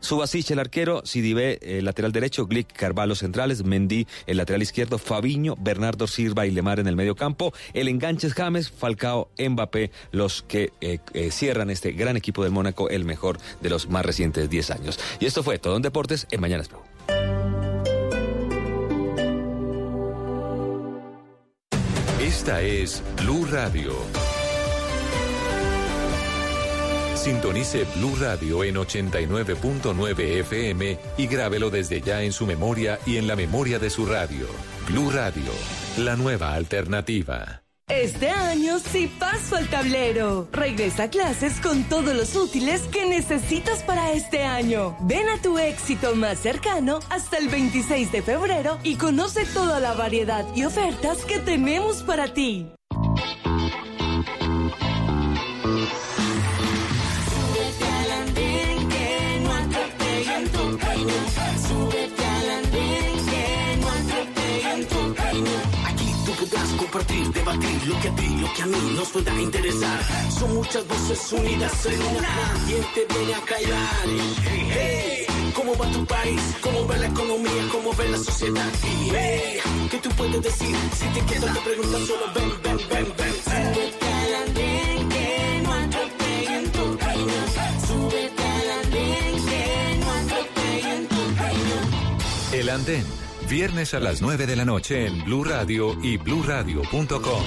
Subasic, el arquero, Sidibé, el lateral derecho, Glick, Carvalho centrales, Mendy, el lateral izquierdo, Fabiño, Bernardo Silva y Lemar en el medio campo, el enganche es James, Falcao, Mbappé, los que eh, eh, cierran este gran equipo del Mónaco, el mejor de los más recientes 10 años. Y esto fue todo en Deportes en Mañanas Blue. Esta es Blue Radio. Sintonice Blue Radio en 89.9 FM y grábelo desde ya en su memoria y en la memoria de su radio. Blue Radio, la nueva alternativa. Este año sí paso al tablero. Regresa a clases con todos los útiles que necesitas para este año. Ven a tu éxito más cercano hasta el 26 de febrero y conoce toda la variedad y ofertas que tenemos para ti. Debatir lo que a ti, lo que a mí nos pueda interesar. Son muchas voces unidas en una. ¿Quién te viene a callar? Hey, hey, ¿Cómo va tu país? ¿Cómo va la economía? ¿Cómo ve la sociedad? Hey, ¿qué tú puedes decir? Si te quedas te preguntas solo ven, ven, ven, ven. Súbete al andén que no atropellen tu reino. Súbete al andén que no atropellen tu reino. El Andén, viernes a las 9 de la noche en Blue Radio y bluradio.com.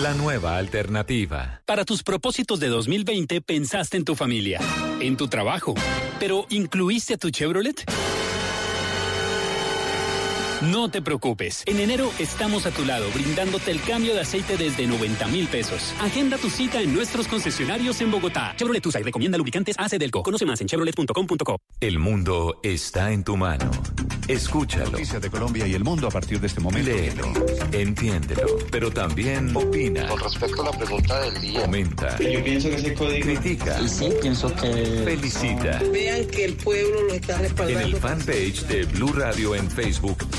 La nueva alternativa. Para tus propósitos de 2020 pensaste en tu familia, en tu trabajo, pero ¿incluiste a tu Chevrolet? No te preocupes. En enero estamos a tu lado brindándote el cambio de aceite desde 90 mil pesos. Agenda tu cita en nuestros concesionarios en Bogotá. Chevrolet usa y recomienda lubricantes AC Delco. Conoce más en chevrolet.com.co. El mundo está en tu mano. Escúchalo. Noticias de Colombia y el mundo a partir de este momento. Léelo, entiéndelo, pero también opina, Con respecto a la pregunta del día, comenta, Yo pienso que ese código... critica, Sí, pienso que... felicita. Vean que el pueblo lo está En el respaldando. fanpage de Blue Radio en Facebook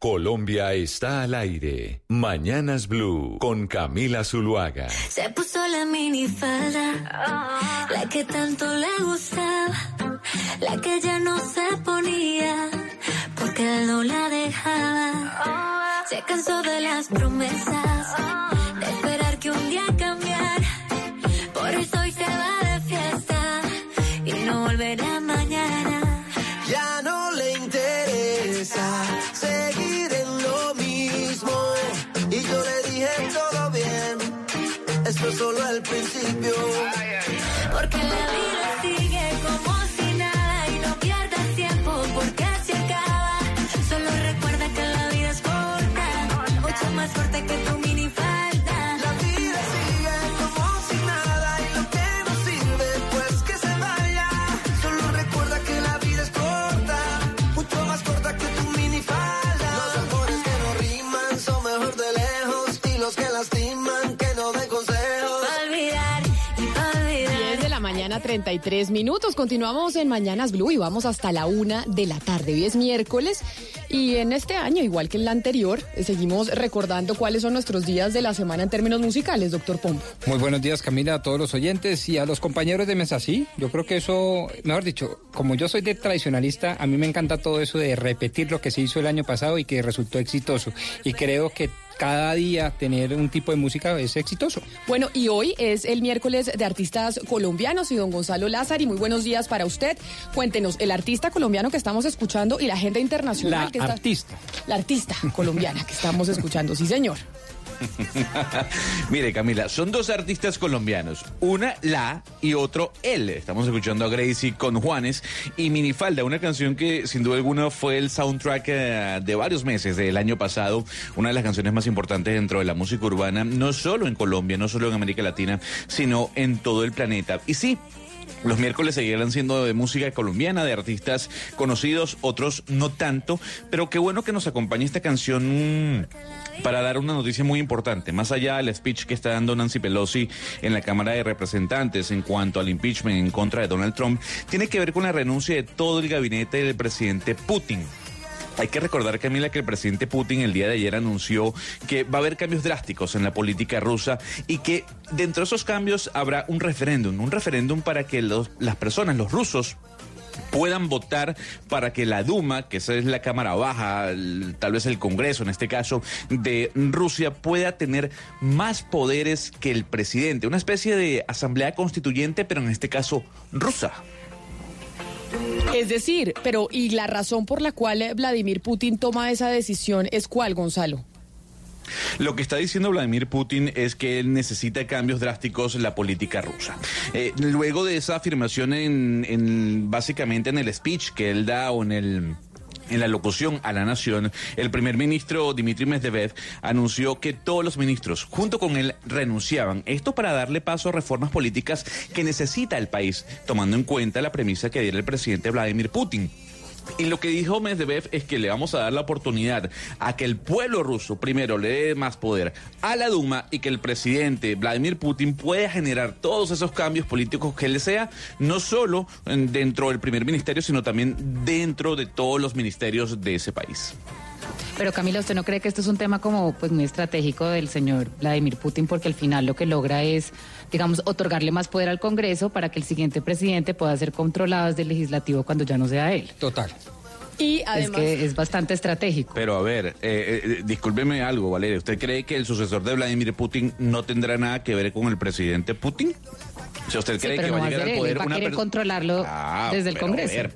Colombia está al aire. Mañanas Blue con Camila Zuluaga. Se puso la minifalda, la que tanto le gustaba, la que ya no se ponía, porque él no la dejaba. Se cansó de las promesas, solo el principio. Porque la vida mañana, 33 minutos. Continuamos en Mañanas Blue y vamos hasta la una de la tarde. Hoy es miércoles y en este año, igual que en la anterior, eh, seguimos recordando cuáles son nuestros días de la semana en términos musicales, doctor Pombo. Muy buenos días, Camila, a todos los oyentes y a los compañeros de Mesa. Sí, yo creo que eso, mejor dicho, como yo soy de tradicionalista, a mí me encanta todo eso de repetir lo que se hizo el año pasado y que resultó exitoso. Y creo que cada día tener un tipo de música es exitoso. Bueno, y hoy es el miércoles de artistas colombianos y don Gonzalo Lázaro. Y muy buenos días para usted. Cuéntenos, el artista colombiano que estamos escuchando y la agenda internacional La que está. artista. La artista colombiana que estamos escuchando, sí, señor. Mire, Camila, son dos artistas colombianos. Una, la, y otro, él. Estamos escuchando a Gracie con Juanes y Minifalda, una canción que sin duda alguna fue el soundtrack eh, de varios meses del año pasado. Una de las canciones más importantes dentro de la música urbana, no solo en Colombia, no solo en América Latina, sino en todo el planeta. Y sí, los miércoles seguirán siendo de música colombiana, de artistas conocidos, otros no tanto, pero qué bueno que nos acompañe esta canción mm, para dar una noticia muy importante. Más allá del speech que está dando Nancy Pelosi en la Cámara de Representantes en cuanto al impeachment en contra de Donald Trump, tiene que ver con la renuncia de todo el gabinete del presidente Putin. Hay que recordar, Camila, que el presidente Putin el día de ayer anunció que va a haber cambios drásticos en la política rusa y que dentro de esos cambios habrá un referéndum, un referéndum para que los, las personas, los rusos, puedan votar para que la Duma, que esa es la Cámara Baja, tal vez el Congreso en este caso, de Rusia, pueda tener más poderes que el presidente. Una especie de asamblea constituyente, pero en este caso rusa. Es decir, pero ¿y la razón por la cual Vladimir Putin toma esa decisión es cuál, Gonzalo? Lo que está diciendo Vladimir Putin es que él necesita cambios drásticos en la política rusa. Eh, luego de esa afirmación en- básicamente en el speech que él da o en el en la locución a la nación, el primer ministro Dmitry Medvedev anunció que todos los ministros, junto con él, renunciaban. Esto para darle paso a reformas políticas que necesita el país, tomando en cuenta la premisa que diera el presidente Vladimir Putin. Y lo que dijo Medvedev es que le vamos a dar la oportunidad a que el pueblo ruso primero le dé más poder a la Duma y que el presidente Vladimir Putin pueda generar todos esos cambios políticos que él desea, no solo en- dentro del primer ministerio, sino también dentro de todos los ministerios de ese país. Pero Camila, ¿usted no cree que esto es un tema como pues muy estratégico del señor Vladimir Putin porque al final lo que logra es, digamos, otorgarle más poder al Congreso para que el siguiente presidente pueda ser controlado desde el legislativo cuando ya no sea él? Total. Y Es que es bastante estratégico. Pero a ver, eh, eh, discúlpeme algo, Valeria. ¿Usted cree que el sucesor de Vladimir Putin no tendrá nada que ver con el presidente Putin? O sea, ¿usted Sí, cree pero que no va a a llegar al poder él va a una querer persona? controlarlo Ah, desde el pero a Congreso. ver,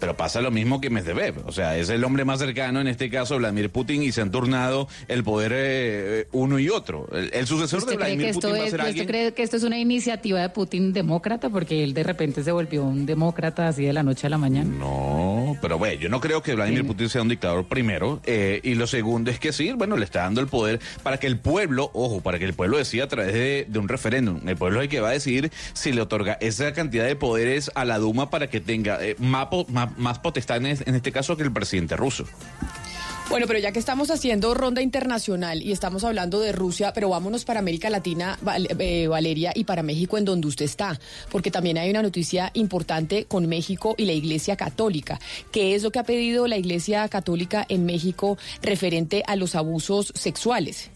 Pero pasa lo mismo que Medvedev. O sea, es el hombre más cercano, en este caso, Vladimir Putin, y se han turnado el poder eh, uno y otro. El, el sucesor de ¿Usted cree, que Vladimir Putin va a es, ser ¿Usted alguien... cree que esto es una iniciativa de Putin demócrata? Porque él de repente se volvió un demócrata así de la noche a la mañana. No, pero bueno, yo no creo que Vladimir Putin sea un dictador primero. eh, y lo segundo es que sí, bueno, le está dando el poder para que el pueblo, ojo, para que el pueblo decida a través de, de un referéndum. El pueblo es el que va a decidir si le otorga esa cantidad de poderes a la Duma para que tenga eh, po- más, más potestades, en este caso, que el presidente ruso. Bueno, pero ya que estamos haciendo ronda internacional y estamos hablando de Rusia, pero vámonos para América Latina, eh, Valeria, y para México, en donde usted está, porque también hay una noticia importante con México y la Iglesia Católica. ¿Qué es lo que ha pedido la Iglesia Católica en México referente a los abusos sexuales?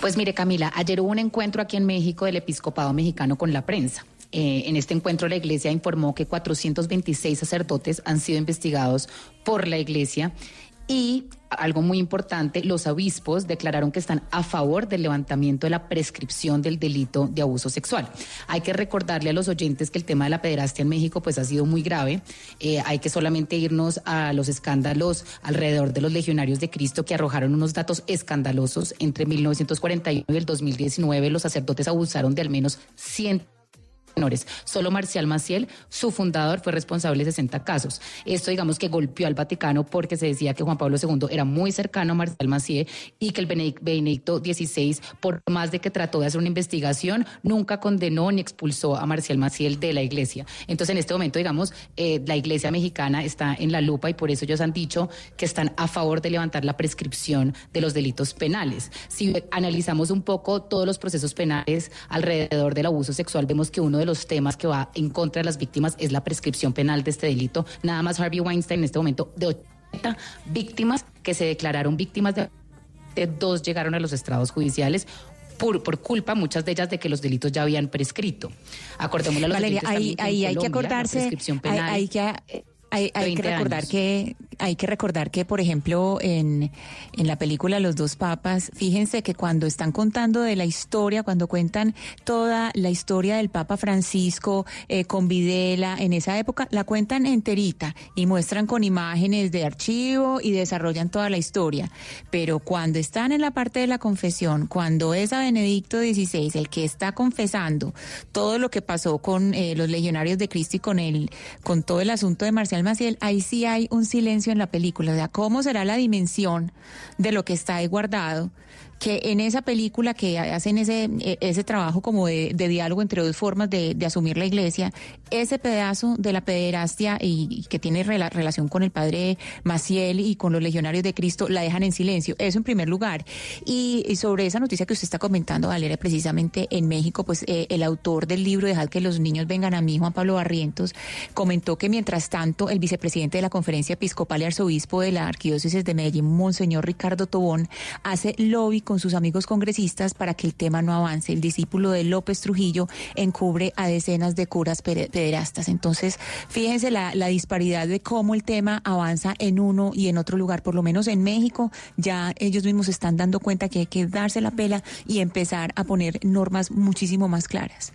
Pues mire, Camila, ayer hubo un encuentro aquí en México del episcopado mexicano con la prensa. Eh, en este encuentro la iglesia informó que 426 sacerdotes han sido investigados por la iglesia y algo muy importante, los obispos declararon que están a favor del levantamiento de la prescripción del delito de abuso sexual. Hay que recordarle a los oyentes que el tema de la pederastia en México pues ha sido muy grave. Eh, hay que solamente irnos a los escándalos alrededor de los legionarios de Cristo que arrojaron unos datos escandalosos. Entre 1941 y el 2019 los sacerdotes abusaron de al menos 100 menores. Solo Marcial Maciel, su fundador, fue responsable de 60 casos. Esto, digamos, que golpeó al Vaticano porque se decía que Juan Pablo II era muy cercano a Marcial Maciel y que el Benedic- Benedicto XVI, por más de que trató de hacer una investigación, nunca condenó ni expulsó a Marcial Maciel de la iglesia. Entonces, en este momento, digamos, eh, la iglesia mexicana está en la lupa y por eso ellos han dicho que están a favor de levantar la prescripción de los delitos penales. Si analizamos un poco todos los procesos penales alrededor del abuso sexual, vemos que uno de los temas que va en contra de las víctimas es la prescripción penal de este delito. Nada más Harvey Weinstein en este momento de 80 víctimas que se declararon víctimas de, de dos llegaron a los estrados judiciales. Por, por culpa, muchas de ellas, de que los delitos ya habían prescrito. Acordémosle a los Valeria, ahí, que ahí hay que Colombia la acordarse, hay, penal hay que hay, hay que 20 recordar años. que hay que recordar que por ejemplo en, en la película Los dos papas, fíjense que cuando están contando de la historia, cuando cuentan toda la historia del Papa Francisco eh, con Videla en esa época, la cuentan enterita y muestran con imágenes de archivo y desarrollan toda la historia. Pero cuando están en la parte de la confesión, cuando es a Benedicto XVI el que está confesando todo lo que pasó con eh, los legionarios de Cristo y con el, con todo el asunto de Marcial Maciel, ahí sí hay un silencio en la película. O sea, ¿cómo será la dimensión de lo que está guardado? que en esa película que hacen ese, eh, ese trabajo como de, diálogo entre dos formas de, asumir la iglesia, ese pedazo de la pederastia y, que tiene rela, relación con el padre Maciel y con los legionarios de Cristo, la dejan en silencio. Eso en primer lugar. Y, y sobre esa noticia que usted está comentando, Valeria, precisamente en México, pues eh, el autor del libro Dejad que los niños vengan a mí, Juan Pablo Barrientos, comentó que mientras tanto el vicepresidente de la Conferencia Episcopal y Arzobispo de la Arquidiócesis de Medellín, Monseñor Ricardo Tobón, hace lobby con sus amigos congresistas para que el tema no avance. El discípulo de López Trujillo encubre a decenas de curas pederastas. Entonces, fíjense la, la disparidad de cómo el tema avanza en uno y en otro lugar. Por lo menos en México ya ellos mismos están dando cuenta que hay que darse la pela y empezar a poner normas muchísimo más claras.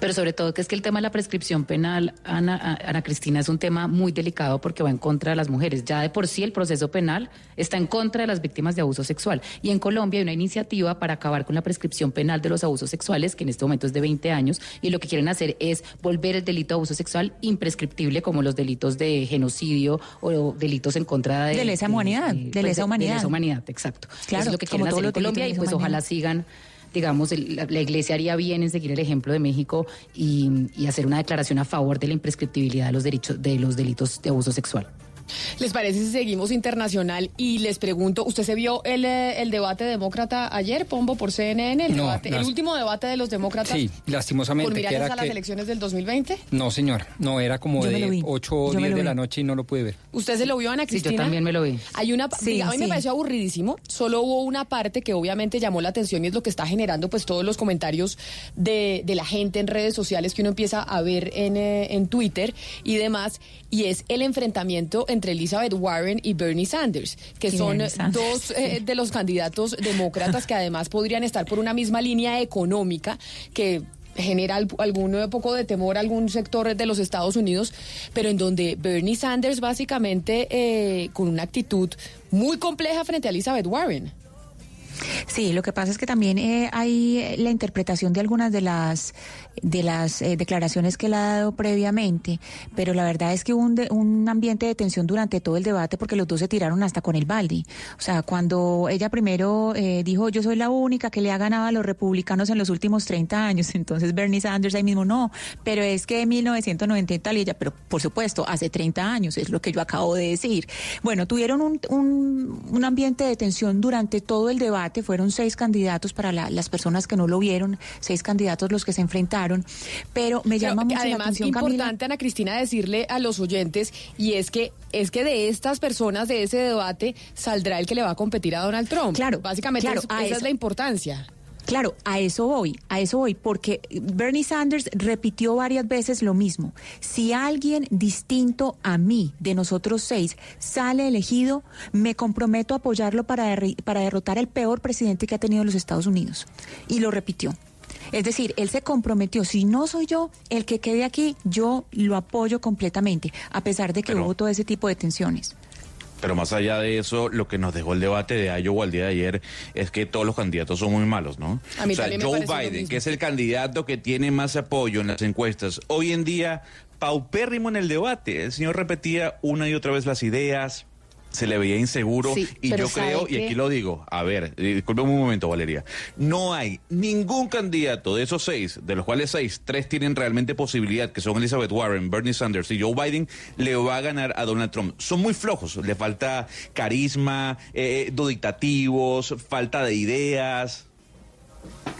Pero sobre todo que es que el tema de la prescripción penal, Ana, Ana, Cristina, es un tema muy delicado porque va en contra de las mujeres. Ya de por sí el proceso penal está en contra de las víctimas de abuso sexual. Y en Colombia hay una iniciativa para acabar con la prescripción penal de los abusos sexuales, que en este momento es de 20 años, y lo que quieren hacer es volver el delito de abuso sexual imprescriptible como los delitos de genocidio o delitos en contra de... De lesa humanidad, de, de lesa humanidad. De lesa humanidad, exacto. Claro, Eso es lo que quieren hacer en Colombia y pues ojalá sigan digamos, la, la, Iglesia haría bien en seguir el ejemplo de México y, y, hacer una declaración a favor de la imprescriptibilidad de los, derechos, de los delitos de abuso sexual. ¿Les parece si seguimos internacional? Y les pregunto, ¿usted se vio el, el debate demócrata ayer, Pombo, por CNN? El, no, debate, no. el último debate de los demócratas. Sí, lastimosamente. ¿Por mirar a las que... elecciones del 2020? No, señor. No, era como Yo de vi. 8 o Yo me 10 lo de la noche y no lo pude ver. ¿Usted se lo vio, Ana Sí, Cristina? yo también me lo vi. Hay una, Sí, diga, a mí me sí. pareció aburridísimo. Solo hubo una parte que obviamente llamó la atención y es lo que está generando pues todos los comentarios de, de la gente en redes sociales que uno empieza a ver en, eh, en Twitter y demás. Y es el enfrentamiento entre Elizabeth Warren y Bernie Sanders, que son Sanders, dos eh, sí. de los candidatos demócratas que además podrían estar por una misma línea económica que genera al- algún eh, poco de temor a algún sector de los Estados Unidos, pero en donde Bernie Sanders básicamente eh, con una actitud muy compleja frente a Elizabeth Warren. Sí, lo que pasa es que también eh, hay la interpretación de algunas de las de las eh, declaraciones que él ha dado previamente, pero la verdad es que hubo un, de- un ambiente de tensión durante todo el debate porque los dos se tiraron hasta con el balde. O sea, cuando ella primero eh, dijo yo soy la única que le ha ganado a los republicanos en los últimos 30 años, entonces Bernie Sanders ahí mismo no, pero es que en 1990 y tal y ella, pero por supuesto, hace 30 años, es lo que yo acabo de decir. Bueno, tuvieron un, un, un ambiente de tensión durante todo el debate, fueron seis candidatos para la- las personas que no lo vieron, seis candidatos los que se enfrentaron, pero me Pero llama mucho la además atención, Camila. importante Ana Cristina decirle a los oyentes y es que es que de estas personas de ese debate saldrá el que le va a competir a Donald Trump. Claro, básicamente claro, es- esa eso. es la importancia. Claro, a eso voy, a eso voy, porque Bernie Sanders repitió varias veces lo mismo. Si alguien distinto a mí, de nosotros seis, sale elegido, me comprometo a apoyarlo para, derri- para derrotar al peor presidente que ha tenido los Estados Unidos. Y lo repitió. Es decir, él se comprometió, si no soy yo el que quede aquí, yo lo apoyo completamente, a pesar de que Pero- hubo todo ese tipo de tensiones. Pero más allá de eso, lo que nos dejó el debate de Iowa el día de ayer es que todos los candidatos son muy malos, ¿no? A mí o sea, Joe Biden, que es el candidato que tiene más apoyo en las encuestas, hoy en día paupérrimo en el debate. El señor repetía una y otra vez las ideas. Se le veía inseguro Sí, y yo creo, ¿sabe y aquí lo digo, a ver, eh, discúlpeme un momento, Valeria. No hay ningún candidato de esos seis, de los cuales seis, tres tienen realmente posibilidad, que son Elizabeth Warren, Bernie Sanders y Joe Biden, le va a ganar a Donald Trump. Son muy flojos, le falta carisma, eh, dictativos, falta de ideas.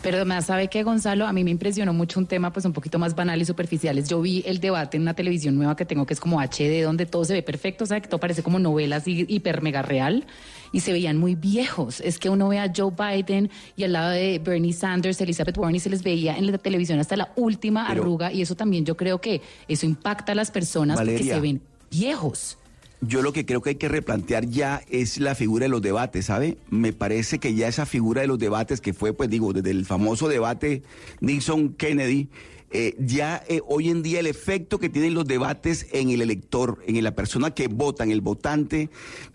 Pero además, ¿sabe qué, Gonzalo? A mí me impresionó mucho un tema pues un poquito más banal y superficiales. Yo vi el debate en una televisión nueva que tengo que es como HD, donde todo se ve perfecto, ¿sabe? Que todo parece como novela así hiper mega real y se veían muy viejos. Es que uno ve a Joe Biden y al lado de Bernie Sanders, Elizabeth Warren y se les veía en la televisión hasta la última Pero- arruga y eso también yo creo que eso impacta a las personas porque se ven viejos. Yo lo que creo que hay que replantear ya es la figura de los debates, ¿sabe? Me parece que ya esa figura de los debates que fue, pues digo, desde el famoso debate Nixon-Kennedy, eh, ya eh, hoy en día el efecto que tienen los debates en el elector, en la persona que vota, en el votante,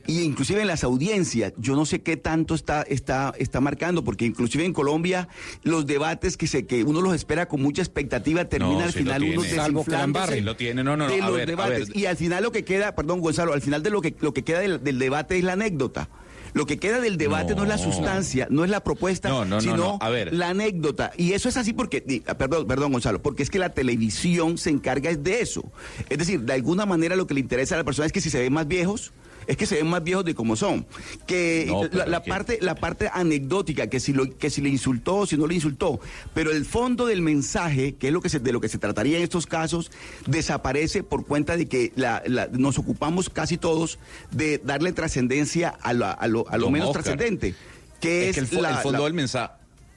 y inclusive en las audiencias, yo no sé qué tanto está, está, está marcando, porque inclusive en Colombia los debates que, se, que uno los espera con mucha expectativa termina No, al final uno desinflándose embarre. Sí lo tiene. No, no, no, de a los ver, a debates. ver. Y al final lo que queda, perdón Gonzalo, al final de lo que, lo que queda del, del debate es la anécdota. Lo que queda del debate no, es la sustancia, no es la propuesta, No, no, no, sino no. A ver. la anécdota. Y eso es así porque, ah, perdón, perdón, Gonzalo, porque es que la televisión se encarga de eso. Es decir, de alguna manera lo que le interesa a la persona es que si se ven más viejos, es que se ven más viejos de como son. Que No, la, que- parte, la parte anecdótica, que si lo, que si le insultó, si no le insultó, pero el fondo del mensaje, que es lo que se, de lo que se trataría en estos casos, desaparece por cuenta de que la- la- nos ocupamos casi todos de darle trascendencia a, a lo, a lo menos trascendente. Que es, es que el, fo- el fondo del mensaje.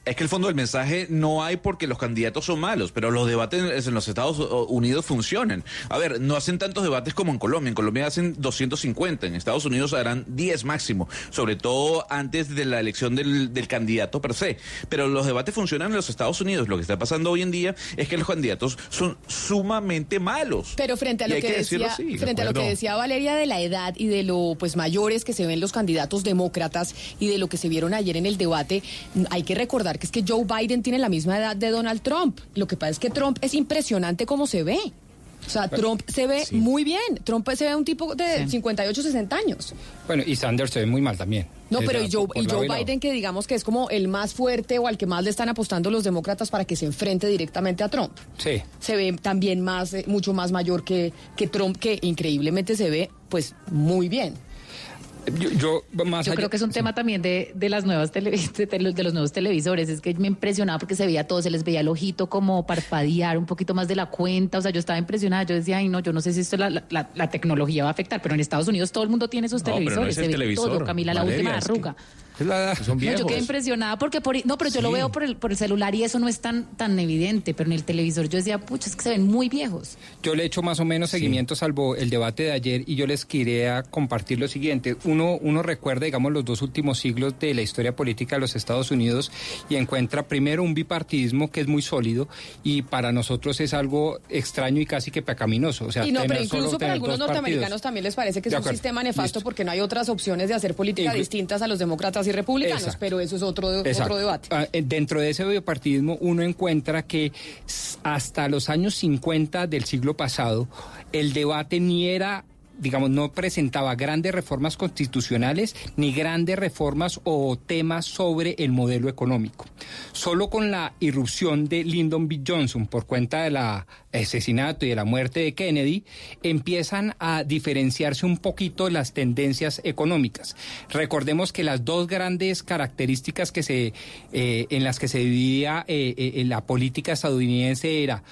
Es que el fondo del mensaje no hay porque los candidatos son malos, pero los debates en los Estados Unidos funcionan. A ver, no hacen tantos debates como en Colombia. En Colombia hacen 250, en Estados Unidos harán 10 máximo, sobre todo antes de la elección del, del candidato per se. Pero los debates funcionan en los Estados Unidos. Lo que está pasando hoy en día es que los candidatos son sumamente malos. Pero frente a lo que, que decía, frente a lo que decía Valeria de la edad y de lo pues mayores que se ven los candidatos demócratas y de lo que se vieron ayer en el debate, hay que recordar que es que Joe Biden tiene la misma edad de Donald Trump. Lo que pasa es que Trump es impresionante cómo se ve. O sea, Trump se ve muy bien. Trump se ve un tipo de 58, 60 años. Bueno, y Sanders se ve muy mal también. No, pero y Joe, y. Biden, que digamos que es como el más fuerte o al que más le están apostando los demócratas para que se enfrente directamente a Trump. Sí. Se ve también más, eh, mucho más mayor que, que Trump, que increíblemente se ve, pues, muy bien. Yo, yo, más Yo allá- creo que es un tema también de, de las nuevas tele- de, los, de los nuevos televisores. Es que me impresionaba porque se veía todo, se les veía el ojito como parpadear un poquito más de la cuenta. O sea, yo estaba impresionada. Yo decía, ay, no, yo no sé si esto la, la- la tecnología va a afectar, pero en Estados Unidos todo el mundo tiene sus No, pero no televisores. es el se ve todo, Camila, la última es que- arruga. Son No, viejos. yo quedé impresionada porque por, no, pero yo lo veo por el, por el celular y eso no es tan, tan evidente, pero en el televisor yo decía, pucha, es que se ven muy viejos. Yo le he hecho más o menos seguimiento, salvo el debate de ayer, y yo les quería compartir lo siguiente. Uno, uno recuerda, digamos, los dos últimos siglos de la historia política de los Estados Unidos y encuentra primero un bipartidismo que es muy sólido y para nosotros es algo extraño y casi que pecaminoso. O sea, y no, pero incluso para algunos norteamericanos partidos. también les parece que es un acuerdo. sistema nefasto Listo. porque no hay otras opciones de hacer política Inclu- distintas a los demócratas y republicanos, Exacto. pero eso es otro, otro debate. Ah, eh, Dentro de ese biopartidismo uno encuentra que hasta los años 50 del siglo pasado el debate ni era digamos, no presentaba grandes reformas constitucionales ni grandes reformas o temas sobre el modelo económico. Solo con la irrupción de Lyndon B. Johnson por cuenta del asesinato y de la muerte de Kennedy, empiezan a diferenciarse un poquito las tendencias económicas. Recordemos que las dos grandes características que se, eh, en las que se dividía eh, eh, la política estadounidense era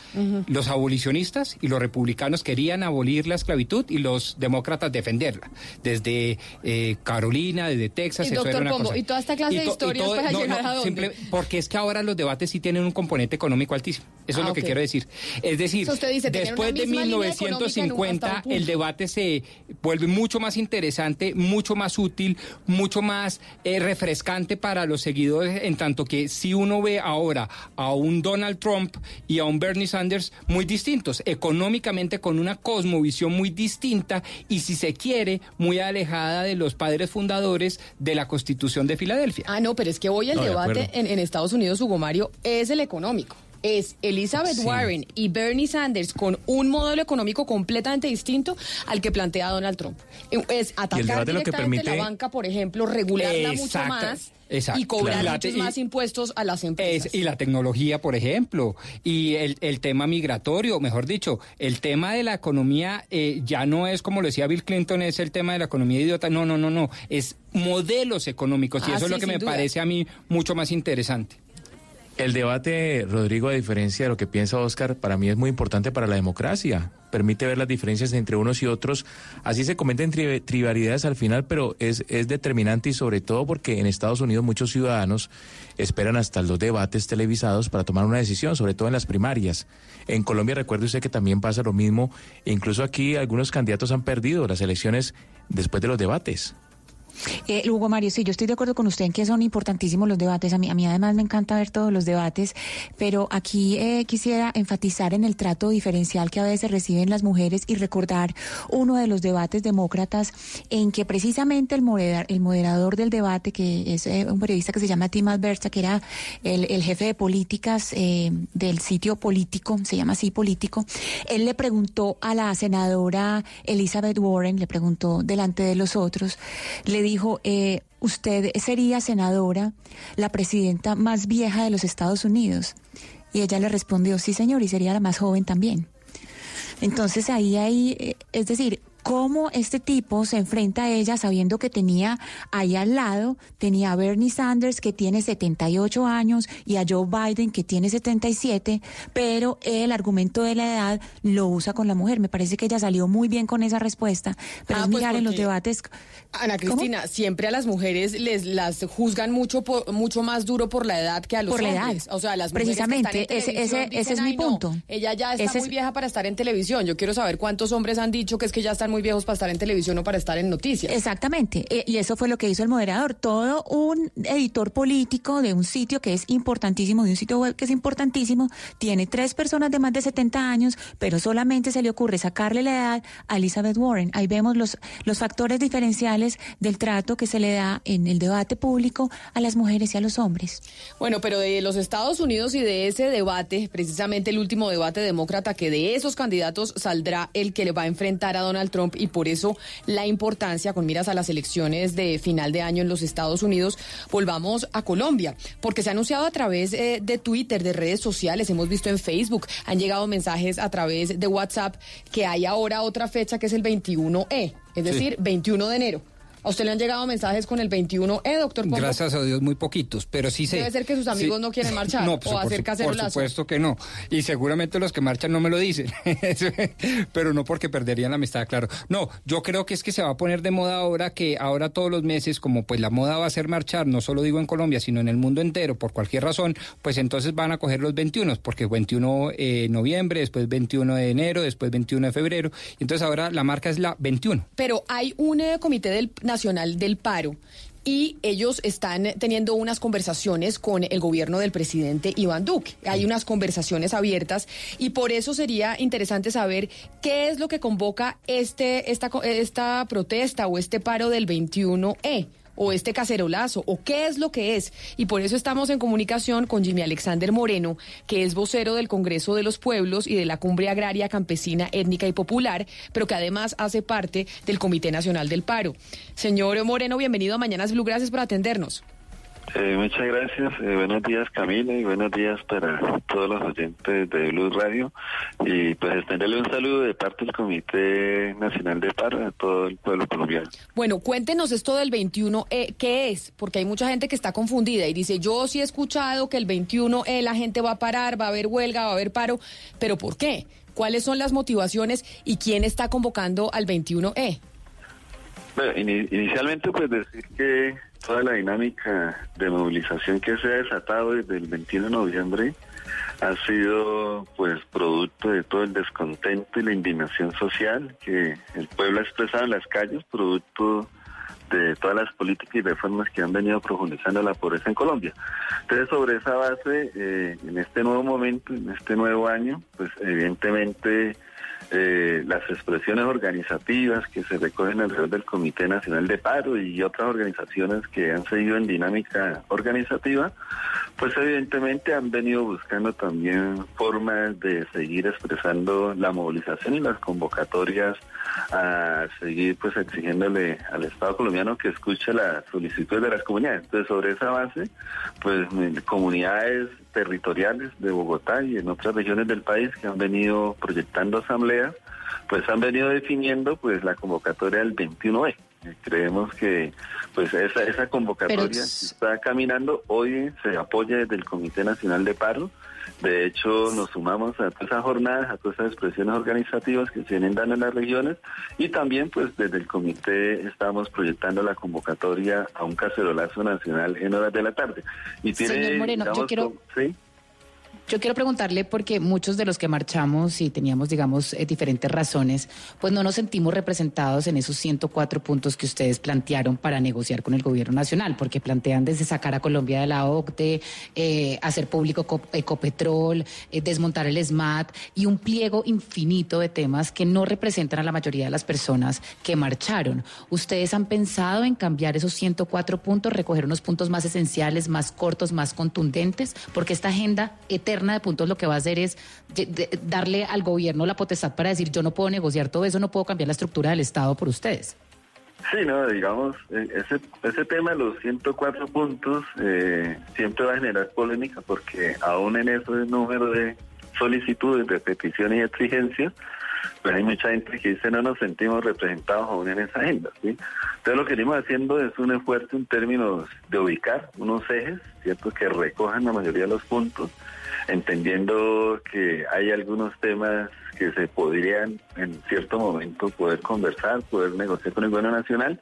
los abolicionistas y los republicanos querían abolir la esclavitud y los demócratas defenderla. Desde eh, Carolina, desde Texas, Y, eso doctor era una Pombo, cosa. ¿y toda esta clase de historias todo- para no, llegar no, a dónde? simple- porque es que ahora los debates sí tienen un componente económico altísimo. Eso Ah, es lo que quiero decir. Es decir, usted dice, después de misma línea económica en un- hasta 1950 un punto. el debate se vuelve mucho más interesante, mucho más útil, mucho más eh, refrescante para los seguidores, en tanto que si uno ve ahora a un Donald Trump y a un Bernie Sanders muy distintos, económicamente con una cosmovisión muy distinta y si se quiere, muy alejada de los padres fundadores de la Constitución de Filadelfia. Ah, no, pero es que hoy el No, debate en, en Estados Unidos, Hugo Mario, es el económico. Es Elizabeth Sí. Warren y Bernie Sanders con un modelo económico completamente distinto al que plantea Donald Trump. Es atacar debate lo que directamente permite- la banca, por ejemplo, regularla mucho más exacto. y cobrar muchos y- más impuestos a las empresas. Es- y la tecnología, por ejemplo, y el, el tema migratorio, mejor dicho, el tema de la economía eh, ya no es como lo decía Bill Clinton, es el tema de la economía idiota, no, no, no, no, es modelos económicos y eso es lo que me duda. parece a mí mucho más interesante. El debate, Rodrigo, a diferencia de lo que piensa Oscar, para mí es muy importante para la democracia. Permite ver las diferencias entre unos y otros. Así se cometen tri- trivialidades al final, pero es, es determinante y sobre todo porque en Estados Unidos muchos ciudadanos esperan hasta los debates televisados para tomar una decisión, sobre todo en las primarias. En Colombia recuerde usted que también pasa lo mismo. Incluso aquí algunos candidatos han perdido las elecciones después de los debates. Eh, Hugo Mario, sí, yo estoy de acuerdo con usted en que son importantísimos los debates. A mí, a mí además me encanta ver todos los debates, pero aquí eh, quisiera enfatizar en el trato diferencial que a veces reciben las mujeres y recordar uno de los debates demócratas en que precisamente el, modera- el moderador del debate, que es eh, un periodista que se llama Tim Alberta, que era el, el jefe de políticas eh, del sitio político, se llama así político, él le preguntó a la senadora Elizabeth Warren, le preguntó delante de los otros, le dijo, eh, usted sería senadora, la presidenta más vieja de los Estados Unidos. Y ella le respondió, sí señor, y sería la más joven también. Entonces ahí hay, eh, es decir, cómo este tipo se enfrenta a ella sabiendo que tenía ahí al lado, tenía a Bernie Sanders que tiene 78 años y a Joe Biden que tiene 77, pero el argumento de la edad lo usa con la mujer. Me parece que ella salió muy bien con esa respuesta, pero Ah, es pues mirar en los debates. Ana Cristina, siempre a las mujeres les las juzgan mucho por- mucho más duro por la edad que a los Por la edad. hombres. O sea, las mujeres que Precisamente, están en ese- ese- ese es mi "Ay, no, punto. ella ya está Ese muy es- vieja para estar en televisión. Yo quiero saber cuántos hombres han dicho que es que ya están muy viejos para estar en televisión o para estar en noticias. Exactamente, eh, y eso fue lo que hizo el moderador. Todo un editor político de un sitio que es importantísimo, de un sitio web que es importantísimo, tiene tres personas de más de 70 años, pero solamente se le ocurre sacarle la edad a Elizabeth Warren. Ahí vemos los, los factores diferenciales del trato que se le da en el debate público a las mujeres y a los hombres. Bueno, pero de los Estados Unidos y de ese debate, precisamente el último debate demócrata, que de esos candidatos saldrá el que le va a enfrentar a Donald Trump y por eso la importancia con miras a las elecciones de final de año en los Estados Unidos, volvamos a Colombia, porque se ha anunciado a través eh, de Twitter, de redes sociales, hemos visto en Facebook, han llegado mensajes a través de WhatsApp que hay ahora otra fecha que es el 21E, es decir, 21 de enero. ¿A usted le han llegado mensajes con el 21E, doctor Pombo? Gracias a Dios, muy poquitos, pero sí sé. Debe ser que sus amigos Sí. no quieren marchar No, pues, o por hacer cacerolazo. Por supuesto que no. Y seguramente los que marchan no me lo dicen. pero no porque perderían la amistad, claro. No, yo creo que es que se va a poner de moda ahora que ahora todos los meses, como pues la moda va a ser marchar, no solo digo en Colombia, sino en el mundo entero, por cualquier razón, pues entonces van a coger los 21, porque 21 de noviembre, después 21 de enero, después 21 de febrero. Entonces ahora la marca es la 21. Pero hay un eh, comité del, nacional del paro y ellos están teniendo unas conversaciones con el gobierno del presidente Iván Duque. Hay unas conversaciones abiertas y por eso sería interesante saber qué es lo que convoca este, esta, esta protesta o este paro del 21E. O este cacerolazo, o qué es lo que es. Y por eso estamos en comunicación con Jimmy Alexander Moreno, que es vocero del Congreso de los Pueblos y de la Cumbre Agraria Campesina, Étnica y Popular, pero que además hace parte del Comité Nacional del Paro. Señor Moreno, bienvenido a Mañanas Blue, gracias por atendernos. Eh, muchas gracias. Eh, buenos días, Camila, y buenos días para todos los oyentes de Blue Radio. Y pues extenderle un saludo de parte del Comité Nacional de Paro a todo el pueblo colombiano. Bueno, cuéntenos esto del 21, e ¿qué es? Porque hay mucha gente que está confundida y dice, yo sí he escuchado que el 21 e la gente va a parar, va a haber huelga, va a haber paro, pero ¿por qué? ¿Cuáles son las motivaciones y quién está convocando al 21E? Bueno, ini- inicialmente pues decir que toda la dinámica de movilización que se ha desatado desde el 21 de noviembre ha sido pues producto de todo el descontento y la indignación social que el pueblo ha expresado en las calles, producto de todas las políticas y reformas que han venido profundizando la pobreza en Colombia. Entonces, sobre esa base, eh, en este nuevo momento, en este nuevo año, pues evidentemente eh, las expresiones organizativas que se recogen alrededor del Comité Nacional de Paro y otras organizaciones que han seguido en dinámica organizativa, pues evidentemente han venido buscando también formas de seguir expresando la movilización y las convocatorias a seguir pues exigiéndole al Estado colombiano que escuche las solicitudes de las comunidades. Entonces sobre esa base, pues comunidades territoriales de Bogotá y en otras regiones del país que han venido proyectando asambleas, pues han venido definiendo pues la convocatoria del 21E. Eh, Creemos que pues esa, esa convocatoria Pero- está caminando, hoy se apoya desde el Comité Nacional de Paro, de hecho nos sumamos a todas esas jornadas, a todas esas expresiones organizativas que se vienen dando en las regiones y también pues desde el comité estamos proyectando la convocatoria a un cacerolazo nacional en horas de la tarde. Y tiene, Señor Moreno, yo digamos, quiero- ¿sí? Yo quiero preguntarle, porque muchos de los que marchamos y teníamos, digamos, eh, diferentes razones, pues no nos sentimos representados en esos 104 puntos que ustedes plantearon para negociar con el gobierno nacional, porque plantean desde sacar a Colombia de la OCDE, eh, hacer público Co- Ecopetrol, eh, desmontar el SMAT y un pliego infinito de temas que no representan a la mayoría de las personas que marcharon. ¿Ustedes han pensado en cambiar esos 104 puntos, recoger unos puntos más esenciales, más cortos, más contundentes? Porque esta agenda eterna de puntos lo que va a hacer es darle al gobierno la potestad para decir yo no puedo negociar todo eso, no puedo cambiar la estructura del Estado por ustedes. Sí, no, digamos, eh, ese, ese tema de los 104 puntos eh, siempre va a generar polémica porque aún en ese número de solicitudes, de peticiones y exigencias, pues hay mucha gente que dice no nos sentimos representados aún en esa agenda. ¿sí? Entonces lo que venimos haciendo es un esfuerzo en términos de ubicar unos ejes, ¿cierto? Que recojan la mayoría de los puntos, entendiendo que hay algunos temas que se podrían en cierto momento poder conversar, poder negociar con el gobierno nacional,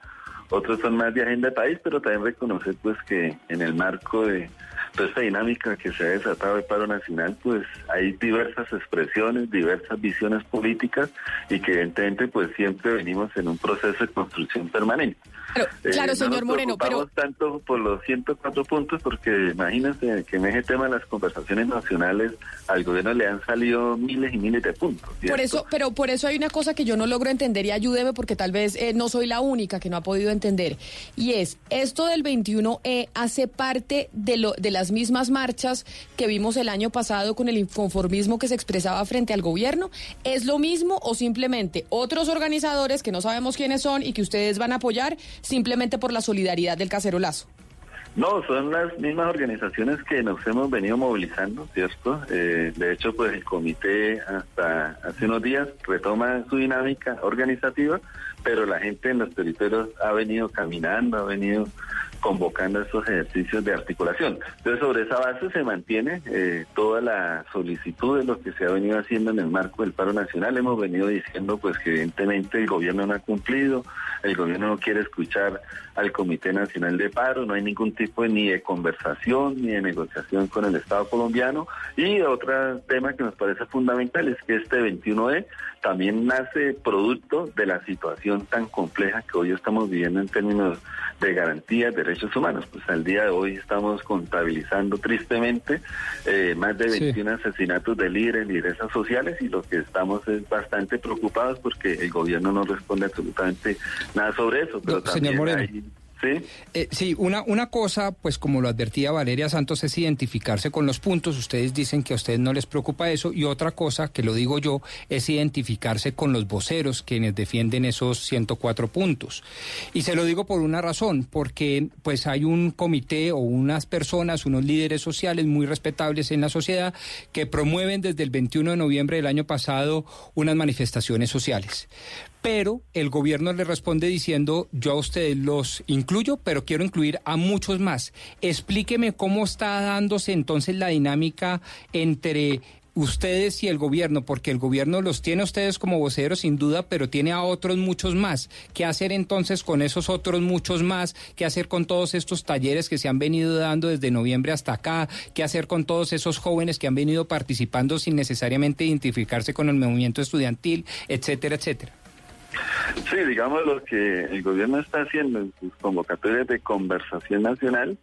otros son más de agenda país, pero también reconocer pues que en el marco de toda esta dinámica que se ha desatado el paro nacional, pues hay diversas expresiones, diversas visiones políticas y que evidentemente pues siempre venimos en un proceso de construcción permanente. Claro, claro no señor nos Moreno, pero... tanto por los 104 puntos porque imagínense que en ese tema de las conversaciones nacionales al gobierno le han salido miles y miles de puntos. Por ¿cierto? eso, pero por eso hay una cosa que yo no logro entender y ayúdeme porque tal vez eh, no soy la única que no ha podido entender. Y es, esto del 21E hace parte de, lo, de las mismas marchas que vimos el año pasado con el inconformismo que se expresaba frente al gobierno. ¿Es lo mismo o simplemente otros organizadores que no sabemos quiénes son y que ustedes van a apoyar simplemente por la solidaridad del cacerolazo? No, son las mismas organizaciones que nos hemos venido movilizando, ¿cierto? Eh, de hecho, pues el comité hasta hace unos días retoma su dinámica organizativa, pero la gente en los territorios ha venido caminando, ha venido convocando estos ejercicios de articulación. Entonces, sobre esa base se mantiene eh, toda la solicitud de lo que se ha venido haciendo en el marco del paro nacional. Hemos venido diciendo, pues, que evidentemente el gobierno no ha cumplido, el gobierno no quiere escuchar al Comité Nacional de Paro, no hay ningún tipo ni de conversación ni de negociación con el Estado colombiano. Y otro tema que nos parece fundamental es que este 21E también nace producto de la situación tan compleja que hoy estamos viviendo en términos de garantías de derechos humanos. Pues al día de hoy estamos contabilizando tristemente eh, más de Sí. 21 asesinatos de líderes, lideresas sociales y lo que estamos es bastante preocupados porque el gobierno no responde absolutamente nada sobre eso. Pero No, también hay- ¿sí? Eh, sí, una, una cosa, pues como lo advertía Valeria Santos, es identificarse con los puntos. Ustedes dicen que a ustedes no les preocupa eso. Y otra cosa, que lo digo yo, es identificarse con los voceros, quienes defienden esos 104 puntos. Y se lo digo por una razón, porque pues hay un comité o unas personas, unos líderes sociales muy respetables en la sociedad, que promueven desde el 21 de noviembre del año pasado unas manifestaciones sociales pero el gobierno le responde diciendo, yo a ustedes los incluyo, pero quiero incluir a muchos más. Explíqueme cómo está dándose entonces la dinámica entre ustedes y el gobierno, porque el gobierno los tiene a ustedes como voceros sin duda, pero tiene a otros muchos más. ¿Qué hacer entonces con esos otros muchos más? ¿Qué hacer con todos estos talleres que se han venido dando desde noviembre hasta acá? ¿Qué hacer con todos esos jóvenes que han venido participando sin necesariamente identificarse con el movimiento estudiantil, etcétera, etcétera? Sí, digamos lo que el gobierno está haciendo en sus convocatorias de conversación nacional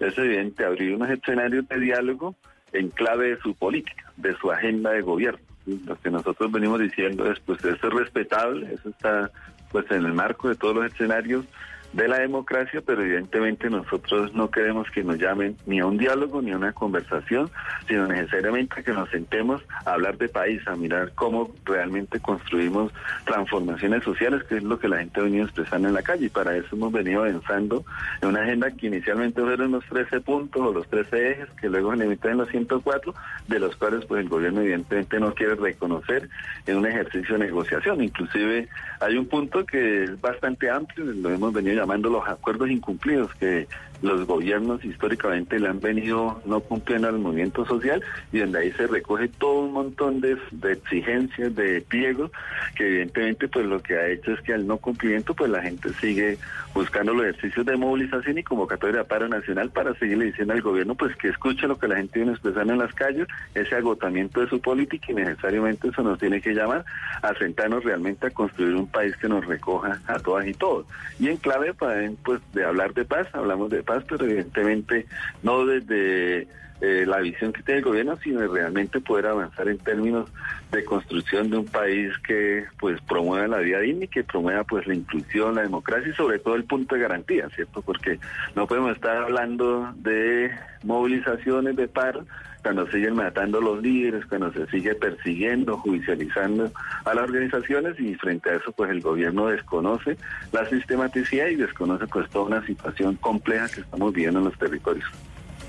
es evidente abrir unos escenarios de diálogo en clave de su política, de su agenda de gobierno. Lo que nosotros venimos diciendo es, pues eso es respetable, eso está pues en el marco de todos los escenarios de la democracia, pero evidentemente nosotros no queremos que nos llamen ni a un diálogo ni a una conversación, sino necesariamente que nos sentemos a hablar de país, a mirar cómo realmente construimos transformaciones sociales, que es lo que la gente ha venido expresando en la calle, y para eso hemos venido avanzando en una agenda que inicialmente fueron los 13 puntos o los 13 ejes, que luego se limitan en los 104, de los cuales pues el gobierno evidentemente no quiere reconocer en un ejercicio de negociación. Inclusive hay un punto que es bastante amplio, lo hemos venido llamando los acuerdos incumplidos, que los gobiernos históricamente le han venido no cumpliendo al movimiento social y donde ahí se recoge todo un montón de, exigencias, de pliegos, que evidentemente pues lo que ha hecho es que al no cumplimiento pues la gente sigue buscando los ejercicios de movilización y convocatoria de paro nacional para seguirle diciendo al gobierno pues que escuche lo que la gente viene expresando en las calles, ese agotamiento de su política y necesariamente eso nos tiene que llamar a sentarnos realmente a construir un país que nos recoja a todas y todos. Y en clave para pues de hablar de paz, hablamos de paz, pero evidentemente no desde eh, la visión que tiene el gobierno, sino de realmente poder avanzar en términos de construcción de un país que pues promueva la vida digna y que promueva pues la inclusión, la democracia y sobre todo el punto de garantía, ¿cierto? Porque no podemos estar hablando de movilizaciones de paro cuando siguen matando a los líderes, cuando se sigue persiguiendo, judicializando a las organizaciones y frente a eso pues el gobierno desconoce la sistematicidad y desconoce pues toda una situación compleja que estamos viviendo en los territorios.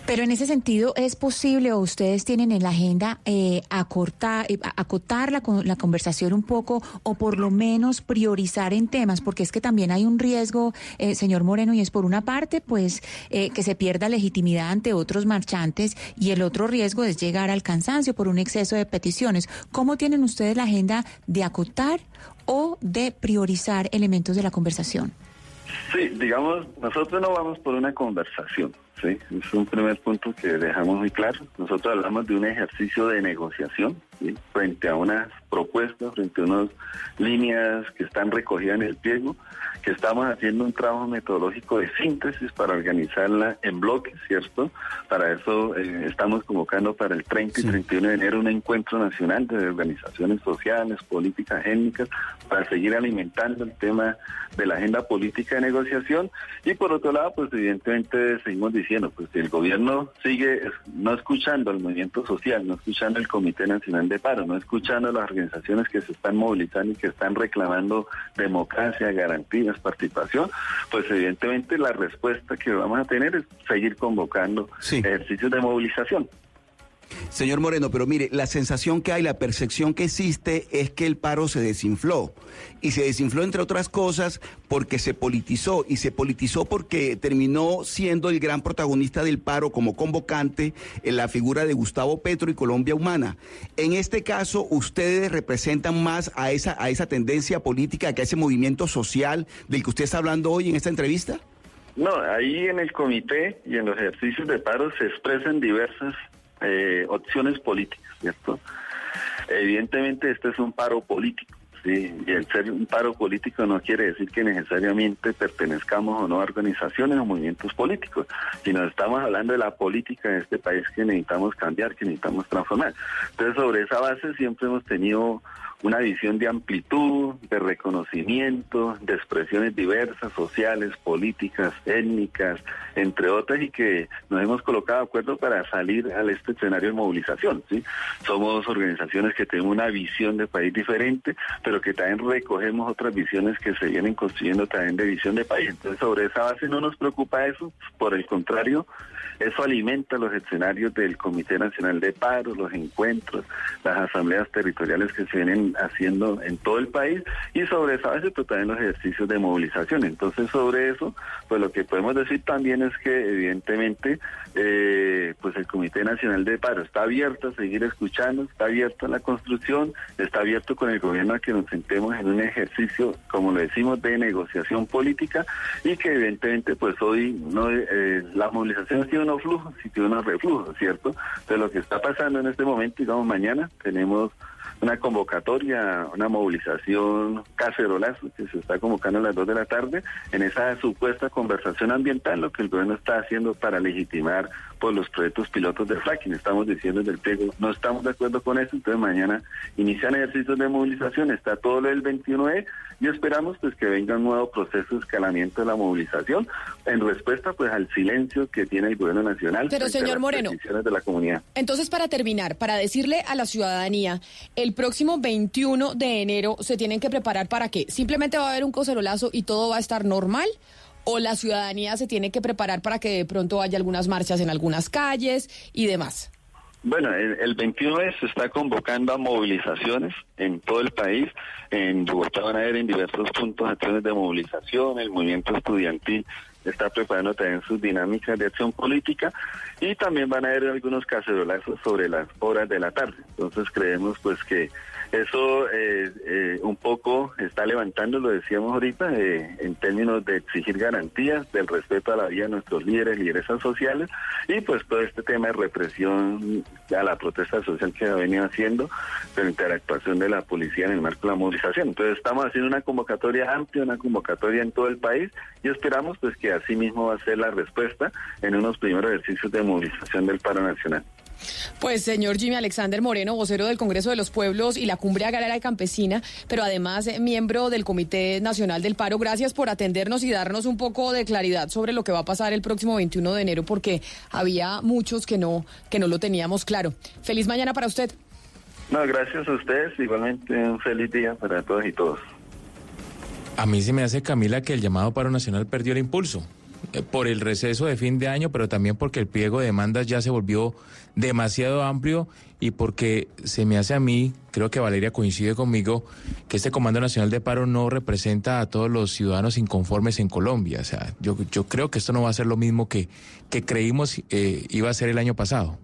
Pero en ese sentido, ¿es posible o ustedes tienen en la agenda eh, acortar, eh, acotar la, la conversación un poco o por lo menos priorizar en temas? Porque es que también hay un riesgo, eh, señor Moreno, y es por una parte, pues, eh, que se pierda legitimidad ante otros marchantes y el otro riesgo es llegar al cansancio por un exceso de peticiones. ¿Cómo tienen ustedes la agenda de acotar o de priorizar elementos de la conversación? Sí, digamos, nosotros no vamos por una conversación, ¿sí? Es un primer punto que dejamos muy claro. Nosotros hablamos de un ejercicio de negociación, ¿sí? Frente a unas propuestas, frente a unas líneas que están recogidas en el pliego, que estamos haciendo un trabajo metodológico de síntesis para organizarla en bloques, ¿cierto? Para eso eh, estamos convocando para el 30 y 31 de enero un encuentro nacional de organizaciones sociales, políticas, étnicas, para seguir alimentando el tema de la agenda política de negociación. Y por otro lado, pues evidentemente seguimos diciendo, pues si el gobierno sigue no escuchando al movimiento social, no escuchando el Comité Nacional de Paro, no escuchando a las organizaciones que se están movilizando y que están reclamando democracia, garantías, participación, pues evidentemente la respuesta que vamos a tener es seguir convocando ejercicios de movilización. Señor Moreno, pero mire, la sensación que hay, la percepción que existe es que el paro se desinfló. Y se desinfló, entre otras cosas, porque se politizó. Y se politizó porque terminó siendo el gran protagonista del paro como convocante en la figura de Gustavo Petro y Colombia Humana. En este caso, ustedes representan más a esa, a esa tendencia política, que a ese movimiento social del que usted está hablando hoy en esta entrevista. No, ahí en el comité y en los ejercicios de paro se expresan diversas eh, opciones políticas, ¿cierto? Evidentemente este es un paro político, ¿sí? Y el ser un paro político no quiere decir que necesariamente pertenezcamos o no a organizaciones o movimientos políticos, sino estamos hablando de la política de este país que necesitamos cambiar, que necesitamos transformar. Entonces sobre esa base siempre hemos tenido una visión de amplitud, de reconocimiento, de expresiones diversas, sociales, políticas, étnicas, entre otras, y que nos hemos colocado de acuerdo para salir a este escenario de movilización. ¿sí? Somos organizaciones que tenemos una visión de país diferente, pero que también recogemos otras visiones que se vienen construyendo también de visión de país. Entonces, sobre esa base no nos preocupa eso, por el contrario, eso alimenta los escenarios del Comité Nacional de Paro, los encuentros, las asambleas territoriales que se vienen haciendo en todo el país y sobre esa base pues, también los ejercicios de movilización. Entonces sobre eso, pues lo que podemos decir también es que evidentemente eh, pues el Comité Nacional de Paro está abierto a seguir escuchando, está abierto a la construcción, está abierto con el gobierno a que nos sentemos en un ejercicio, como lo decimos, de negociación política y que evidentemente pues hoy no eh, la movilización tiene unos flujos y tiene unos reflujos, ¿cierto? De lo que está pasando en este momento, digamos mañana tenemos una convocatoria, una movilización cacerolazo que se está convocando a las 2 de la tarde en esa supuesta conversación ambiental, lo que el gobierno está haciendo para legitimar por los proyectos pilotos de fracking. Estamos diciendo del pliego, no estamos de acuerdo con eso, entonces mañana inician ejercicios de movilización, está todo lo del 21E y esperamos pues que venga un nuevo proceso de escalamiento de la movilización en respuesta pues al silencio que tiene el gobierno nacional Pero, señor las Moreno. de la comunidad. Entonces, para terminar, para decirle a la ciudadanía, el próximo 21 de enero se tienen que preparar para qué? ¿Simplemente va a haber un cocerolazo y todo va a estar normal? ¿O la ciudadanía se tiene que preparar para que de pronto haya algunas marchas en algunas calles y demás? Bueno, el, el 21 se está convocando a movilizaciones en todo el país. En Bogotá van a haber en diversos puntos acciones de movilización. El movimiento estudiantil está preparando también sus dinámicas de acción política y también van a haber algunos cacerolazos sobre las horas de la tarde. Entonces creemos pues que eso eh, eh, un poco está levantando, lo decíamos ahorita, eh, en términos de exigir garantías, del respeto a la vida de nuestros líderes, lideresas sociales, y pues todo este tema de represión a la protesta social que ha venido haciendo frente a la actuación de la policía en el marco de la movilización. Entonces estamos haciendo una convocatoria amplia, una convocatoria en todo el país, y esperamos pues que así mismo va a ser la respuesta en unos primeros ejercicios de movilización del paro nacional. Pues señor Jimmy Alexander Moreno, vocero del Congreso de los Pueblos y la Cumbre Agraria Campesina, pero además eh, miembro del Comité Nacional del Paro, gracias por atendernos y darnos un poco de claridad sobre lo que va a pasar el próximo 21 de enero, porque había muchos que no, que no lo teníamos claro. Feliz mañana para usted. No, gracias a ustedes, igualmente un feliz día para todos y todos. A mí se me hace, Camila, que el llamado paro nacional perdió el impulso por el receso de fin de año, pero también porque el pliego de demandas ya se volvió demasiado amplio y porque se me hace a mí, creo que Valeria coincide conmigo, que este Comando Nacional de Paro no representa a todos los ciudadanos inconformes en Colombia. O sea, yo, yo creo que esto no va a ser lo mismo que, que creímos eh, iba a ser el año pasado.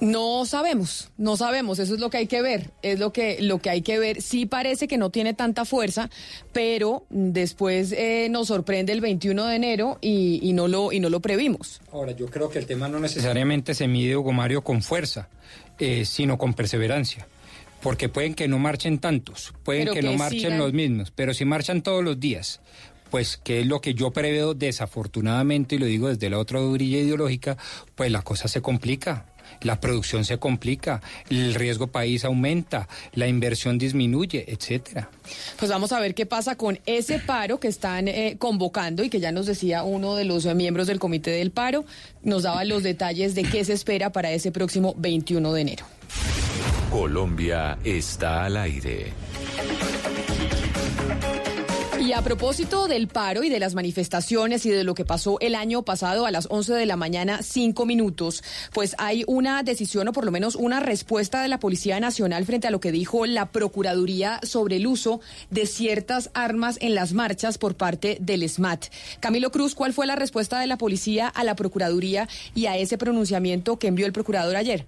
No sabemos, no sabemos, eso es lo que hay que ver, es lo que, lo que hay que ver. Sí parece que no tiene tanta fuerza, pero después eh, nos sorprende el 21 de enero y, y, no lo, y no lo previmos. Ahora, yo creo que el tema no necesariamente se mide, Hugo Mario, con fuerza, eh, sino con perseverancia. Porque pueden que no marchen tantos, pueden que, que, no marchen sigan. los mismos, pero si marchan todos los días, pues que es lo que yo preveo desafortunadamente, y lo digo desde la otra orilla ideológica, pues la cosa se complica la producción se complica, el riesgo país aumenta, la inversión disminuye, etcétera. Pues vamos a ver qué pasa con ese paro que están eh, convocando y que ya nos decía uno de los miembros del comité del paro, nos daba los detalles de qué se espera para ese próximo 21 de enero. Colombia está al aire. A propósito del paro y de las manifestaciones y de lo que pasó el año pasado a las 11 de la mañana, cinco minutos, pues hay una decisión o por lo menos una respuesta de la Policía Nacional frente a lo que dijo la Procuraduría sobre el uso de ciertas armas en las marchas por parte del SMAT. Camilo Cruz, ¿cuál fue la respuesta de la Policía a la Procuraduría y a ese pronunciamiento que envió el Procurador ayer?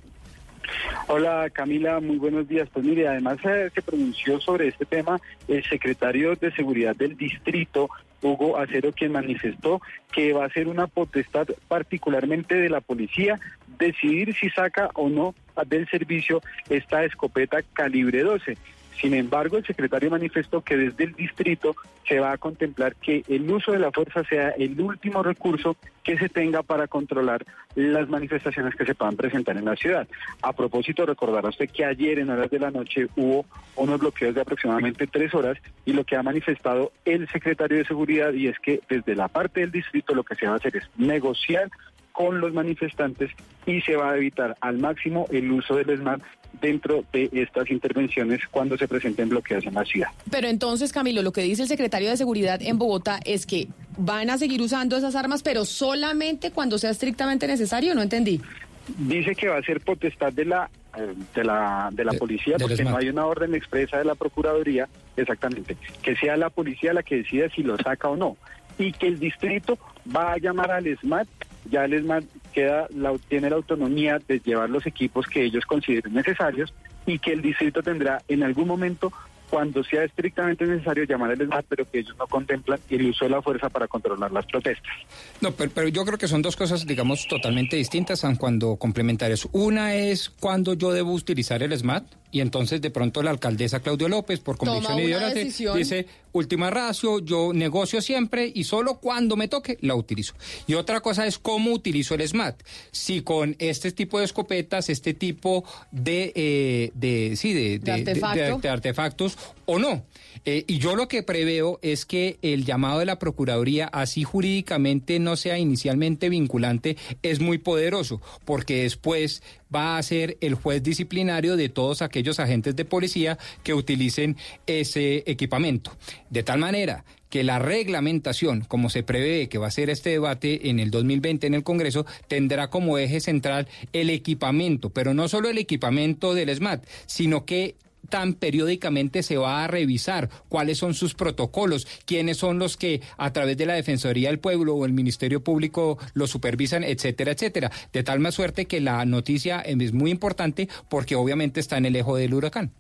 Hola Camila, muy buenos días. Pues mire, además se pronunció sobre este tema el secretario de Seguridad del Distrito, Hugo Acero, quien manifestó que va a ser una potestad particularmente de la policía decidir si saca o no del servicio esta escopeta calibre 12. Sin embargo, el secretario manifestó que desde el distrito se va a contemplar que el uso de la fuerza sea el último recurso que se tenga para controlar las manifestaciones que se puedan presentar en la ciudad. A propósito, recordará usted que ayer en horas de la noche hubo unos bloqueos de aproximadamente tres horas y lo que ha manifestado el secretario de Seguridad y es que desde la parte del distrito lo que se va a hacer es negociar con los manifestantes y se va a evitar al máximo el uso del SMAT dentro de estas intervenciones cuando se presenten bloqueos en la ciudad. Pero entonces, Camilo, lo que dice el secretario de Seguridad en Bogotá es que van a seguir usando esas armas, pero solamente cuando sea estrictamente necesario, no entendí. Dice que va a ser potestad de la de la de la de, policía porque no hay una orden expresa de la procuraduría exactamente que sea la policía la que decida si lo saca o no y que el distrito va a llamar al SMAT ya el ESMAD queda, la, tiene la autonomía de llevar los equipos que ellos consideren necesarios y que el distrito tendrá en algún momento cuando sea estrictamente necesario llamar al ESMAD, pero que ellos no contemplan el uso de la fuerza para controlar las protestas. No, pero, pero, yo creo que son dos cosas, digamos, totalmente distintas, aun cuando complementarias. Una es cuando yo debo utilizar el SMAT, y entonces de pronto la alcaldesa Claudio López, por convicción ideológica, dice, última ratio, yo negocio siempre y solo cuando me toque la utilizo. Y otra cosa es cómo utilizo el SMAT. Si con este tipo de escopetas, este tipo de, eh, de, sí, de, de, artefacto. de artefactos o no. Eh, y yo lo que preveo es que el llamado de la Procuraduría, así jurídicamente no sea inicialmente vinculante, es muy poderoso, porque después va a ser el juez disciplinario de todos aquellos agentes de policía que utilicen ese equipamiento. De tal manera que la reglamentación, como se prevé que va a ser este debate en el 2020 en el Congreso, tendrá como eje central el equipamiento, pero no solo el equipamiento del SMAT, sino que tan periódicamente se va a revisar cuáles son sus protocolos, quiénes son los que a través de la Defensoría del Pueblo o el Ministerio Público lo supervisan, etcétera, etcétera. De tal más suerte que la noticia es muy importante porque obviamente está en el eje del huracán.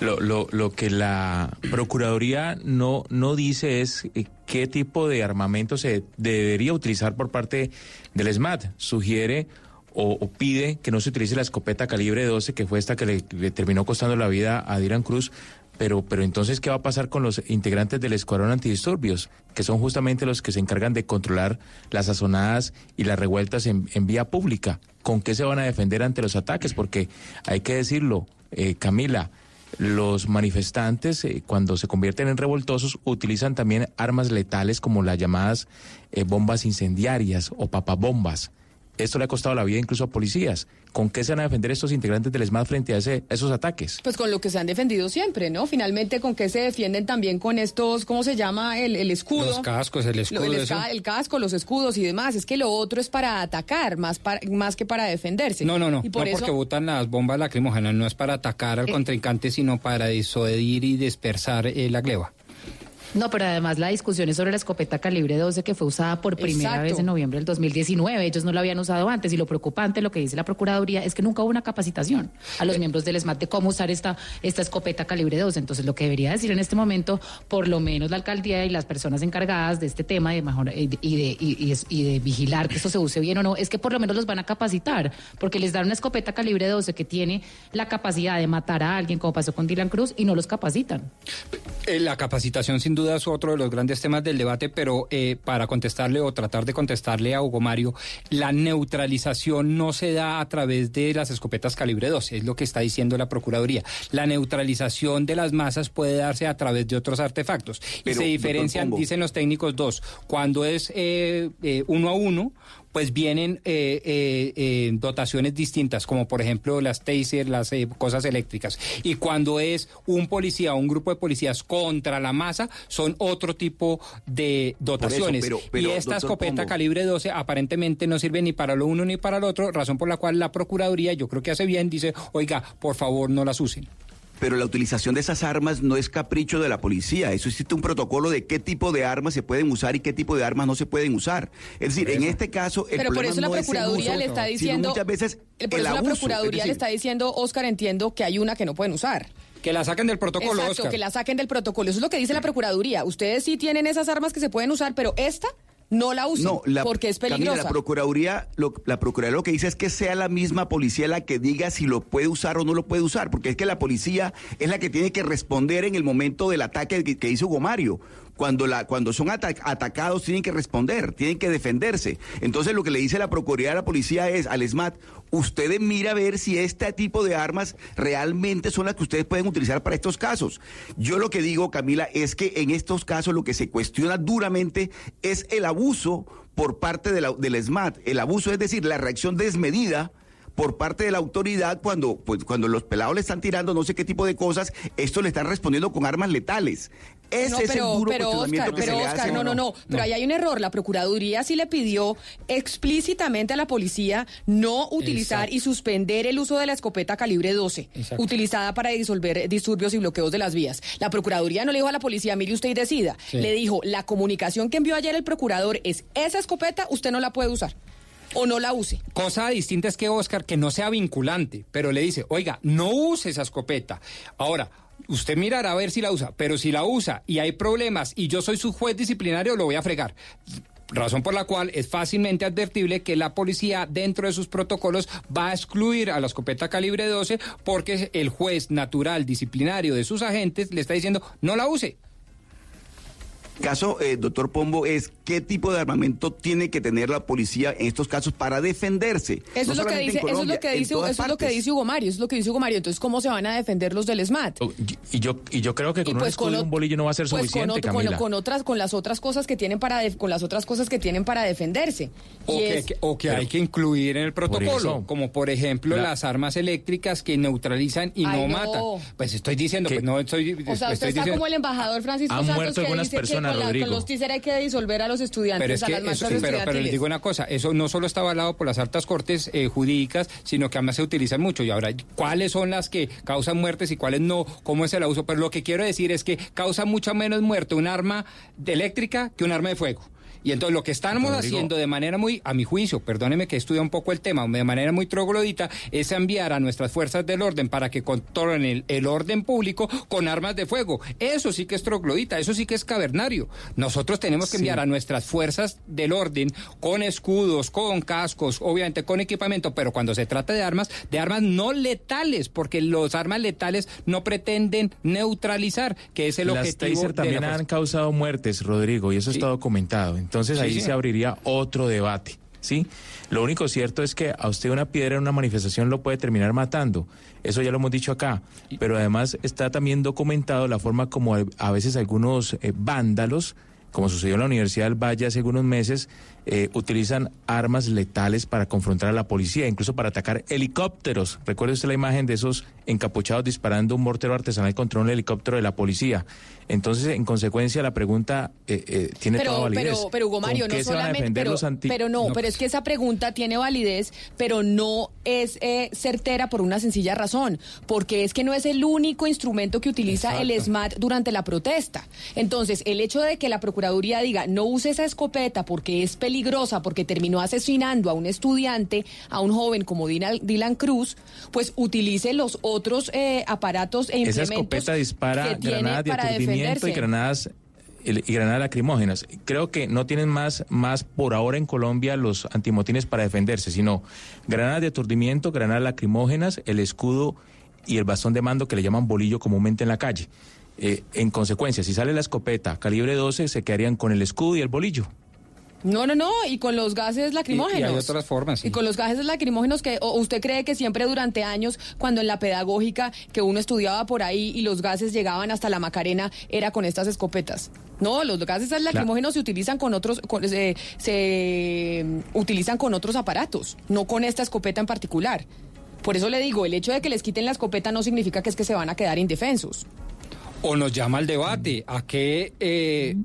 Lo, lo, lo, que la Procuraduría no, no dice es qué tipo de armamento se debería utilizar por parte del SMAT. Sugiere o, pide que no se utilice la escopeta calibre 12, que fue esta que le, terminó costando la vida a Dylan Cruz, Pero, pero entonces, ¿qué va a pasar con los integrantes del Escuadrón Antidisturbios, que son justamente los que se encargan de controlar las azonadas y las revueltas en, en vía pública? ¿Con qué se van a defender ante los ataques? Porque hay que decirlo, eh, Camila, los manifestantes, eh, cuando se convierten en revoltosos, utilizan también armas letales como las llamadas eh, bombas incendiarias o papabombas. Esto le ha costado la vida incluso a policías. ¿Con qué se van a defender estos integrantes del ESMAD frente a, ese, a esos ataques? Pues con lo que se han defendido siempre, ¿no? Finalmente, ¿con qué se defienden también con estos, ¿cómo se llama? El, el escudo. Los cascos, el escudo. Lo- el, eso. esca- el casco, los escudos y demás. Es que lo otro es para atacar, más, para- más que para defenderse. No, no, no. Y por no eso, porque botan las bombas lacrimógenas. No es para atacar al Eh. contrincante, sino para disuadir y dispersar eh, la gleba. No, pero además la discusión es sobre la escopeta calibre 12 que fue usada por primera Exacto. vez en noviembre del 2019. Ellos no la habían usado antes y lo preocupante, lo que dice la Procuraduría, es que nunca hubo una capacitación a los miembros del ESMAD de cómo usar esta, esta escopeta calibre 12. Entonces, lo que debería decir en este momento, por lo menos la alcaldía y las personas encargadas de este tema de mejor, y de, y de, y- y es- y de vigilar que esto se use bien o no, es que por lo menos los van a capacitar, porque les dan una escopeta calibre 12 que tiene la capacidad de matar a alguien, como pasó con Dylan Cruz, y no los capacitan. Eh, la capacitación sin duda es otro de los grandes temas del debate, pero eh, para contestarle o tratar de contestarle a Hugo Mario, la neutralización no se da a través de las escopetas calibre 12, es lo que está diciendo la Procuraduría. La neutralización de las masas puede darse a través de otros artefactos. y Pero, se doctor diferencian, dicen los técnicos, dos. Cuando es eh, eh, uno a uno, pues vienen eh, eh, eh, dotaciones distintas, como por ejemplo las taser, las eh, cosas eléctricas. Y cuando es un policía o un grupo de policías contra la masa, son otro tipo de dotaciones. pero- pero, y esta escopeta Pombo. calibre 12 aparentemente no sirve ni para lo uno ni para lo otro, razón por la cual la Procuraduría, yo creo que hace bien, dice, oiga, por favor no las usen. Pero la utilización de esas armas no es capricho de la policía. Eso existe un protocolo de qué tipo de armas se pueden usar y qué tipo de armas no se pueden usar. Es decir, en este caso, el Pero por eso la no es el Procuraduría uso, le está diciendo. muchas veces por el eso la. Procuraduría Es le está diciendo, Oscar, entiendo que hay una que no pueden usar. Que la saquen del protocolo, Exacto, Oscar. que la saquen del protocolo. Eso es lo que dice la Procuraduría. Ustedes sí tienen esas armas que se pueden usar, pero esta no la usen No, la, porque es Camila, peligrosa. la Procuraduría, lo, la Procuraduría lo que dice es que sea la misma policía la que diga si lo puede usar o no lo puede usar, porque es que la policía es la que tiene que responder en el momento del ataque que, que hizo Hugo Mario. Cuando, la, cuando son ata- atacados tienen que responder, tienen que defenderse. Entonces lo que le dice la Procuraduría a la policía es, al SMAT, ustedes mira a ver si este tipo de armas realmente son las que ustedes pueden utilizar para estos casos. Yo lo que digo, Camila, es que en estos casos lo que se cuestiona duramente es el abuso por parte del SMAT. El abuso es decir, la reacción desmedida por parte de la autoridad cuando, pues, cuando los pelados le están tirando no sé qué tipo de cosas, esto le están respondiendo con armas letales. Ese no, es el pero, duro pero cuestionamiento Oscar, que pero se le Oscar, hace. no, no, no, pero ahí hay un error. La Procuraduría sí le pidió explícitamente a la policía no utilizar Exacto. y suspender el uso de la escopeta calibre 12, Exacto. utilizada para disolver disturbios y bloqueos de las vías. La Procuraduría no le dijo a la policía, mire usted y decida. Sí. Le dijo, la comunicación que envió ayer el procurador es esa escopeta, usted no la puede usar. O no la use. Cosa distinta es que Oscar, que no sea vinculante, pero le dice, oiga, no use esa escopeta. Ahora, usted mirará a ver si la usa, pero si la usa y hay problemas y yo soy su juez disciplinario, lo voy a fregar. Razón por la cual es fácilmente advertible que la policía dentro de sus protocolos va a excluir a la escopeta calibre 12 porque el juez natural disciplinario de sus agentes le está diciendo no la use. Caso, eh, doctor Pombo, es qué tipo de armamento tiene que tener la policía en estos casos para defenderse. Eso No es lo que dice, eso es lo que dice, eso es lo que dice Hugo Mario, eso es lo que dice Hugo Mario. Entonces, ¿cómo se van a defender los del SMAT? Y yo, y yo creo que con un escudo y ot- un bolillo no va a ser pues suficiente, con, con- Camila. con otras, con las otras cosas que tienen para, con las otras cosas que tienen para defenderse. O Y que, es- que- o que Pero- hay que incluir en el protocolo, eso. como por ejemplo La- las armas eléctricas que neutralizan y Ay, no, no. matan. Pues estoy diciendo, ¿Qué? pues no estoy, o sea, estoy usted está diciendo- como el embajador Francisco Han Santos muerto que algunas dice personas, que con, la- Rodrigo. con los teaser hay que disolver a los estudiantes, Pero es a que las eso, marchas sí, pero, pero les digo una cosa, eso no solo está avalado por las altas cortes eh, jurídicas, sino que además se utilizan mucho. Y ahora, ¿cuáles son las que causan muertes y cuáles no? ¿Cómo es el abuso? Pero lo que quiero decir es que causa mucha menos muerte un arma de eléctrica que un arma de fuego. Y entonces lo que estamos Rodrigo. haciendo de manera muy, a mi juicio, perdóneme que estudia un poco el tema, de manera muy troglodita, es enviar a nuestras fuerzas del orden para que controlen el, el orden público con armas de fuego. Eso sí que es troglodita, eso sí que es cavernario. Nosotros tenemos que Sí. enviar a nuestras fuerzas del orden con escudos, con cascos, obviamente con equipamiento, pero cuando se trata de armas, de armas no letales, porque los armas letales no pretenden neutralizar, que es el Las objetivo de también la fuerza. han causado muertes, Rodrigo, y eso está documentado. Entonces Sí, ahí sí. se abriría otro debate, ¿sí? Lo único cierto es que a usted una piedra en una manifestación lo puede terminar matando. Eso ya lo hemos dicho acá. Pero además está también documentado la forma como a a veces algunos eh, vándalos, como sucedió en la Universidad del Valle hace algunos meses, eh, utilizan armas letales para confrontar a la policía, incluso para atacar helicópteros. Recuerde usted la imagen de esos encapuchados disparando un mortero artesanal contra un helicóptero de la policía. Entonces, en consecuencia, la pregunta eh, eh, tiene toda Pero, validez. pero, pero Hugo ¿Con Mario, no solamente, pero, anti- pero no, No, pero es que esa pregunta tiene validez, pero no es eh, certera por una sencilla razón, porque es que no es el único instrumento que utiliza el SMAT durante la protesta. Entonces, el hecho de que la Procuraduría diga, no use esa escopeta porque es peligrosa, porque terminó asesinando a un estudiante, a un joven como Dylan, Dylan Cruz, pues utilice los otros eh, aparatos e Esa implementos escopeta que dispara granadas de aturdimiento y granadas y granadas lacrimógenas. Creo que no tienen más, más por ahora en Colombia los antimotines para defenderse, sino granadas de aturdimiento, granadas lacrimógenas, el escudo y el bastón de mando que le llaman bolillo comúnmente en la calle. Eh, en consecuencia, si sale la escopeta calibre 12, se quedarían con el escudo y el bolillo. No, no, no, y con los gases lacrimógenos. Y- y hay otras formas, sí. Y con los gases lacrimógenos que o usted cree que siempre durante años, cuando en la pedagógica que uno estudiaba por ahí y los gases llegaban hasta la Macarena, era con estas escopetas. No, los gases lacrimógenos se utilizan con otros, con- se, mm, utilizan con otros aparatos, no con esta escopeta en particular. Por eso le digo, el hecho de que les quiten la escopeta no significa que es que se van a quedar indefensos. O nos llama al debate a qué eh,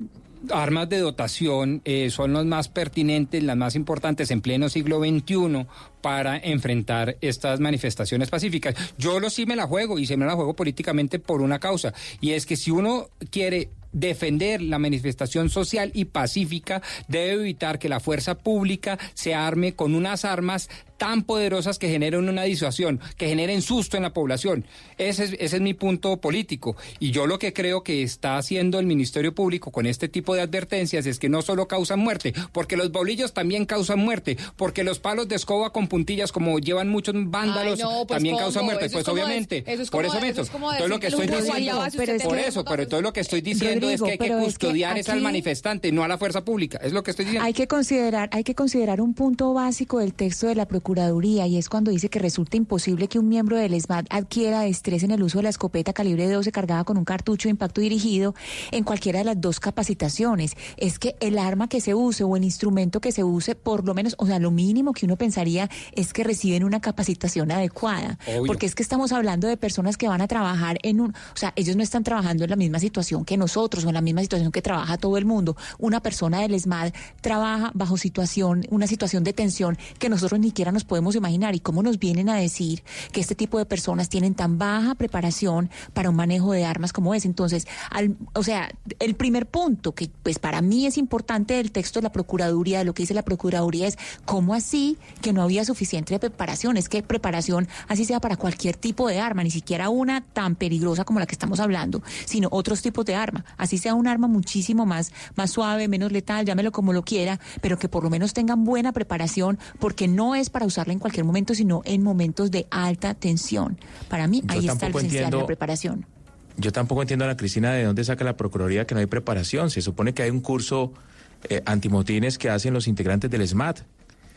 armas de dotación eh, son las más pertinentes, las más importantes en pleno siglo XXI para enfrentar estas manifestaciones pacíficas. Yo lo sí me la juego y se me la juego políticamente por una causa y es que si uno quiere defender la manifestación social y pacífica, debe evitar que la fuerza pública se arme con unas armas tan poderosas que generen una disuasión, que generen susto en la población. Ese es, ese es mi punto político. Y yo lo que creo que está haciendo el Ministerio Público con este tipo de advertencias es que no solo causan muerte, porque los bolillos también causan muerte, porque los palos de escoba con puntillas, como llevan muchos vándalos, Ay, no, pues, también causan muerte. Eso Pues obviamente, es- eso es por eso es Entonces lo que estoy de diciendo, usted por eso, pero entonces lo que estoy diciendo Rodrigo, es que hay que pero es que custodiar es al aquí- manifestante, no a la fuerza pública. Es lo que estoy diciendo. Hay que considerar, hay que considerar un punto básico del texto de la Procuraduría y es cuando dice que resulta imposible que un miembro del ESMAD adquiera destreza en el uso de la escopeta calibre 12 cargada con un cartucho de impacto dirigido en cualquiera de las dos capacitaciones. Es que el arma que se use o el instrumento que se use, por lo menos, o sea, lo mínimo que uno pensaría es que reciben una capacitación adecuada. Obvio. Porque es que estamos hablando de personas que van a trabajar en un, o sea, ellos no están trabajando en la misma situación que nosotros o en la misma situación que trabaja todo el mundo. Una persona del ESMAD trabaja bajo situación, una situación de tensión que nosotros ni siquiera nos podemos imaginar y cómo nos vienen a decir que este tipo de personas tienen tan baja preparación para un manejo de armas como es. Entonces, al, o sea, el primer punto que pues para mí es importante del texto de la Procuraduría, de lo que dice la Procuraduría es cómo así que no había suficiente preparación, es que preparación así sea para cualquier tipo de arma, ni siquiera una tan peligrosa como la que estamos hablando, sino otros tipos de arma, así sea un arma muchísimo más más suave, menos letal, llámelo como lo quiera, pero que por lo menos tengan buena preparación porque no es para usarla en cualquier momento, sino en momentos de alta tensión. Para mí Yo ahí está el esencial de la preparación. Yo tampoco entiendo a la Cristina de dónde saca la Procuraduría que no hay preparación. Se supone que hay un curso eh, antimotines que hacen los integrantes del SMAT.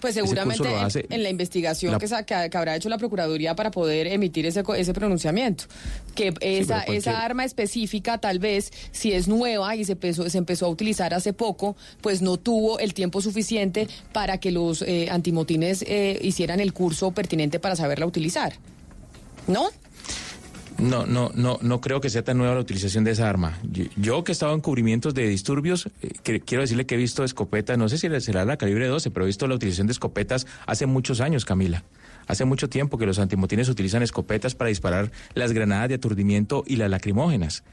Pues seguramente en, hace en la investigación la- que, sa- que, que habrá hecho la Procuraduría para poder emitir ese, ese pronunciamiento. Que esa, esa arma específica, tal vez, si es nueva y se empezó, se empezó a utilizar hace poco, pues no tuvo el tiempo suficiente para que los eh, antimotines eh, hicieran el curso pertinente para saberla utilizar. ¿No? No, no, no, no creo que sea tan nueva la utilización de esa arma. Yo, que he estado en cubrimientos de disturbios, eh, quiero decirle que he visto escopetas, no sé si será la calibre 12, pero he visto la utilización de escopetas hace muchos años, Camila. Hace mucho tiempo que los antimotines utilizan escopetas para disparar las granadas de aturdimiento y las lacrimógenas.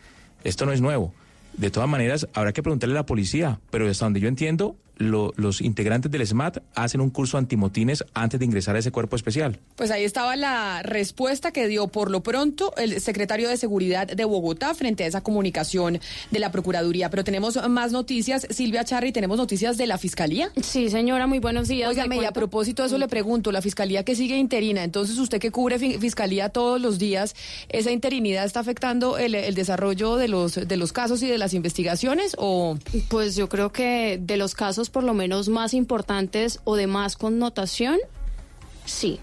Esto no es nuevo. De todas maneras, habrá que preguntarle a la policía, pero hasta donde yo entiendo, lo- los integrantes del SMAT hacen un curso antimotines antes de ingresar a ese cuerpo especial. Pues ahí estaba la respuesta que dio por lo pronto el secretario de Seguridad de Bogotá frente a esa comunicación de la Procuraduría. Pero tenemos más noticias. Silvia Charri, ¿tenemos noticias de la Fiscalía? Sí, señora, muy buenos días. Le y a propósito de eso le pregunto, la Fiscalía que sigue interina, entonces usted que cubre fi- Fiscalía todos los días, ¿esa interinidad está afectando el, el desarrollo de los, de los casos y de las investigaciones o...? Pues yo creo que de los casos por lo menos más importantes o de más connotación, sí.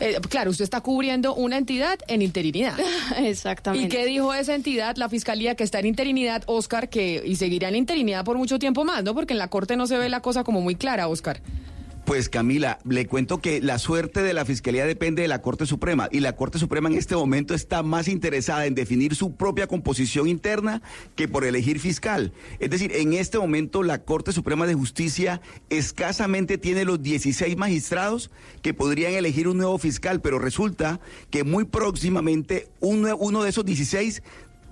Eh, claro, usted está cubriendo una entidad en interinidad. Exactamente. ¿Y qué dijo esa entidad, la fiscalía que está en interinidad, Oscar, que y seguirá en interinidad por mucho tiempo más, ¿no? Porque en la corte no se ve la cosa como muy clara, Oscar. Pues Camila, le cuento que la suerte de la Fiscalía depende de la Corte Suprema y la Corte Suprema en este momento está más interesada en definir su propia composición interna que por elegir fiscal. Es decir, en este momento la Corte Suprema de Justicia escasamente tiene los 16 magistrados que podrían elegir un nuevo fiscal, pero resulta que muy próximamente uno, de esos 16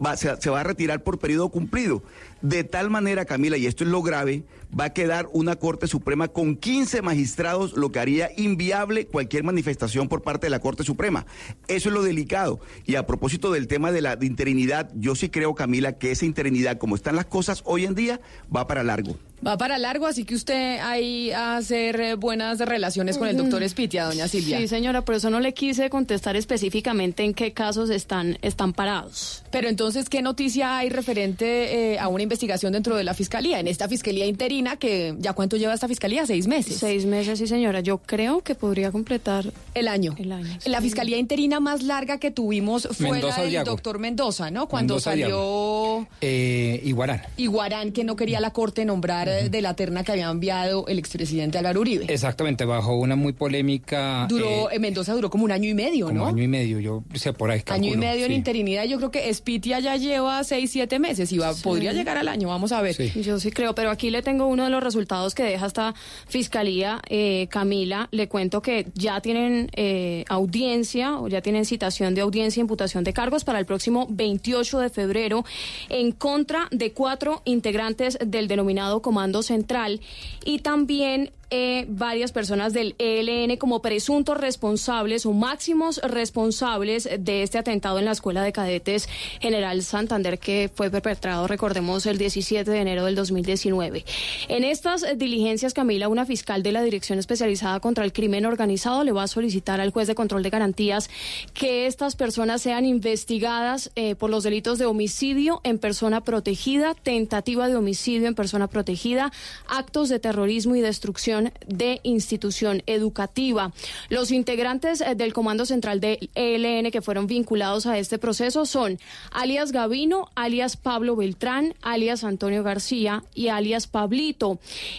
va- se, se va a retirar por periodo cumplido. De tal manera, Camila, y esto es lo grave, va a quedar una Corte Suprema con 15 magistrados, lo que haría inviable cualquier manifestación por parte de la Corte Suprema. Eso es lo delicado. Y a propósito del tema de la interinidad, yo sí creo, Camila, que esa interinidad, como están las cosas hoy en día, va para largo. Va para largo, así que usted ahí a hacer eh, buenas relaciones con el doctor Espitia, doña Silvia. Sí, señora, por eso no le quise contestar específicamente en qué casos están, están parados. Pero entonces, ¿qué noticia hay referente eh, a una investigación dentro de la fiscalía? En esta fiscalía interina, que ya cuánto lleva esta fiscalía, seis meses. Seis meses, sí, señora. Yo creo que podría completar el año. El año. La fiscalía interina más larga que tuvimos fue Mendoza la del Diago. doctor Mendoza, ¿no? Cuando Mendoza salió Eh, Iguarán. Iguarán, que no quería la corte nombrar de la terna que había enviado el expresidente Álvaro Uribe. Exactamente, bajo una muy polémica. Duró, eh, Mendoza duró como un año y medio, como ¿no? año y medio, yo sé por ahí. Año y calculo, medio en interinidad, yo creo que Espitia ya lleva seis, siete meses y va, podría llegar al año, vamos a ver. Yo sí creo, pero aquí le tengo uno de los resultados que deja esta fiscalía, eh, Camila. Le cuento que ya tienen eh, audiencia o ya tienen citación de audiencia e imputación de cargos para el próximo 28 de febrero en contra de cuatro integrantes del denominado Comando Central y también eh, varias personas del ELN como presuntos responsables o máximos responsables de este atentado en la Escuela de Cadetes General Santander que fue perpetrado, recordemos, el 17 de enero del 2019. En estas diligencias, Camila, una fiscal de la Dirección Especializada contra el Crimen Organizado le va a solicitar al juez de control de garantías que estas personas sean investigadas eh, por los delitos de homicidio en persona protegida, tentativa de homicidio en persona protegida, actos de terrorismo y destrucción de institución educativa. Los integrantes eh, del Comando Central del ELN que fueron vinculados a este proceso son alias Gavino, alias Pablo Beltrán, alias Antonio García y alias Pablito.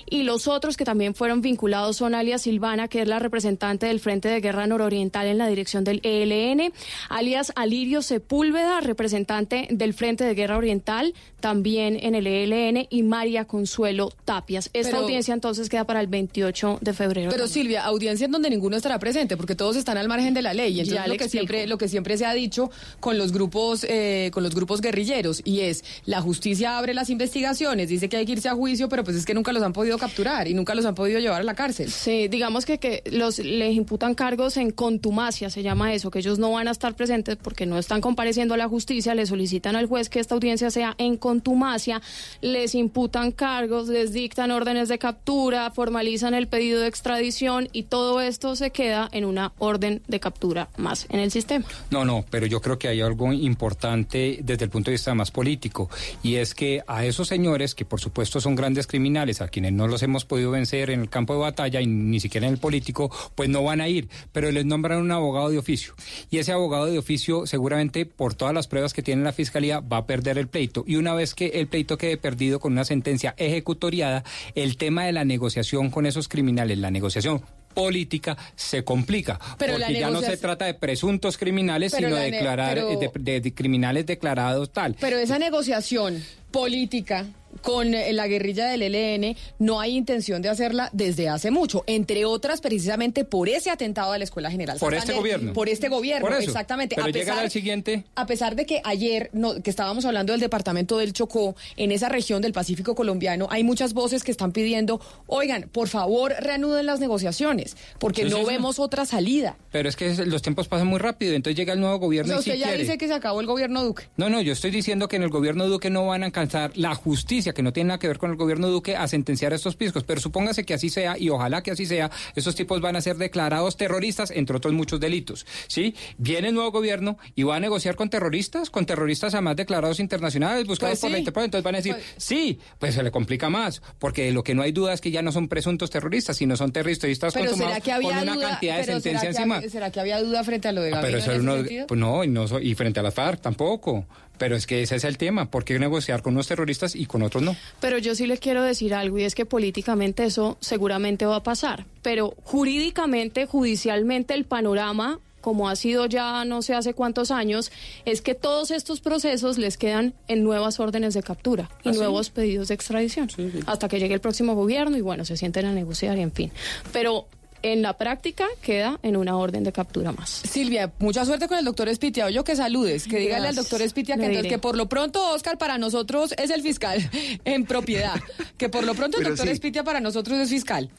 Y los otros que también fueron vinculados son alias Silvana, que es la representante del Frente de Guerra Nororiental en la dirección del ELN, alias Alirio Sepúlveda, representante del Frente de Guerra Oriental, también en el ELN, y María Consuelo Tapias. Esta Pero- audiencia entonces queda para el 28 de febrero. Pero también. Silvia, audiencia en donde ninguno estará presente, porque todos están al margen de la ley. Y entonces Ya lo le que explico. siempre, lo que siempre se ha dicho con los grupos, eh, con los grupos guerrilleros, y es la justicia abre las investigaciones, dice que hay que irse a juicio, pero pues es que nunca los han podido capturar y nunca los han podido llevar a la cárcel. Sí, digamos que, que los les imputan cargos en contumacia, se llama eso, que ellos no van a estar presentes porque no están compareciendo a la justicia, le solicitan al juez que esta audiencia sea en contumacia, les imputan cargos, les dictan órdenes de captura, formalizan el pedido de extradición y todo esto se queda en una orden de captura más en el sistema. No, no, pero yo creo que hay algo importante desde el punto de vista más político, y es que a esos señores, que por supuesto son grandes criminales, a quienes no los hemos podido vencer en el campo de batalla y ni siquiera en el político, pues no van a ir, pero les nombran un abogado de oficio. Y ese abogado de oficio, seguramente por todas las pruebas que tiene la fiscalía, va a perder el pleito. Y una vez que el pleito quede perdido con una sentencia ejecutoriada, el tema de la negociación con esos criminales, la negociación política se complica Pero porque ya no se trata de presuntos criminales sino declarar pero- de, de- de criminales declarados tal. Pero esa negociación política con eh, la guerrilla del ELN, no hay intención de hacerla desde hace mucho, entre otras precisamente por ese atentado a la Escuela General. Por este gobierno. Por este gobierno, Por eso. exactamente. Pero a pesar, al siguiente. a pesar de que ayer, no, que estábamos hablando del departamento del Chocó, en esa región del Pacífico colombiano, hay muchas voces que están pidiendo, oigan, por favor, reanuden las negociaciones, porque Sí, no sí, sí. vemos otra salida. Pero es que los tiempos pasan muy rápido, entonces llega el nuevo O gobierno y usted ya quiere. dice que se acabó el gobierno Duque. No, no, yo estoy diciendo que en el gobierno Duque no van a alcanzar la justicia, que no tiene nada que ver con el gobierno Duque, a sentenciar a estos piscos. Pero supóngase que así sea, y ojalá que así sea, esos tipos van a ser declarados terroristas, entre otros muchos delitos. ¿Sí? Viene el nuevo gobierno y va a negociar con terroristas, con terroristas además declarados internacionales, buscados Pues por la. Interpol. Entonces van a decir, Pues- sí, pues se le complica más, porque lo que no hay duda es que ya no son presuntos terroristas, sino son terroristas Pero consumados será que había con una duda, cantidad de pero sentencia ¿será que encima. había- ¿será que había duda frente a lo de Ah, Gavino pero en eso ese sentido? pues no, y no y frente a las FARC tampoco. Pero es que ese es el tema, ¿por qué negociar con unos terroristas y con otros no? Pero yo sí le quiero decir algo y es que políticamente eso seguramente va a pasar, pero jurídicamente, judicialmente el panorama como ha sido ya no sé hace cuántos años, es que todos estos procesos les quedan en nuevas órdenes de captura y ¿Ah, sí? nuevos pedidos de extradición, hasta que llegue el próximo gobierno y bueno, se sienten a negociar y en fin. Pero en la práctica queda en una orden de captura más. Silvia, mucha suerte con el doctor Espitia. Oye, que saludes, que dígale al doctor Espitia que, entonces, por lo pronto Oscar para nosotros es el fiscal en propiedad. Que por lo pronto el Pero doctor sí. Espitia para nosotros es fiscal.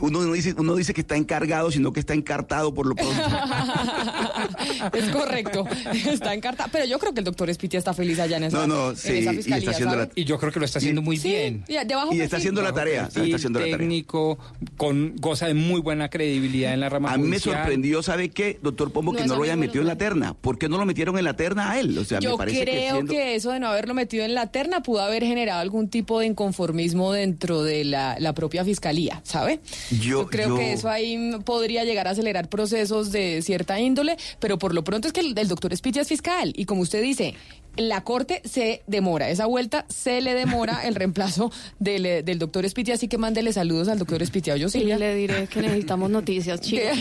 Uno no dice, uno dice que está encargado, sino que está encartado por lo pronto. es correcto, está encartado. Pero yo creo que el doctor Espitia está feliz allá en esa, No, no, en sí, esa y fiscalía. está haciendo la- Y yo creo que lo está haciendo muy bien. Y debajo Y está haciendo la tarea, está haciendo la tarea. técnico, con, goza de muy buena credibilidad en la rama A mí me sorprendió, ¿sabe qué, doctor Pombo, No que no lo hayan metido en la terna? ¿Por qué no lo metieron en la terna a él? O sea, Yo me parece creo que, siendo- que eso de no haberlo metido en la terna pudo haber generado algún tipo de inconformismo dentro de la, la propia fiscalía, ¿sabe? Yo- creo yo- que eso ahí podría llegar a acelerar procesos de cierta índole, pero por lo pronto es que el, el doctor Espitia es fiscal y como usted dice, la corte se demora, esa vuelta se le demora el reemplazo del, eh, del doctor Espitia, así que mándele saludos al doctor Espitia. Yo Sí, le diré que necesitamos noticias, chicos.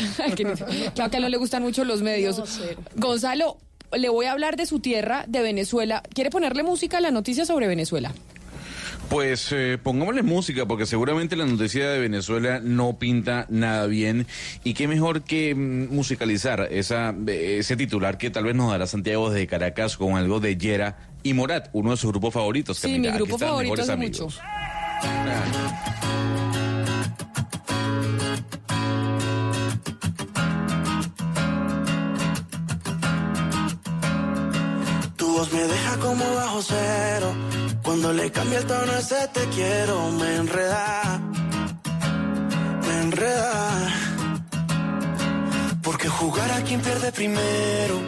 Claro que a él no le gustan mucho los medios. No. Gonzalo, le voy a hablar de su tierra, de Venezuela. ¿Quiere ponerle música a la noticia sobre Venezuela? Pues eh, pongámosle música, porque seguramente la noticia de Venezuela no pinta nada bien. Y qué mejor que mm, musicalizar esa, eh, ese titular que tal vez nos dará Santiago desde Caracas con algo de Yera y Morat, uno de sus grupos favoritos. Sí, Camila. mi Aquí grupo están, favorito Amigos. mucho. Tu voz me deja como bajo cero. Cuando le cambia el tono ese te quiero, me enreda. Me enreda. Porque jugar a quien pierde primero.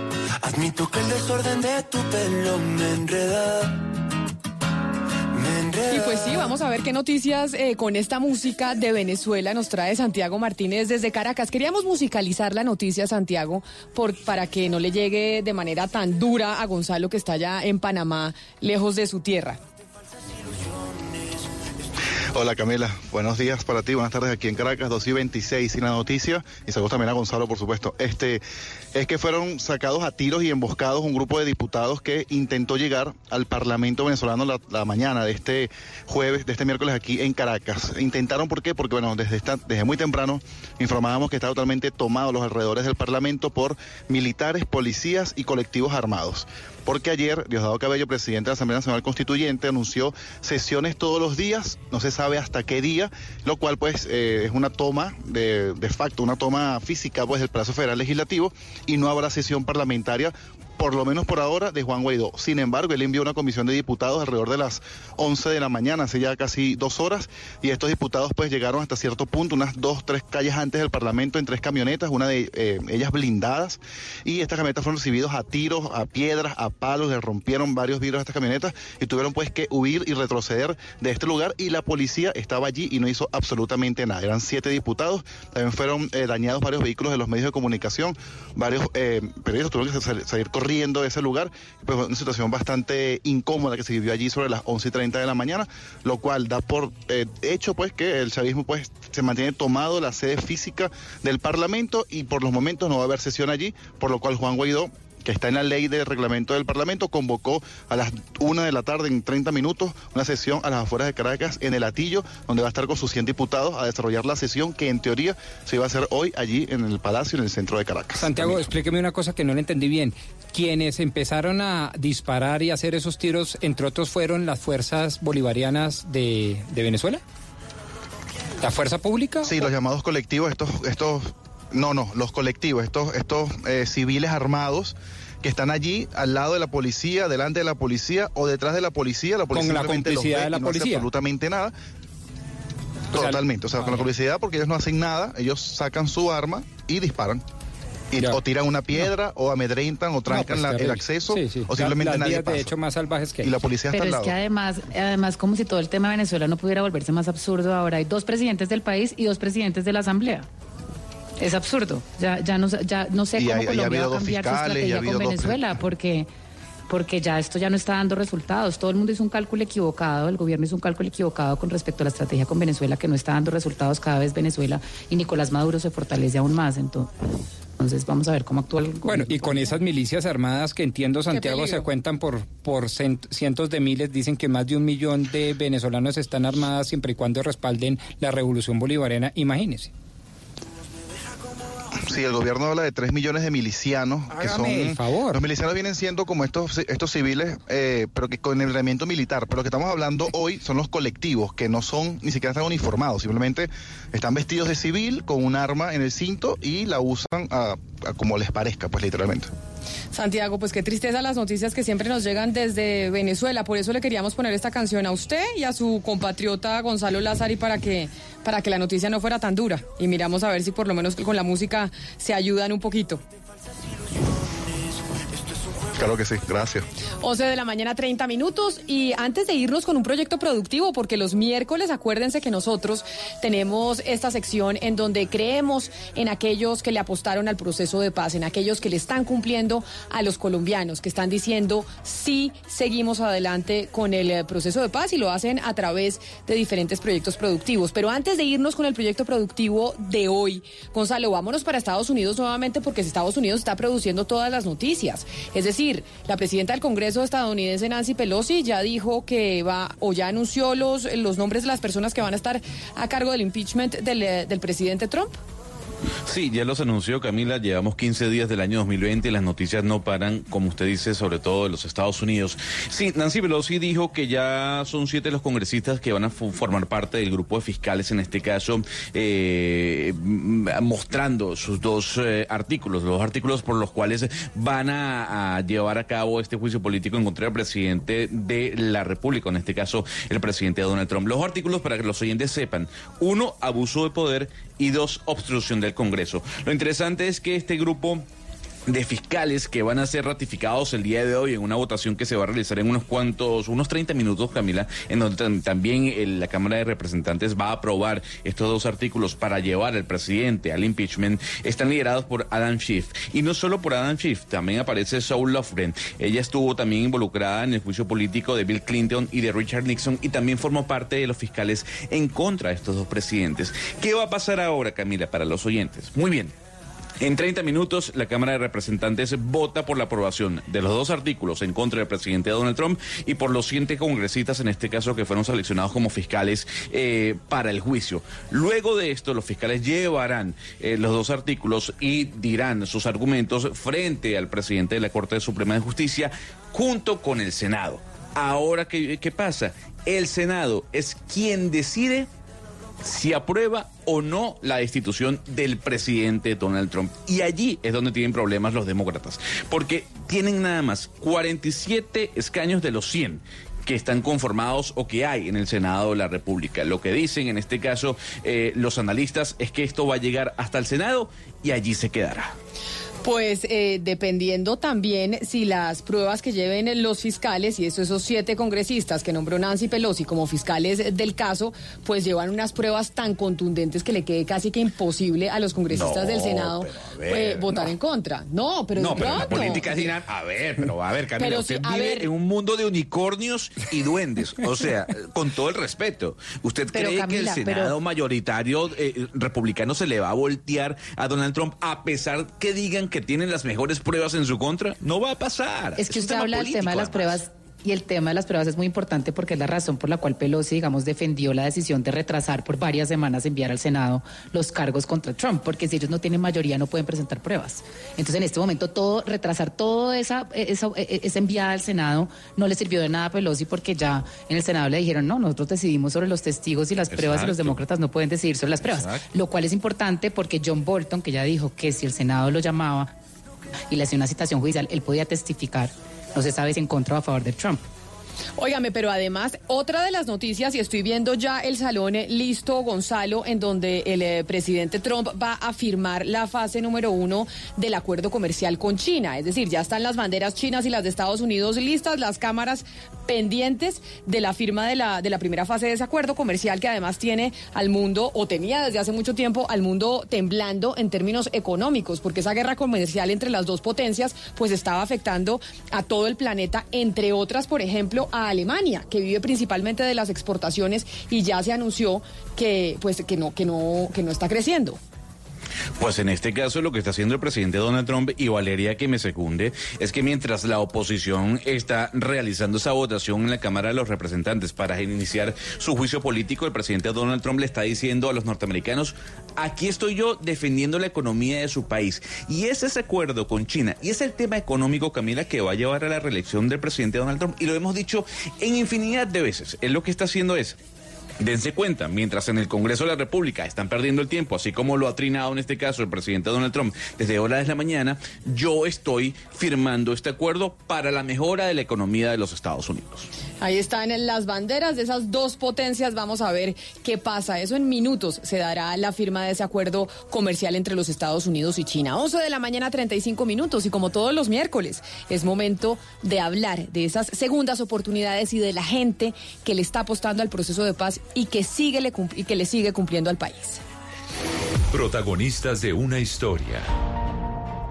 Admito que el desorden de tu pelo me enreda. Y pues sí, vamos a ver qué noticias eh, con esta música de Venezuela nos trae Santiago Martínez desde Caracas. Queríamos musicalizar la noticia, Santiago, por, para que no le llegue de manera tan dura a Gonzalo que está allá en Panamá, lejos de su tierra. Hola Camila, buenos días para ti, buenas tardes aquí en Caracas, 2 y 26 y la noticia, y saludos también a Gonzalo por supuesto, este es que fueron sacados a tiros y emboscados un grupo de diputados que intentó llegar al Parlamento venezolano la, mañana de este jueves, de este miércoles aquí en Caracas. Intentaron, ¿por qué? Porque bueno, desde, desde muy temprano informábamos que está totalmente tomado los alrededores del Parlamento por militares, policías y colectivos armados porque ayer Diosdado Cabello, presidente de la Asamblea Nacional Constituyente, anunció sesiones todos los días, no se sabe hasta qué día, lo cual pues eh, es una toma de, de facto, una toma física pues del Plazo Federal Legislativo y no habrá sesión parlamentaria por lo menos por ahora, de Juan Guaidó. Sin embargo, él envió una comisión de diputados alrededor de las 11 de la mañana, hace ya casi dos horas, y estos diputados pues llegaron hasta cierto punto, unas dos, tres calles antes del Parlamento, en tres camionetas, una de eh, ellas blindadas, y estas camionetas fueron recibidos a tiros, a piedras, a palos, le rompieron varios vidrios a estas camionetas y tuvieron pues que huir y retroceder de este lugar, y la policía estaba allí y no hizo absolutamente nada. Eran siete diputados, también fueron eh, dañados varios vehículos de los medios de comunicación, varios eh, periodistas tuvieron que sal- salir corriendo de ese lugar, pues una situación bastante incómoda que se vivió allí sobre las 11 y 30 de la mañana, lo cual da por eh, hecho pues que el chavismo pues se mantiene tomado la sede física del Parlamento y por los momentos no va a haber sesión allí, por lo cual Juan Guaidó que está en la ley de reglamento del Parlamento, convocó a las una de la tarde, en 30 minutos, una sesión a las afueras de Caracas, en el Atillo, donde va a estar con sus 100 diputados a desarrollar la sesión que en teoría se iba a hacer hoy allí en el Palacio, en el centro de Caracas. Santiago, explíqueme una cosa que no le entendí bien. Quienes empezaron a disparar y hacer esos tiros, entre otros, fueron las fuerzas bolivarianas de, de Venezuela. ¿La fuerza pública? Sí, los llamados colectivos, estos, estos, no, no, los colectivos, estos, estos eh, civiles armados que están allí al lado de la policía, delante de la policía o detrás de la policía. La policía Con la simplemente los complicidad ve de la no hace policía. absolutamente nada. Totalmente, o sea, con la complicidad porque ellos no hacen nada, ellos sacan su arma y disparan. Y- o tiran una piedra, o amedrentan, o trancan pues, la- el acceso, Sí, sí. o simplemente nadie de pasa. hecho más salvajes que Y la policía está Pero al es lado. que además, además como si todo el tema de Venezuela no pudiera volverse más absurdo ahora. Hay dos presidentes del país y dos presidentes de la Asamblea. Es absurdo. Ya, ya, no, ya no sé Y cómo hay- ha Colombia va a cambiar su fiscales, ha estrategia con dos Venezuela porque, porque ya esto ya no está dando resultados. Todo el mundo hizo un cálculo equivocado, el gobierno hizo un cálculo equivocado con respecto a la estrategia con Venezuela que no está dando resultados cada vez Venezuela y Nicolás Maduro se fortalece aún más. Entonces, entonces vamos a ver cómo actúa el Bueno, y con esas milicias armadas que entiendo, Santiago, se cuentan por, por cent- cientos de miles, dicen que más de un millón de venezolanos están armadas siempre y cuando respalden la revolución bolivariana, imagínense. Sí, el gobierno habla de 3 millones de milicianos que son Hágame el favor. los milicianos vienen siendo como estos estos civiles eh, pero que con entrenamiento militar, pero lo que estamos hablando hoy son los colectivos que no son ni siquiera están uniformados, simplemente están vestidos de civil con un arma en el cinto y la usan a- a como les parezca, pues literalmente. Santiago, pues qué tristeza las noticias que siempre nos llegan desde Venezuela. Por eso le queríamos poner esta canción a usted y a su compatriota Gonzalo Lázari para que, para que la noticia no fuera tan dura. Y miramos a ver si por lo menos con la música se ayudan un poquito. Claro que sí, gracias. 11 de la mañana, 30 minutos. Y antes de irnos con un proyecto productivo, porque los miércoles, acuérdense que nosotros tenemos esta sección en donde creemos en aquellos que le apostaron al proceso de paz, en aquellos que le están cumpliendo a los colombianos, que están diciendo sí, seguimos adelante con el eh, proceso de paz y lo hacen a través de diferentes proyectos productivos. Pero antes de irnos con el proyecto productivo de hoy, Gonzalo, vámonos para Estados Unidos nuevamente porque Estados Unidos está produciendo todas las noticias. Es decir, la presidenta del Congreso estadounidense, Nancy Pelosi, ya dijo que va o ya anunció los, los nombres de las personas que van a estar a cargo del impeachment del, eh, del presidente Trump. Sí, ya los anunció Camila, llevamos 15 días del año 2020 y las noticias no paran, como usted dice, sobre todo de los Estados Unidos. Sí, Nancy Pelosi dijo que ya son siete los congresistas que van a formar parte del grupo de fiscales, en este caso, eh, mostrando sus dos eh, artículos, los artículos por los cuales van a, a llevar a cabo este juicio político en contra del presidente de la República, en este caso, el presidente Donald Trump. Los artículos, para que los oyentes sepan, uno, abuso de poder y dos, obstrucción del Congreso. Lo interesante es que este grupo de fiscales que van a ser ratificados el día de hoy en una votación que se va a realizar en unos cuantos, unos 30 minutos, Camila, en donde tam- también la Cámara de Representantes va a aprobar estos dos artículos para llevar al presidente al impeachment, están liderados por Adam Schiff. Y no solo por Adam Schiff, también aparece Saul Lofgren. Ella estuvo también involucrada en el juicio político de Bill Clinton y de Richard Nixon y también formó parte de los fiscales en contra de estos dos presidentes. ¿Qué va a pasar ahora, Camila, para los oyentes? Muy bien. En 30 minutos, la Cámara de Representantes vota por la aprobación de los dos artículos en contra del presidente Donald Trump y por los siete congresistas, en este caso, que fueron seleccionados como fiscales eh, para el juicio. Luego de esto, los fiscales llevarán eh, los dos artículos y dirán sus argumentos frente al presidente de la Corte Suprema de Justicia junto con el Senado. Ahora, ¿qué, qué pasa? El Senado es quien decide si aprueba o no la destitución del presidente Donald Trump. Y allí es donde tienen problemas los demócratas, porque tienen nada más 47 escaños de los 100 que están conformados o que hay en el Senado de la República. Lo que dicen en este caso eh, los analistas es que esto va a llegar hasta el Senado y allí se quedará. Pues eh, dependiendo también si las pruebas que lleven los fiscales, y eso esos siete congresistas que nombró Nancy Pelosi como fiscales del caso, pues llevan unas pruebas tan contundentes que le quede casi que imposible a los congresistas No, del Senado ver, eh, votar en contra. No, pero no, pero en la política es dinámica. A ver, pero a ver, Camila, Pero usted vive ver. en un mundo de unicornios y duendes. O sea, con todo el respeto. ¿Usted Pero, cree Camila, que el pero- Senado mayoritario eh, republicano se le va a voltear a Donald Trump a pesar que digan que tienen las mejores pruebas en su contra? No va a pasar. Es que Es usted habla del tema de las pruebas y el tema de las pruebas es muy importante porque es la razón por la cual Pelosi, digamos, defendió la decisión de retrasar por varias semanas enviar al Senado los cargos contra Trump, porque si ellos no tienen mayoría no pueden presentar pruebas. Entonces, en este momento, todo retrasar toda esa, esa, esa enviada al Senado no le sirvió de nada a Pelosi porque ya en el Senado le dijeron, no, nosotros decidimos sobre los testigos y las pruebas y los demócratas no pueden decidir sobre las pruebas. Exacto. Lo cual es importante porque John Bolton, que ya dijo que si el Senado lo llamaba y le hacía una citación judicial, él podía testificar. No se sabe si en contra o a favor de Trump. Óigame, pero además, otra de las noticias, y estoy viendo ya el salón eh, listo, Gonzalo, en donde el eh, presidente Trump va a firmar la fase número uno del acuerdo comercial con China. Es decir, ya están las banderas chinas y las de Estados Unidos listas, las cámaras pendientes de la firma de la, de la primera fase de ese acuerdo comercial que además tiene al mundo, o tenía desde hace mucho tiempo, al mundo temblando en términos económicos, porque esa guerra comercial entre las dos potencias pues estaba afectando a todo el planeta, entre otras, por ejemplo, a Alemania, que vive principalmente de las exportaciones y ya se anunció que pues que no que no que no está creciendo. Pues en este caso lo que está haciendo el presidente Donald Trump y Valeria que me secunde es que mientras la oposición está realizando esa votación en la Cámara de los Representantes para iniciar su juicio político, el presidente Donald Trump le está diciendo a los norteamericanos, aquí estoy yo defendiendo la economía de su país. Y es ese acuerdo con China y es el tema económico, Camila, que va a llevar a la reelección del presidente Donald Trump. Y lo hemos dicho en infinidad de veces. Él lo que está haciendo es Dense cuenta, mientras en el Congreso de la República están perdiendo el tiempo, así como lo ha trinado en este caso el presidente Donald Trump desde horas de la mañana, yo estoy firmando este acuerdo para la mejora de la economía de los Estados Unidos. Ahí están las banderas de esas dos potencias. Vamos a ver qué pasa. Eso en minutos se dará la firma de ese acuerdo comercial entre los Estados Unidos y China. 11 de la mañana, 35 minutos. Y como todos los miércoles, es momento de hablar de esas segundas oportunidades y de la gente que le está apostando al proceso de paz y que, sigue le, y que le sigue cumpliendo al país. Protagonistas de una historia.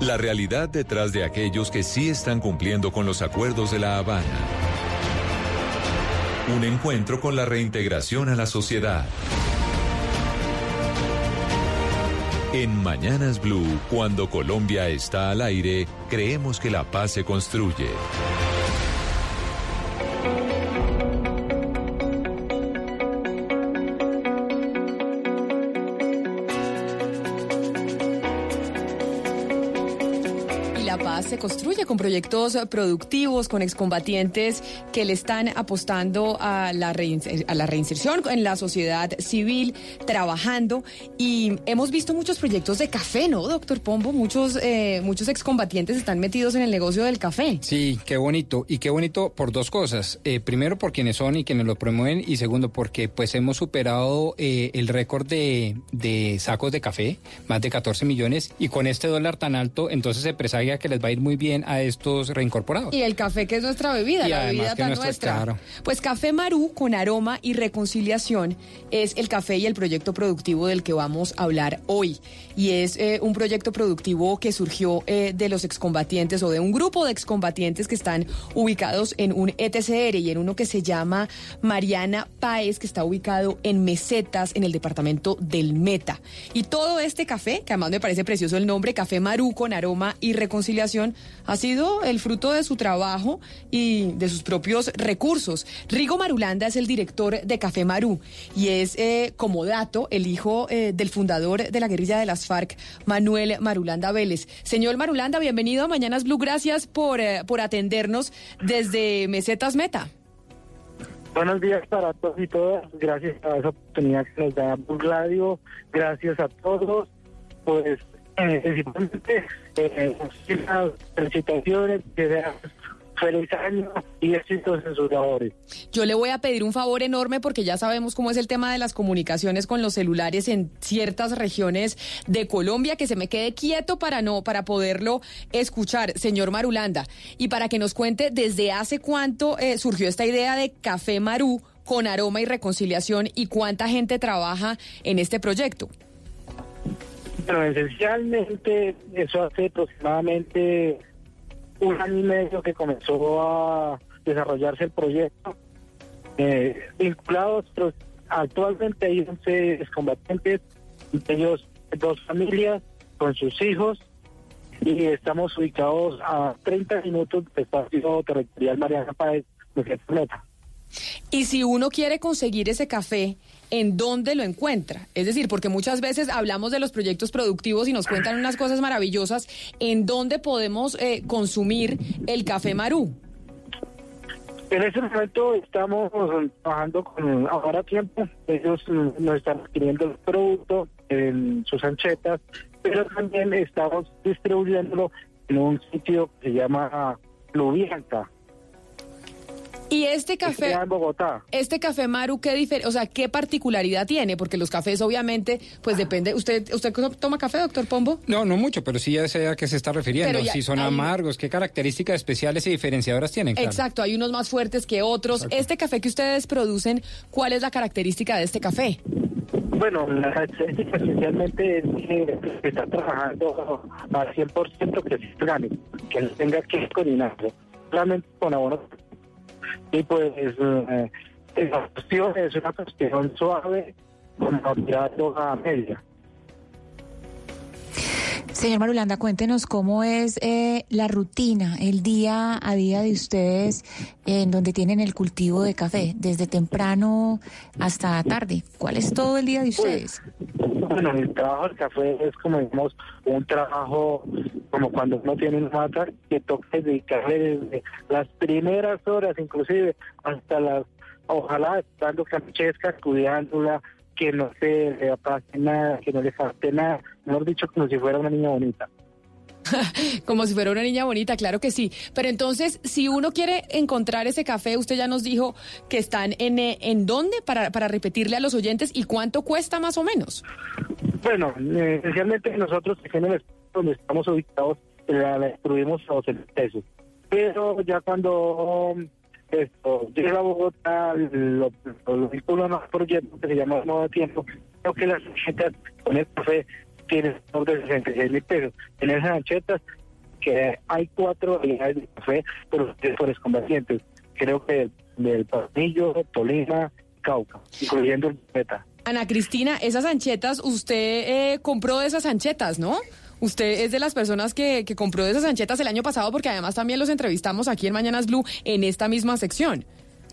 La realidad detrás de aquellos que sí están cumpliendo con los acuerdos de La Habana. Un encuentro con la reintegración a la sociedad. En Mañanas Blue, cuando Colombia está al aire, creemos que la paz se construye. Se construye con proyectos productivos, con excombatientes que le están apostando a la, reinserción en la sociedad civil, trabajando. Y hemos visto muchos proyectos de café, ¿no, doctor Pombo? Muchos, eh, muchos excombatientes están metidos en el negocio del café. Sí, qué bonito. Y qué bonito por dos cosas. Eh, primero, por quienes son y quienes lo promueven. Y segundo, porque pues hemos superado eh, el récord de, sacos de café, más de 14 millones. Y con este dólar tan alto, entonces se presagia que les va a ir muy bien a estos reincorporados. Y el café que es nuestra bebida, Y la bebida tan nuestra- nuestra. claro. Pues Café Marú con aroma y reconciliación es el café y el proyecto productivo del que vamos a hablar hoy. Y es eh, un proyecto productivo que surgió eh, de los excombatientes o de un grupo de excombatientes que están ubicados en un ETCR y en uno que se llama Mariana Páez, que está ubicado en Mesetas, en el departamento del Meta. Y todo este café, que además me parece precioso el nombre, Café Marú con aroma y reconciliación, ha sido el fruto de su trabajo y de sus propios recursos. Rigo Marulanda es el director de Café Marú y es, eh, como dato, el hijo eh, del fundador de la guerrilla de las FARC, Manuel Marulanda Vélez. Señor Marulanda, bienvenido a Mañanas Blue. Gracias por, eh, por atendernos desde Mesetas Meta. Buenos días para todos y todas. Gracias a esa oportunidad que nos da Blue Radio. Gracias a todos. Pues, principalmente, eh, las felicitaciones, que sea feliz año y éxitos en sus labores. Yo le voy a pedir un favor enorme porque ya sabemos cómo es el tema de las comunicaciones con los celulares en ciertas regiones de Colombia, que se me quede quieto para no, para poderlo escuchar, señor Marulanda, y para que nos cuente desde hace cuánto eh, surgió esta idea de Café Marú con aroma y reconciliación y cuánta gente trabaja en este proyecto. Pero esencialmente, eso hace aproximadamente un año y medio que comenzó a desarrollarse el proyecto. Eh, vinculados, pues, actualmente hay 11 excombatientes, entre ellos dos familias con sus hijos. y estamos ubicados a 30 minutos del espacio territorial Mariana Páez de Planeta. Y si uno quiere conseguir ese café, ¿en dónde lo encuentra? Es decir, porque muchas veces hablamos de los proyectos productivos y nos cuentan unas cosas maravillosas. ¿En dónde podemos eh, consumir el café Marú? En este momento estamos trabajando con Ahora Tiempo. Ellos nos están adquiriendo el producto en sus anchetas, pero también estamos distribuyéndolo en un sitio que se llama Lubianca. Y este café, en Bogotá. este café Maru, ¿qué difer o sea, qué particularidad tiene? Porque los cafés, obviamente, pues depende. ¿Usted usted toma café, doctor Pombo? No, no mucho, pero sí ya sé a qué se está refiriendo. Ya si son hay- amargos, qué características especiales y diferenciadoras tienen. claro. Exacto, hay unos más fuertes que otros. Este café que ustedes producen, ¿cuál es la característica de este café? Bueno, la característica especialmente es que está trabajando al 100% que es orgánico, que no tenga que coordinarlo, solamente con abono. Y pues eh, la cuestión es una cuestión suave con tirando a media. Señor Marulanda, cuéntenos cómo es eh, la rutina, el día a día de ustedes en donde tienen el cultivo de café, desde temprano hasta tarde. ¿Cuál es todo el día de ustedes? Bueno, el trabajo del café es como digamos un trabajo como cuando uno tiene una mata que toca dedicarle desde las primeras horas inclusive hasta las ojalá estando camchesca cuidándola que no se le pase nada que no le falte nada mejor dicho como si fuera una niña bonita Como si fuera una niña bonita, claro que sí. Pero entonces, si uno quiere encontrar ese café, usted ya nos dijo que están en, eh, ¿en dónde? Para, para repetirle a los oyentes, ¿y cuánto cuesta más o menos? Bueno, eh, esencialmente nosotros en el donde estamos ubicados la, la distribuimos a 12 pesos. Pero ya cuando esto llega a Bogotá, lo, lo, lo vincula a un proyecto que se llama Modo Tiempo, creo que las anchetas con el café tienen sobre 66 mil pesos. En esas anchetas que hay cuatro variedades de café por los combatientes. Creo que del Tornillo, Tolima, Cauca, incluyendo el Beta. Ana Cristina, esas anchetas, usted eh, compró de esas anchetas, ¿no? Usted es de las personas que, que compró esas anchetas el año pasado porque además también los entrevistamos aquí en Mañanas Blue en esta misma sección.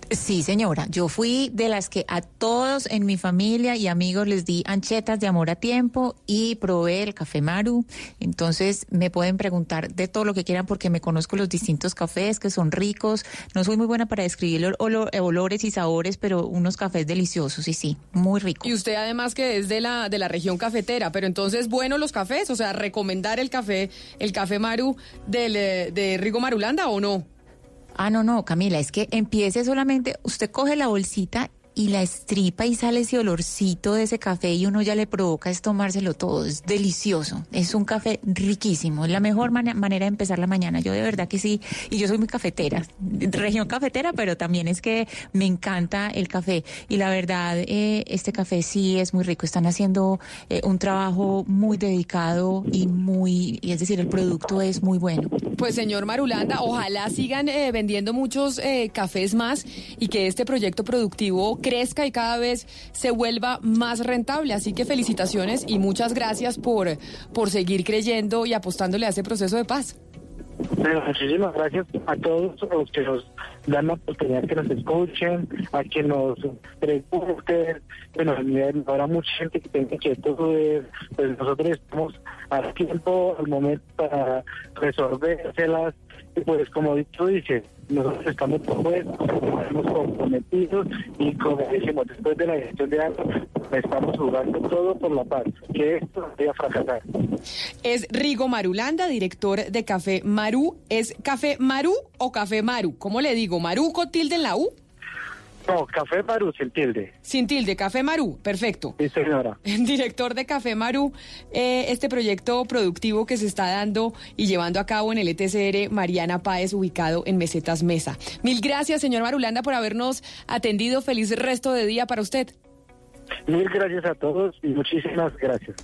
Sí, señora. Yo fui de las que a todos en mi familia y amigos les di anchetas de amor a tiempo y probé el café Maru. Entonces me pueden preguntar de todo lo que quieran porque me conozco los distintos cafés que son ricos. No soy muy buena para describir ol- olo- olores y sabores, pero unos cafés deliciosos y sí, muy ricos. Y usted además que es de la, de la región cafetera, pero entonces, bueno, los cafés, o sea, recomendar el café, el café Maru del, eh, de Rigo Marulanda o no? Ah, no, no, Camila, es que empiece solamente, usted coge la bolsita y la estripa y sale ese olorcito de ese café y uno ya le provoca es tomárselo todo, es delicioso, es un café riquísimo, es la mejor mana- manera de empezar la mañana, yo de verdad que sí, y yo soy muy cafetera, región cafetera, pero también es que me encanta el café. Y la verdad eh, este café sí es muy rico, están haciendo eh, un trabajo muy dedicado y muy, y es decir, el producto es muy bueno. Pues señor Marulanda, ojalá sigan eh, vendiendo muchos eh, cafés más y que este proyecto productivo crezca y cada vez se vuelva más rentable. Así que felicitaciones y muchas gracias por, por seguir creyendo y apostándole a ese proceso de paz. Bueno, muchísimas gracias a todos los que nos dan la oportunidad que nos escuchen, a que nos pregunten. Bueno, habrá mucha gente que tenga inquietudes, pues nosotros estamos a tiempo, al momento para resolvérselas. Pues como tú dices, nosotros estamos comprometidos y como decimos, después de la gestión de agua, estamos jugando todo por la paz, que esto no vaya a fracasar. Es Rigo Marulanda, director de Café Maru. ¿Es Café Maru o Café Maru? ¿Cómo le digo? ¿Maru con tilde en la U? No, Café Maru sin tilde. Sin tilde, Café Maru, perfecto. Sí, señora. Director de Café Maru, eh, este proyecto productivo que se está dando y llevando a cabo en el ETCR Mariana Páez, ubicado en Mesetas Mesa. Mil gracias, señor Marulanda, por habernos atendido. Feliz resto de día para usted. Mil gracias a todos y muchísimas gracias.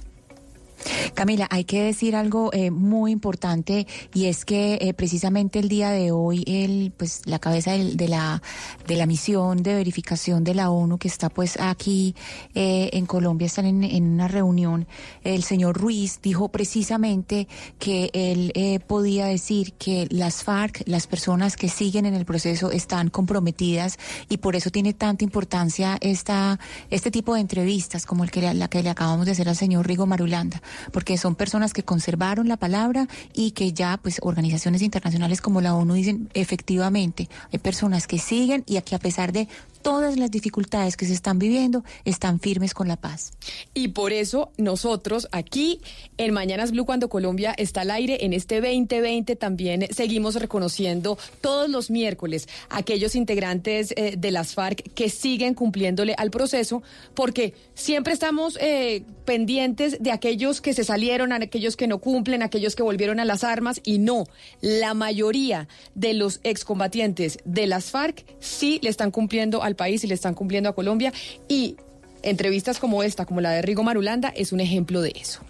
Camila, hay que decir algo eh, muy importante y es que eh, precisamente el día de hoy el pues la cabeza de la de la misión de verificación de la ONU que está pues aquí eh, en Colombia están en, en una reunión el señor Ruiz dijo precisamente que él eh, podía decir que las FARC las personas que siguen en el proceso están comprometidas y por eso tiene tanta importancia esta este tipo de entrevistas como el que la que le acabamos de hacer al señor Rigo Marulanda porque son personas que conservaron la palabra y que ya pues organizaciones internacionales como la ONU dicen efectivamente hay personas que siguen y que a pesar de todas las dificultades que se están viviendo están firmes con la paz. Y por eso nosotros aquí en Mañanas Blue, cuando Colombia está al aire, en este 2020 también seguimos reconociendo todos los miércoles aquellos integrantes eh, de las FARC que siguen cumpliéndole al proceso, porque siempre estamos eh, pendientes de aquellos que se salieron, aquellos que no cumplen, aquellos que volvieron a las armas, y no, la mayoría de los excombatientes de las FARC sí le están cumpliendo al país y le están cumpliendo a Colombia, y entrevistas como esta, como la de Rigo Marulanda, es un ejemplo de eso.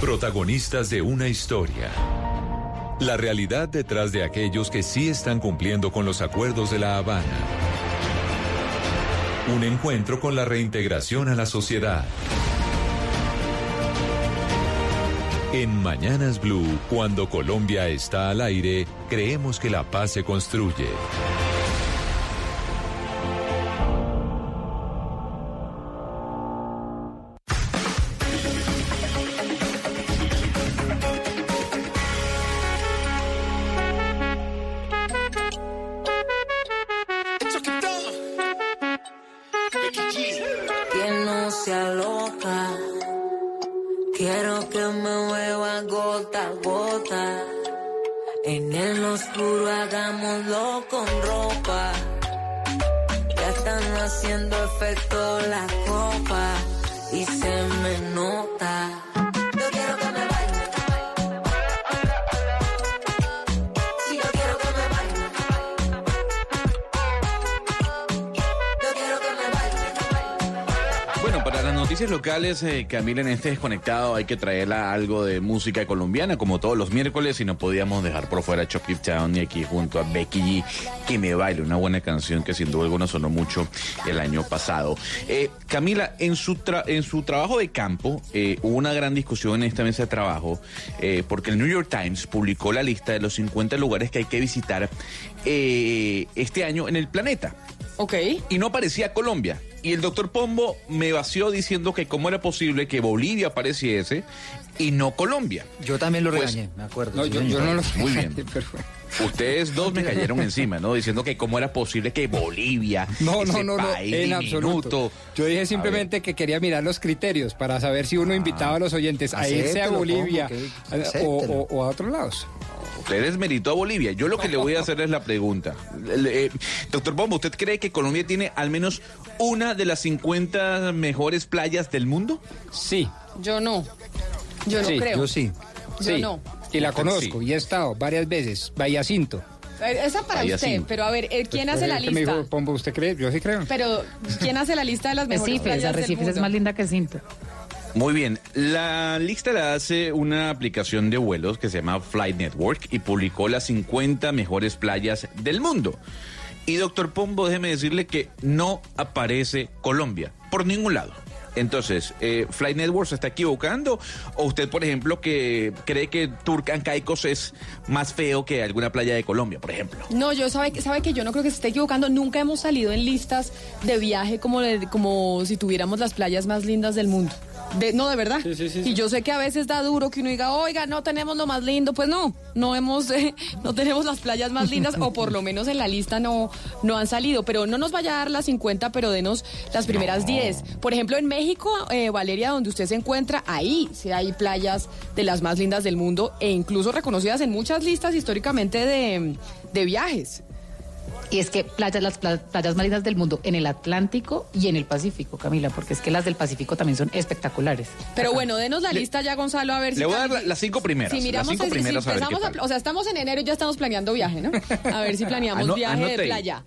Protagonistas de una historia. La realidad detrás de aquellos que sí están cumpliendo con los acuerdos de La Habana. Un encuentro con la reintegración a la sociedad. En Mañanas Blue, cuando Colombia está al aire, creemos que la paz se construye. Oscuro hagámoslo con ropa. Ya están haciendo efecto la noticias locales, eh, Camila en este desconectado hay que traerla algo de música colombiana, como todos los miércoles, y no podíamos dejar por fuera Chocolate Town y aquí junto a Becky G, que me baile, una buena canción que sin duda alguna sonó mucho el año pasado. Eh, Camila, en su, tra- en su trabajo de campo, eh, hubo una gran discusión en esta mesa de trabajo, eh, porque el New York Times publicó la lista de los 50 lugares que hay que visitar eh, este año en el planeta. Ok. Y no aparecía Colombia. Y el doctor Pombo me vació diciendo que cómo era posible que Bolivia apareciese y no Colombia. Yo también lo Pues, regañé, me acuerdo. No, sí, yo, no lo Muy bien. pero- Ustedes dos me cayeron encima, ¿no? Diciendo que cómo era posible que Bolivia, No, no, ese no, no, país en diminuto, absoluto. Yo dije simplemente que quería mirar los criterios para saber si uno invitaba a los oyentes a irse a Bolivia que- o, acéptelo. o- o a otros lados. Ustedes meritó a Bolivia. Yo lo que le voy a hacer es la pregunta. Le- eh, doctor Pombo, ¿usted cree que Colombia tiene al menos una de las 50 mejores playas del mundo? Sí. Yo no. Yo no sí, creo. Yo sí. Yo Sí. no. Y la conozco y he estado varias veces. Bahía Cinto. Eh, Esa para Ahí usted, así. pero a ver, eh, ¿quién hace la Pues, Me lista? dijo, Pombo, ¿usted cree? Yo sí creo. Pero, ¿quién hace la lista de las mejores Arrecifes, playas del Arrecifes es más linda que Cinto. Muy bien, la lista la hace una aplicación de vuelos que se llama Flight Network y publicó las 50 mejores playas del mundo. Y doctor Pombo, déjeme decirle que no aparece Colombia por ningún lado. Entonces, eh, ¿Flight Network se está equivocando? ¿O usted, por ejemplo, que cree que Turcan Caicos es más feo que alguna playa de Colombia, por ejemplo? No, yo sabe, sabe que yo no creo que se esté equivocando. Nunca hemos salido en listas de viaje como, de- como si tuviéramos las playas más lindas del mundo. De- no, de verdad. Y yo sé que a veces da duro que uno diga, oiga, no tenemos lo más lindo. Pues no, no hemos, eh, no tenemos las playas más lindas, o por lo menos en la lista no, no han salido. Pero no nos vaya a dar las 50, pero denos las primeras 10. Por ejemplo, en México, eh, Valeria, donde usted se encuentra, ahí sí hay playas de las más lindas del mundo e incluso reconocidas en muchas listas históricamente de, de viajes. Y es que playas, las pla- playas más lindas del mundo en el Atlántico y en el Pacífico, Camila, porque es que las del Pacífico también son espectaculares. Pero bueno, denos la lista ya, Gonzalo, a ver si... Le voy a dar la- las cinco primeras. Si miramos, las cinco si- si primeras a ver qué empezamos a- o sea, estamos en enero y ya estamos planeando viaje, ¿no? A ver si planeamos Ano- viaje anote de playa.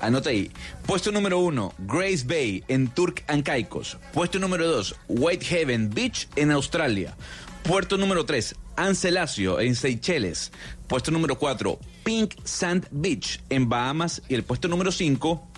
Anota ahí. Puesto número uno, Grace Bay en Turk and Caicos. Puesto número dos, Whitehaven Beach en Australia. Puerto número tres, Ancelasio en Seychelles. Puesto número cuatro, Pink Sand Beach en Bahamas. Y el puesto número cinco,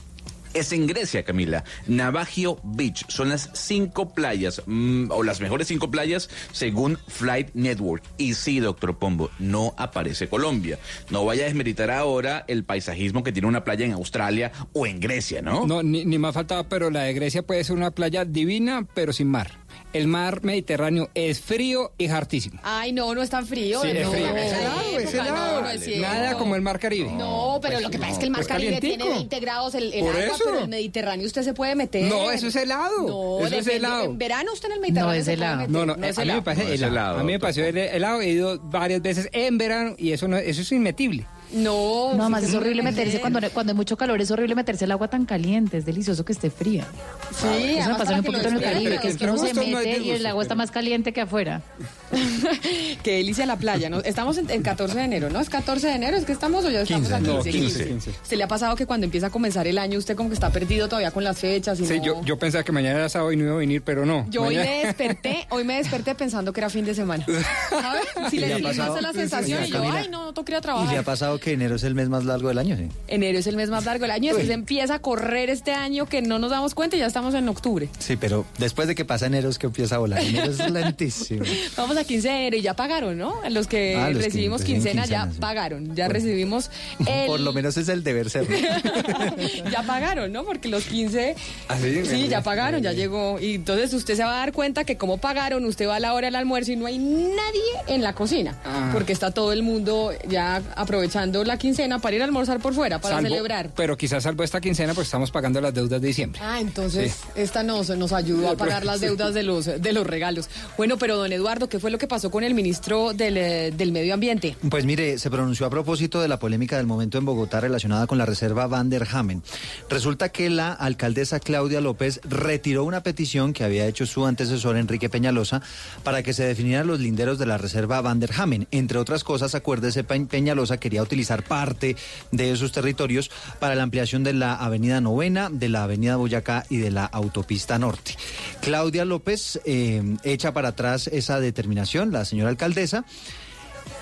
es en Grecia, Camila. Navagio Beach. Son las cinco playas, mm, o las mejores cinco playas, según Flight Network. Y sí, doctor Pombo, no aparece Colombia. No vaya a desmeritar ahora el paisajismo que tiene una playa en Australia o en Grecia, ¿no? No, ni, ni más faltaba, pero la de Grecia puede ser una playa divina, pero sin mar. El mar Mediterráneo es frío y hartísimo. Ay, no, no es tan frío. Sí, es no, frío. no, Es helado, no, es no, helado. no es. Nada como el mar Caribe. No, pero lo que pasa es que el mar Pues Caribe tiene calientico. 20 grados el, el Por agua, eso. pero el Mediterráneo usted se puede meter. No, eso es helado. No, Eso es helado. En verano usted en el Mediterráneo se puede meter. No, no, es a mí me helado. parece No es helado. helado, A mí me pareció helado. He ido varias veces en verano y eso no, eso es inmetible. No, No, más es horrible meterse cuando, cuando hay mucho calor, es horrible meterse el agua tan caliente, es delicioso que esté fría. Sí, Eso me pasa para un poquito en el. Caribe, que es que uno se mete y el agua está más caliente que afuera. Qué delicia la playa, ¿no? Estamos en, en 14 de enero, ¿no? ¿Es 14 de enero? ¿Es que estamos o ya estamos 15, a no, 15? 15, 15. ¿Se le ha pasado que cuando empieza a comenzar el año usted como que está perdido todavía con las fechas? Y Sí, no- yo, yo pensaba que mañana era sábado y no iba a venir, pero no. Yo hoy me desperté, hoy me desperté pensando que era fin de semana. ¿Sabes? Si ¿Y le es la sensación y yo, ay, no, no ir a ¿Y trabajar. le ha pasado que enero es el mes más largo del año? Sí. Enero es el mes más largo del año después empieza a correr este año que no nos damos cuenta y ya estamos en octubre. Sí, pero después de que pasa enero es que empieza a volar. Enero es lentísimo. Vamos a 15 de enero y ya pagaron, ¿no? Los que Ah, los recibimos quincena ya sí. pagaron, ya recibimos el... Por lo menos es el deber ser. ya pagaron, ¿no? Porque los 15 ¿Ah, sí? sí, ya pagaron, ya llegó. Y entonces usted se va a dar cuenta que como pagaron, usted va a la hora del almuerzo y no hay nadie en la cocina. Ah. Porque está todo el mundo ya aprovechando la quincena para ir a almorzar por fuera, para Salvo- celebrar. Pero quizás salvo esta quincena, pues estamos pagando las deudas de diciembre. Ah, entonces Sí. esta nos, nos ayudó a pagar las deudas de los, de los regalos. Bueno, pero don Eduardo, ¿qué fue lo que pasó con el ministro del, eh, del Medio Ambiente? Pues mire, se pronunció a propósito de la polémica del momento en Bogotá relacionada con la reserva Van der Hamen. Resulta que la alcaldesa Claudia López retiró una petición que había hecho su antecesor Enrique Peñalosa para que se definieran los linderos de la reserva Van der Hamen. Entre otras cosas, acuérdese, Pe- Peñalosa quería utilizar parte de esos territorios para la ampliación de la avenida Novena, de la avenida Boyacá y de la autopista norte. Claudia López eh, echa para atrás esa determinación, la señora alcaldesa.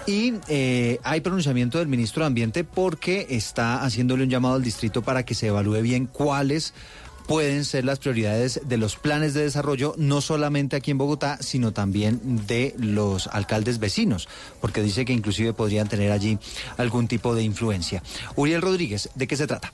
Y eh, hay pronunciamiento del ministro de Ambiente porque está haciéndole un llamado al distrito para que se evalúe bien cuáles pueden ser las prioridades de los planes de desarrollo, no solamente aquí en Bogotá, sino también de los alcaldes vecinos, porque dice que inclusive podrían tener allí algún tipo de influencia. Uriel Rodríguez, ¿de qué se trata?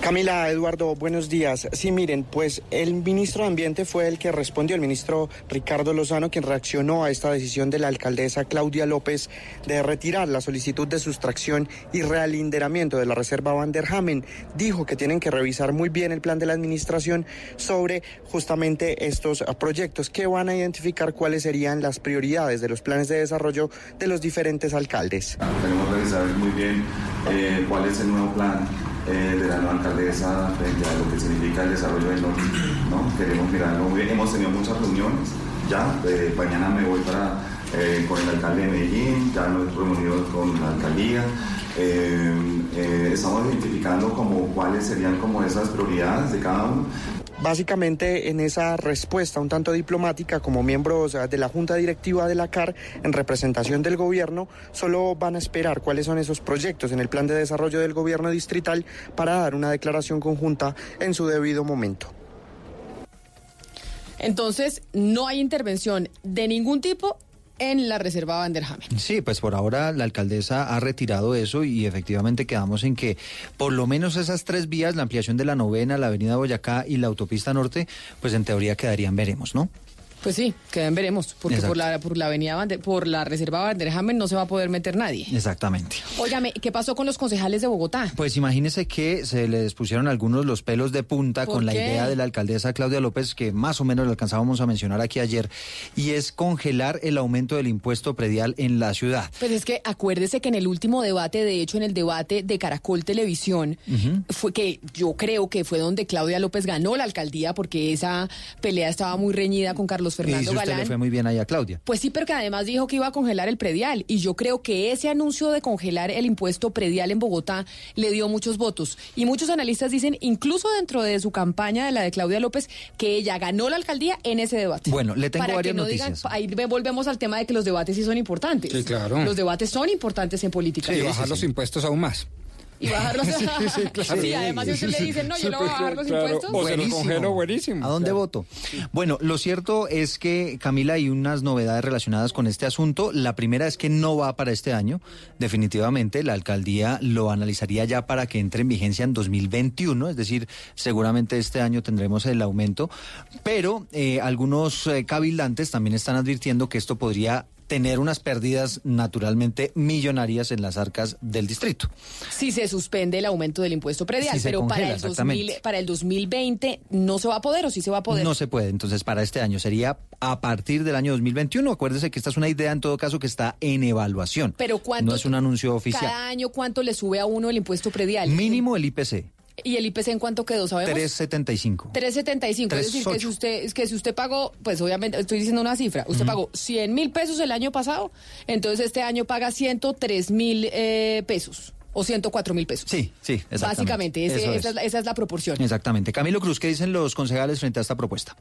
Camila, Eduardo, buenos días. Sí, miren, pues el ministro de Ambiente fue el que respondió, el ministro Ricardo Lozano, quien reaccionó a esta decisión de la alcaldesa Claudia López de retirar la solicitud de sustracción y realinderamiento de la reserva Van der Hamen. Dijo que tienen que revisar muy bien el plan de la administración sobre justamente estos proyectos que van a identificar cuáles serían las prioridades de los planes de desarrollo de los diferentes alcaldes. Queremos revisar muy bien eh, cuál es el nuevo plan eh, de la nueva alcaldesa frente a lo que significa el desarrollo del norte. ¿no? Queremos mirarlo muy bien. Hemos tenido muchas reuniones. Ya, eh, mañana me voy para, eh, con el alcalde de Medellín, ya nos hemos reunido con la alcaldía. Eh, eh, estamos identificando como cuáles serían como esas prioridades de cada uno. Básicamente en esa respuesta un tanto diplomática como miembros de la Junta Directiva de la CAR en representación del gobierno, solo van a esperar cuáles son esos proyectos en el plan de desarrollo del gobierno distrital para dar una declaración conjunta en su debido momento. Entonces, no hay intervención de ningún tipo en la reserva Van der Hamen. Sí, pues por ahora la alcaldesa ha retirado eso y efectivamente quedamos en que por lo menos esas tres vías, la ampliación de la novena, la avenida Boyacá y la autopista norte, pues en teoría quedarían veremos, ¿no? Pues sí, quedan veremos, porque Exacto. por la, por la avenida por la reserva Van der Hamen no se va a poder meter nadie. Exactamente. Óigame, ¿qué pasó con los concejales de Bogotá? Pues imagínese que se les pusieron algunos los pelos de punta ¿Por con la idea de la alcaldesa Claudia López, que más o menos lo alcanzábamos a mencionar aquí ayer, y es congelar el aumento del impuesto predial en la ciudad. Pues es que acuérdese que en el último debate, de hecho en el debate de Caracol Televisión, fue que yo creo que fue donde Claudia López ganó la alcaldía porque esa pelea estaba muy reñida con Carlos Fernando Galán. le fue muy bien ahí a Claudia. Pues sí, pero que además dijo que iba a congelar el predial. Y yo creo que ese anuncio de congelar el impuesto predial en Bogotá le dio muchos votos. Y muchos analistas dicen, incluso dentro de su campaña de la de Claudia López, que ella ganó la alcaldía en ese debate. Bueno, le tengo Para varias que no noticias. digan, ahí ve- volvemos al tema de que los debates sí son importantes. Sí, claro. Los debates son importantes en política. y bajar los impuestos aún más. Y bajarlos. Sí, sí, claro. Sí, además si usted le dice, no, yo le voy a bajar los Claro. impuestos. O se congelo, buenísimo. ¿A dónde voto? Bueno, lo cierto es que, Camila, hay unas novedades relacionadas con este asunto. La primera es que no va para este año. Definitivamente, la alcaldía lo analizaría ya para que entre en vigencia en 2021. Es decir, seguramente este año tendremos el aumento. Pero eh, algunos eh, cabildantes también están advirtiendo que esto podría tener unas pérdidas naturalmente millonarias en las arcas del distrito. Si se suspende el aumento del impuesto predial, Si pero para, el 2000, exactamente. para el 2020 no se va a poder o sí se va a poder. No se puede, entonces para este año sería a partir del año 2021. Acuérdese que esta es una idea en todo caso que está en evaluación. Pero ¿cuánto? No es un anuncio oficial. Cada año, ¿cuánto le sube a uno el impuesto predial? Mínimo el IPC, ¿Y el IPC en cuánto quedó, sabemos? 375. 375, es decir, que 3.8. si usted que si usted pagó, pues obviamente estoy diciendo una cifra, usted pagó 100 mil pesos el año pasado, entonces este año paga 103 mil eh, pesos o 104 mil pesos. Sí, sí, exactamente. Básicamente, ese- Eso esa, es. es la, esa es la proporción. Exactamente. Camilo Cruz, ¿qué dicen los concejales frente a esta propuesta?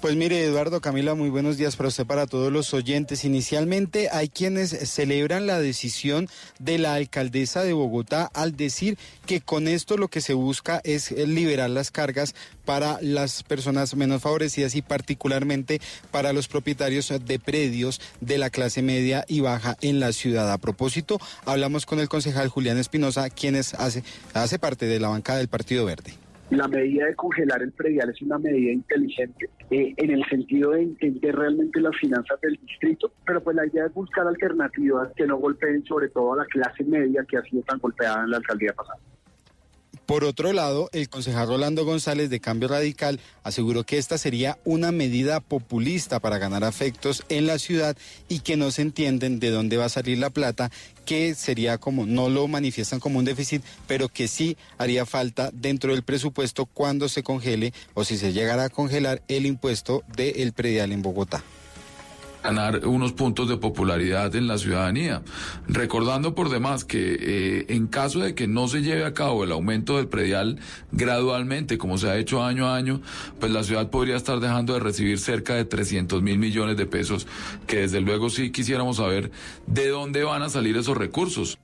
Pues mire, Eduardo, Camila, muy buenos días para usted, para todos los oyentes. Inicialmente hay quienes celebran la decisión de la alcaldesa de Bogotá al decir que con esto lo que se busca es eh, liberar las cargas para las personas menos favorecidas y particularmente para los propietarios de predios de la clase media y baja en la ciudad. A propósito, hablamos con el concejal Julián Espinosa, quien es- hace, hace parte de la bancada del Partido Verde. La medida de congelar el predial es una medida inteligente eh, en el sentido de entender realmente las finanzas del distrito, pero pues la idea es buscar alternativas que no golpeen sobre todo a la clase media que ha sido tan golpeada en la alcaldía pasada. Por otro lado, el concejal Rolando González de Cambio Radical aseguró que esta sería una medida populista para ganar afectos en la ciudad y que no se entienden de dónde va a salir la plata, que sería como, no lo manifiestan como un déficit, pero que sí haría falta dentro del presupuesto cuando se congele o si se llegara a congelar el impuesto del predial en Bogotá. Ganar unos puntos de popularidad en la ciudadanía. Recordando por demás que eh, en caso de que no se lleve a cabo el aumento del predial gradualmente, como se ha hecho año a año, pues la ciudad podría estar dejando de recibir cerca de 300 mil millones de pesos, que desde luego sí quisiéramos saber de dónde van a salir esos recursos.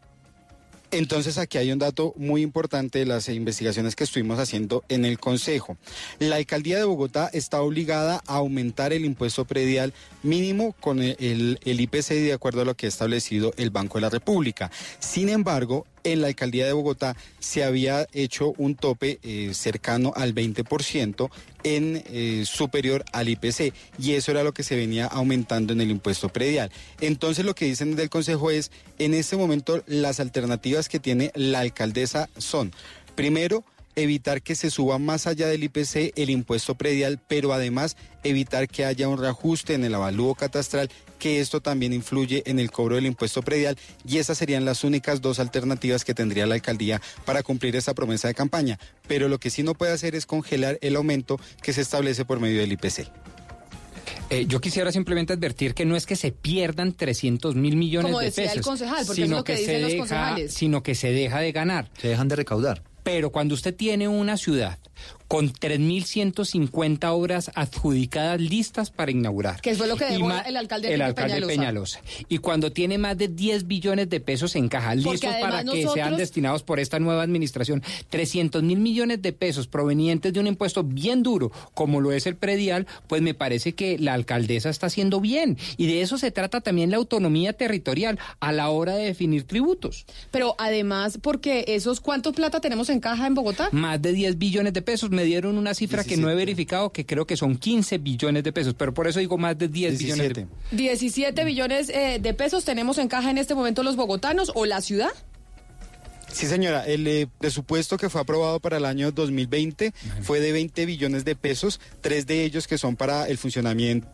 Entonces aquí hay un dato muy importante de las investigaciones que estuvimos haciendo en el Consejo. La alcaldía de Bogotá está obligada a aumentar el impuesto predial mínimo con el, el- IPC de acuerdo a lo que ha establecido el Banco de la República. Sin embargo, en la alcaldía de Bogotá se había hecho un tope eh, cercano al 20% en eh, superior al IPC y eso era lo que se venía aumentando en el impuesto predial. Entonces lo que dicen del Consejo es, en este momento las alternativas que tiene la alcaldesa son, primero, evitar que se suba más allá del IPC el impuesto predial, pero además evitar que haya un reajuste en el avalúo catastral, que esto también influye en el cobro del impuesto predial y esas serían las únicas dos alternativas que tendría la alcaldía para cumplir esa promesa de campaña. Pero lo que sí no puede hacer es congelar el aumento que se establece por medio del IPC. Eh, yo quisiera simplemente advertir que no es que se pierdan 300 mil millones Como de decía pesos. el concejal, porque es sino lo que se dicen los deja- concejales. Sino que se deja de ganar. Se dejan de recaudar. Pero cuando usted tiene una ciudad con 3.150 obras adjudicadas listas para inaugurar. Que fue lo que dejó el alcalde el alcalde Peñalosa. Peñalosa. Y cuando tiene más de 10 billones de pesos en caja listos para que sean destinados por esta nueva administración, 300 mil millones de pesos provenientes de un impuesto bien duro como lo es el predial, pues me parece que la alcaldesa está haciendo bien. Y de eso se trata también la autonomía territorial a la hora de definir tributos. Pero además, porque esos, ¿cuánto plata tenemos en caja en Bogotá? Más de 10 billones de pesos. Me dieron una cifra que no he verificado, que creo que son 15 billones de pesos, pero por eso digo más de 10 billones de 17 billones eh, de pesos tenemos en caja en este momento los bogotanos o la ciudad. Sí, señora, el eh, presupuesto que fue aprobado para el año 2020 fue de 20 billones de pesos, tres de ellos que son para el funcionamiento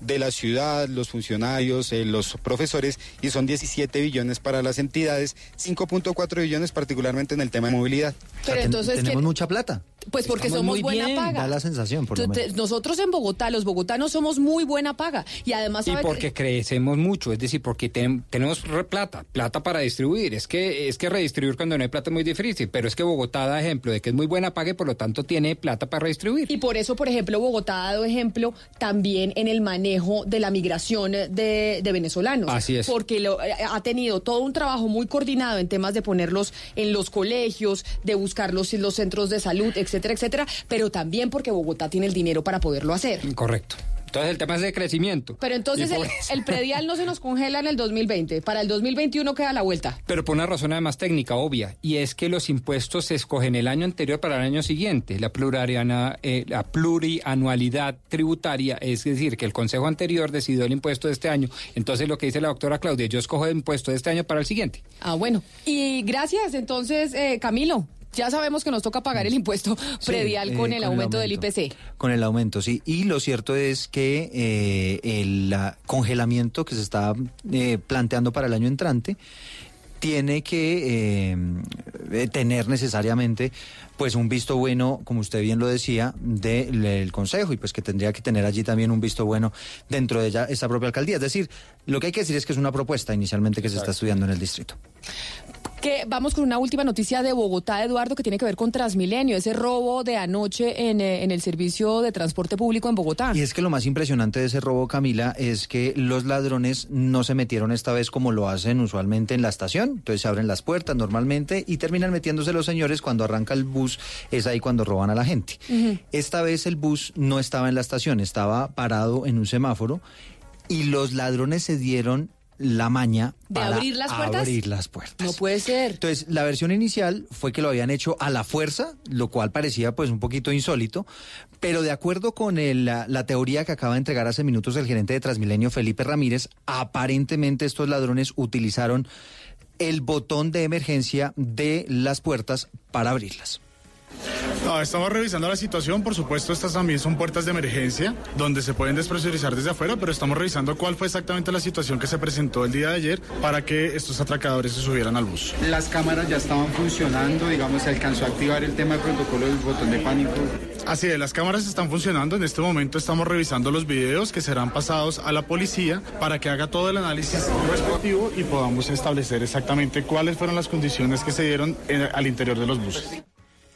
de la ciudad, los funcionarios, eh, los profesores, y son 17 billones para las entidades, 5.4 billones particularmente en el tema de movilidad. Pero entonces, tenemos ¿qué- mucha plata. Pues porque Estamos somos muy buena bien, paga. da la sensación, por lo Tú- te- menos. Nosotros en Bogotá, los bogotanos somos muy buena paga. Y además, Y porque crecemos mucho, es decir, porque ten- tenemos plata, plata para distribuir. Es que es que redistribuir cuando no hay plata es muy difícil, pero es que Bogotá da ejemplo de que es muy buena paga y por lo tanto tiene plata para redistribuir. Y por eso, por ejemplo, Bogotá ha dado ejemplo también en el manejo de la migración de, de venezolanos. Así es. Porque lo- eh, ha tenido todo un trabajo muy coordinado en temas de ponerlos en los colegios, de buscarlos en los centros de salud, etcétera, etcétera, pero también porque Bogotá tiene el dinero para poderlo hacer. Correcto. Entonces el tema es de crecimiento. Pero entonces el predial no se nos congela en el 2020. Para el 2021 queda la vuelta. Pero por una razón además técnica, obvia, y es que los impuestos se escogen el año anterior para el año siguiente. La, plurariana- eh, la plurianualidad tributaria, es decir, que el Consejo anterior decidió el impuesto de este año. Entonces lo que dice la doctora Claudia, yo escojo el impuesto de este año para el siguiente. Ah, bueno. Y gracias, entonces, eh, Camilo. Ya sabemos que nos toca pagar el impuesto predial eh, con el con el aumento del. IPC. Con el aumento, sí. Y lo cierto es que eh, el congelamiento que se está eh, planteando para el año entrante tiene que eh, eh, tener necesariamente pues un visto bueno, como usted bien lo decía, del Consejo y pues que tendría que tener allí también un visto bueno dentro de ella, esa propia alcaldía. Es decir, lo que hay que decir es que es una propuesta inicialmente que se está estudiando en el distrito. Que vamos con una última noticia de Bogotá, Eduardo, que tiene que ver con Transmilenio, ese robo de anoche en, eh, en el servicio de transporte público en Bogotá. Y es que lo más impresionante de ese robo, Camila, es que los ladrones no se metieron esta vez como lo hacen usualmente en la estación. Entonces se abren las puertas normalmente y terminan metiéndose los señores cuando arranca el bus. Es ahí cuando roban a la gente. Esta vez el bus no estaba en la estación, estaba parado en un semáforo y los ladrones se dieron la maña ¿De para abrir las puertas? abrir las puertas. No puede ser. Entonces, la versión inicial fue que lo habían hecho a la fuerza, lo cual parecía pues un poquito insólito, pero de acuerdo con el- la, la teoría que acaba de entregar hace minutos el gerente de Transmilenio, Felipe Ramírez, aparentemente estos ladrones utilizaron el botón de emergencia de las puertas para abrirlas. No, estamos revisando la situación, por supuesto estas también son puertas de emergencia donde se pueden despresurizar desde afuera, pero estamos revisando cuál fue exactamente la situación que se presentó el día de ayer para que estos atracadores se subieran al bus. Las cámaras ya estaban funcionando, digamos, se alcanzó a activar el tema del protocolo del botón de pánico. Así es, las cámaras están funcionando, en este momento estamos revisando los videos que serán pasados a la policía para que haga todo el análisis respectivo y podamos establecer exactamente cuáles fueron las condiciones que se dieron en- al interior de los buses.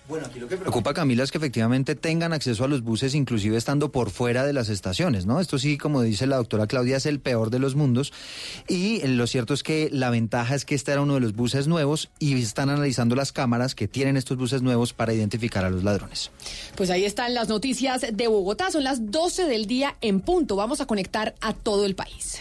Preocupa Camila es que efectivamente tengan acceso a los buses inclusive estando por fuera de las estaciones, ¿no? Esto sí, como dice la doctora Claudia, es el peor de los mundos y eh, lo cierto es que la ventaja es que este era uno de los buses nuevos y están analizando las cámaras que tienen estos buses nuevos para identificar a los ladrones. Pues ahí están las noticias de Bogotá. Son las 12 del día en punto. Vamos a conectar a todo el país.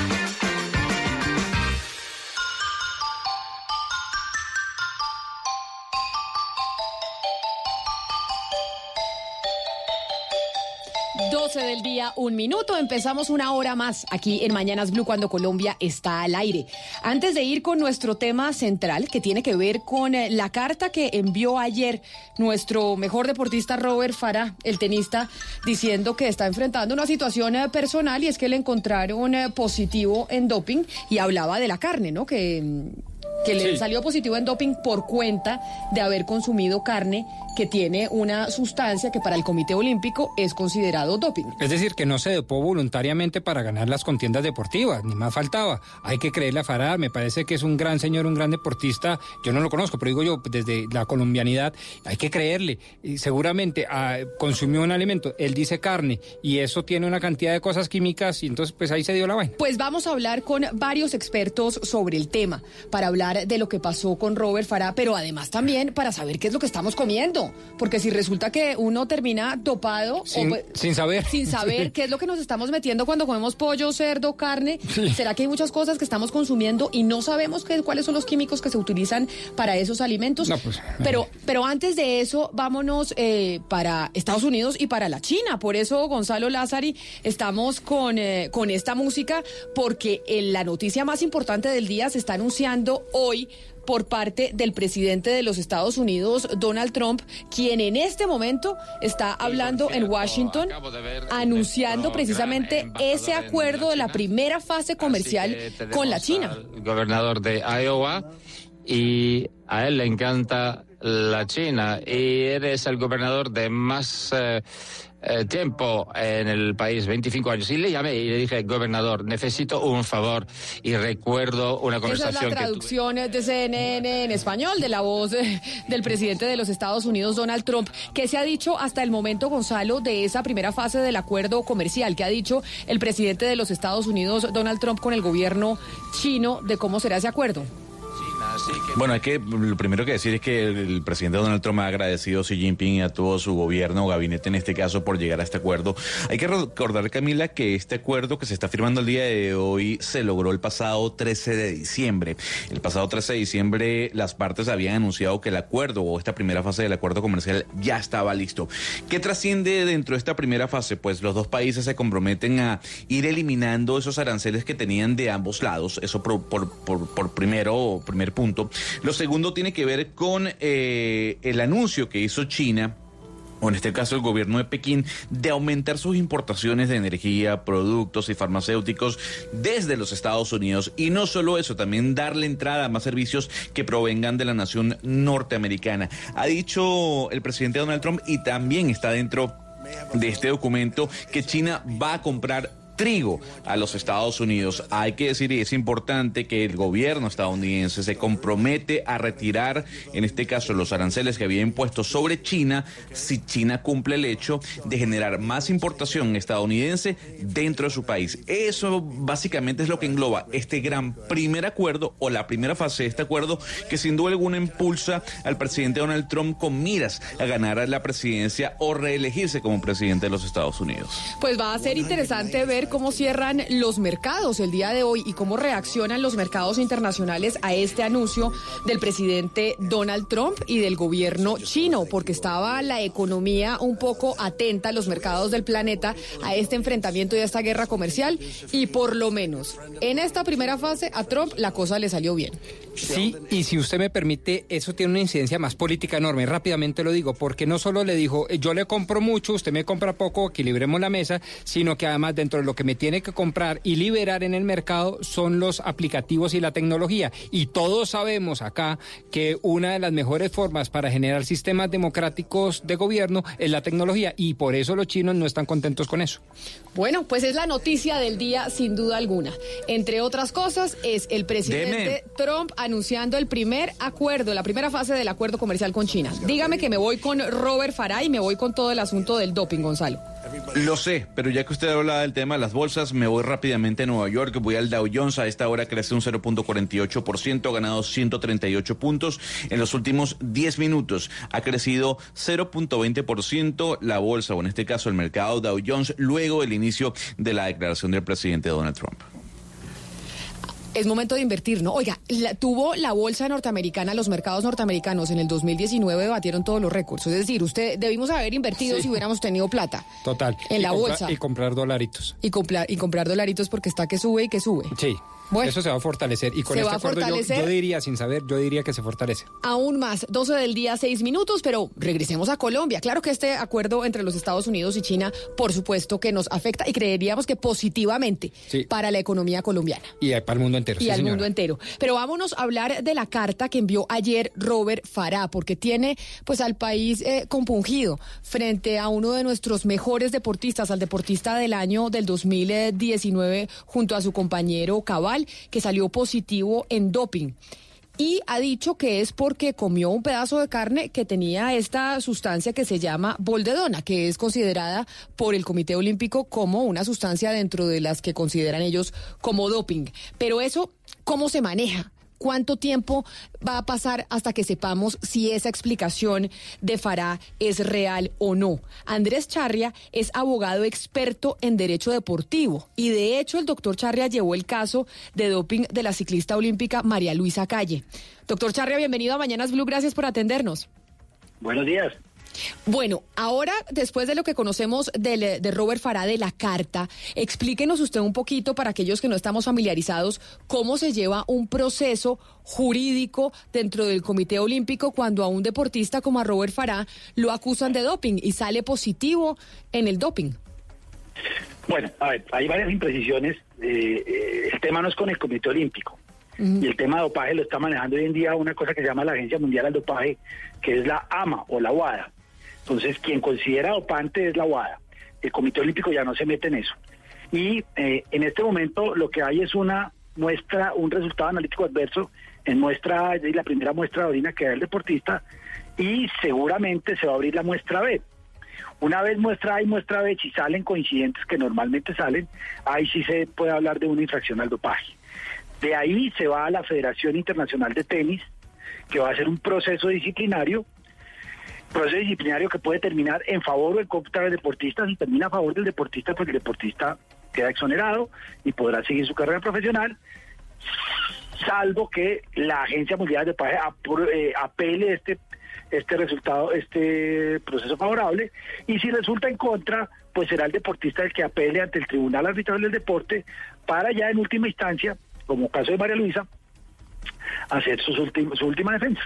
Doce del día, un minuto. Empezamos una hora más aquí en Mañanas Blue cuando Colombia está al aire. Antes de ir con nuestro tema central, que tiene que ver con eh, la carta que envió ayer nuestro mejor deportista Robert Farah, el tenista, diciendo que está enfrentando una situación eh, personal y es que le encontraron eh, positivo en doping y hablaba de la carne, ¿no? Que. Que le Sí. salió positivo en doping por cuenta de haber consumido carne que tiene una sustancia que para el Comité Olímpico es considerado doping. Es decir, que no se dopó voluntariamente para ganar las contiendas deportivas, ni más faltaba. Hay que creerle a Farah, me parece que es un gran señor, un gran deportista. Yo no lo conozco, pero digo yo, desde la colombianidad, hay que creerle. Y seguramente ah, consumió un alimento, él dice carne, y eso tiene una cantidad de cosas químicas, y entonces pues ahí se dio la vaina. Pues vamos a hablar con varios expertos sobre el tema para hablar hablar de lo que pasó con Robert Farah, pero además también para saber qué es lo que estamos comiendo. Porque si resulta que uno termina dopado Sin, o, pues, sin saber. sin saber qué es lo que nos estamos metiendo cuando comemos pollo, cerdo, carne, ¿será que hay muchas cosas que estamos consumiendo y no sabemos qué, cuáles son los químicos que se utilizan para esos alimentos? No, pues, pero, pero antes de eso, vámonos eh, para Estados Unidos y para la China. Por eso, Gonzalo Lázari, estamos con, eh, con esta música, porque en la noticia más importante del día se está anunciando hoy por parte del presidente de los Estados Unidos, Donald Trump, quien en este momento está hablando en Washington, anunciando precisamente ese acuerdo de la primera fase comercial con la China. Gobernador de Iowa y a él le encanta la China y eres el gobernador de más eh, eh, tiempo en el país, 25 años. Y le llamé y le dije, gobernador, necesito un favor. Y recuerdo una Esa es la conversación que tuve. traducción de CNN en español de la voz eh, del presidente de los Estados Unidos, Donald Trump. ¿Qué se ha dicho hasta el momento, Gonzalo, de esa primera fase del acuerdo comercial? ¿Qué ha dicho el presidente de los Estados Unidos, Donald Trump, con el gobierno chino de cómo será ese acuerdo? Bueno, hay que lo primero que decir es que el, presidente Donald Trump ha agradecido a Xi Jinping y a todo su gobierno o gabinete en este caso por llegar a este acuerdo. Hay que recordar, Camila, que este acuerdo que se está firmando el día de hoy se logró el pasado 13 de diciembre. El pasado 13 de diciembre las partes habían anunciado que el acuerdo o esta primera fase del acuerdo comercial ya estaba listo. ¿Qué trasciende dentro de esta primera fase? Pues los dos países se comprometen a ir eliminando esos aranceles que tenían de ambos lados. Eso por primero, primer punto. Lo segundo tiene que ver con eh, el anuncio que hizo China o en este caso el gobierno de Pekín, de aumentar sus importaciones de energía, productos y farmacéuticos desde los Estados Unidos. Y no solo eso, también darle entrada a más servicios que provengan de la nación norteamericana. Ha dicho el presidente Donald Trump y también está dentro de este documento que China va a comprar trigo a los Estados Unidos. Hay que decir, y es importante, que el gobierno estadounidense se compromete a retirar, en este caso, los aranceles que había impuesto sobre China si China cumple el hecho de generar más importación estadounidense dentro de su país. Eso básicamente es lo que engloba este gran primer acuerdo o la primera fase de este acuerdo que sin duda alguna impulsa al presidente Donald Trump con miras a ganar la presidencia o reelegirse como presidente de los Estados Unidos. Pues va a ser interesante ver cómo cierran los mercados el día de hoy y cómo reaccionan los mercados internacionales a este anuncio del presidente Donald Trump y del gobierno chino, porque estaba la economía un poco atenta, los mercados del planeta, a este enfrentamiento y a esta guerra comercial y por lo menos en esta primera fase a Trump la cosa le salió bien. Sí, y si usted me permite, eso tiene una incidencia más política enorme. Rápidamente lo digo, porque no solo le dijo, eh, yo le compro mucho, usted me compra poco, equilibremos la mesa, sino que además dentro de lo que me tiene que comprar y liberar en el mercado son los aplicativos y la tecnología. Y todos sabemos acá que una de las mejores formas para generar sistemas democráticos de gobierno es la tecnología, y por eso los chinos no están contentos con eso. Bueno, pues es la noticia del día sin duda alguna. Entre otras cosas, es el presidente Deme. Trump anunciando el primer acuerdo, la primera fase del acuerdo comercial con China. Dígame que me voy con Robert Farah y me voy con todo el asunto del doping, Gonzalo. Lo sé, pero ya que usted habla del tema de las bolsas, me voy rápidamente a Nueva York, voy al Dow Jones, a esta hora crece un 0.48%, ha ganado 138 puntos en los últimos 10 minutos, ha crecido 0.20% la bolsa, o en este caso el mercado Dow Jones, luego del inicio de la declaración del presidente Donald Trump. Es momento de invertir, ¿no? Oiga, la- tuvo la bolsa norteamericana, los mercados norteamericanos en el 2019 batieron todos los récords. Es decir, usted debimos haber invertido Sí. si hubiéramos tenido plata Total. En Y la compra- bolsa. Y comprar dolaritos. y comprar, y comprar dolaritos porque está que sube y que sube. Sí. Bueno. Eso se va a fortalecer. Y con este acuerdo yo, diría, sin saber, yo diría que se fortalece. Aún más, 12 del día, 6 minutos, pero regresemos a Colombia. Claro que este acuerdo entre los Estados Unidos y China, por supuesto que nos afecta y creeríamos que positivamente Sí. para la economía colombiana. Y para el mundo entero. y sí, al señora. mundo entero. Pero vámonos a hablar de la carta que envió ayer Robert Farah, porque tiene pues al país eh, compungido frente a uno de nuestros mejores deportistas, al deportista del año del 2019, junto a su compañero Cabal, que salió positivo en doping. Y ha dicho que es porque comió un pedazo de carne que tenía esta sustancia que se llama boldedona, que es considerada por el Comité Olímpico como una sustancia dentro de las que consideran ellos como doping. Pero eso, ¿cómo se maneja? ¿Cuánto tiempo va a pasar hasta que sepamos si esa explicación de Farah es real o no? Andrés Charria es abogado experto en derecho deportivo y de hecho el doctor Charria llevó el caso de doping de la ciclista olímpica María Luisa Calle. Doctor Charria, bienvenido a Mañanas Blue, gracias por atendernos. Buenos días. Bueno, ahora, después de lo que conocemos de, de, Robert Farah de la carta, explíquenos usted un poquito, para aquellos que no estamos familiarizados, cómo se lleva un proceso jurídico dentro del Comité Olímpico cuando a un deportista como a Robert Farah lo acusan de doping y sale positivo en el doping. Bueno, a ver, hay varias imprecisiones. Eh, el tema no es con el Comité Olímpico. Y el tema de dopaje lo está manejando hoy en día una cosa que se llama la Agencia Mundial del Dopaje, que es la AMA o la WADA. Entonces, quien considera dopante es la WADA. El Comité Olímpico ya no se mete en eso. Y eh, en este momento lo que hay es una muestra, un resultado analítico adverso en muestra, la primera muestra de orina que da el deportista, y seguramente se va a abrir la muestra B. Una vez muestra A y muestra B, si salen coincidentes que normalmente salen, ahí sí se puede hablar de una infracción al dopaje. De ahí se va a la Federación Internacional de Tenis, que va a hacer un proceso disciplinario, proceso disciplinario que puede terminar en favor o en contra del deportista. Si termina a favor del deportista, pues el deportista queda exonerado y podrá seguir su carrera profesional, salvo que la Agencia Mundial de Paje eh, apele este este resultado, este proceso favorable, y si resulta en contra, pues será el deportista el que apele ante el Tribunal Arbitral del Deporte para ya en última instancia como caso de María Luisa, hacer su, su última defensa.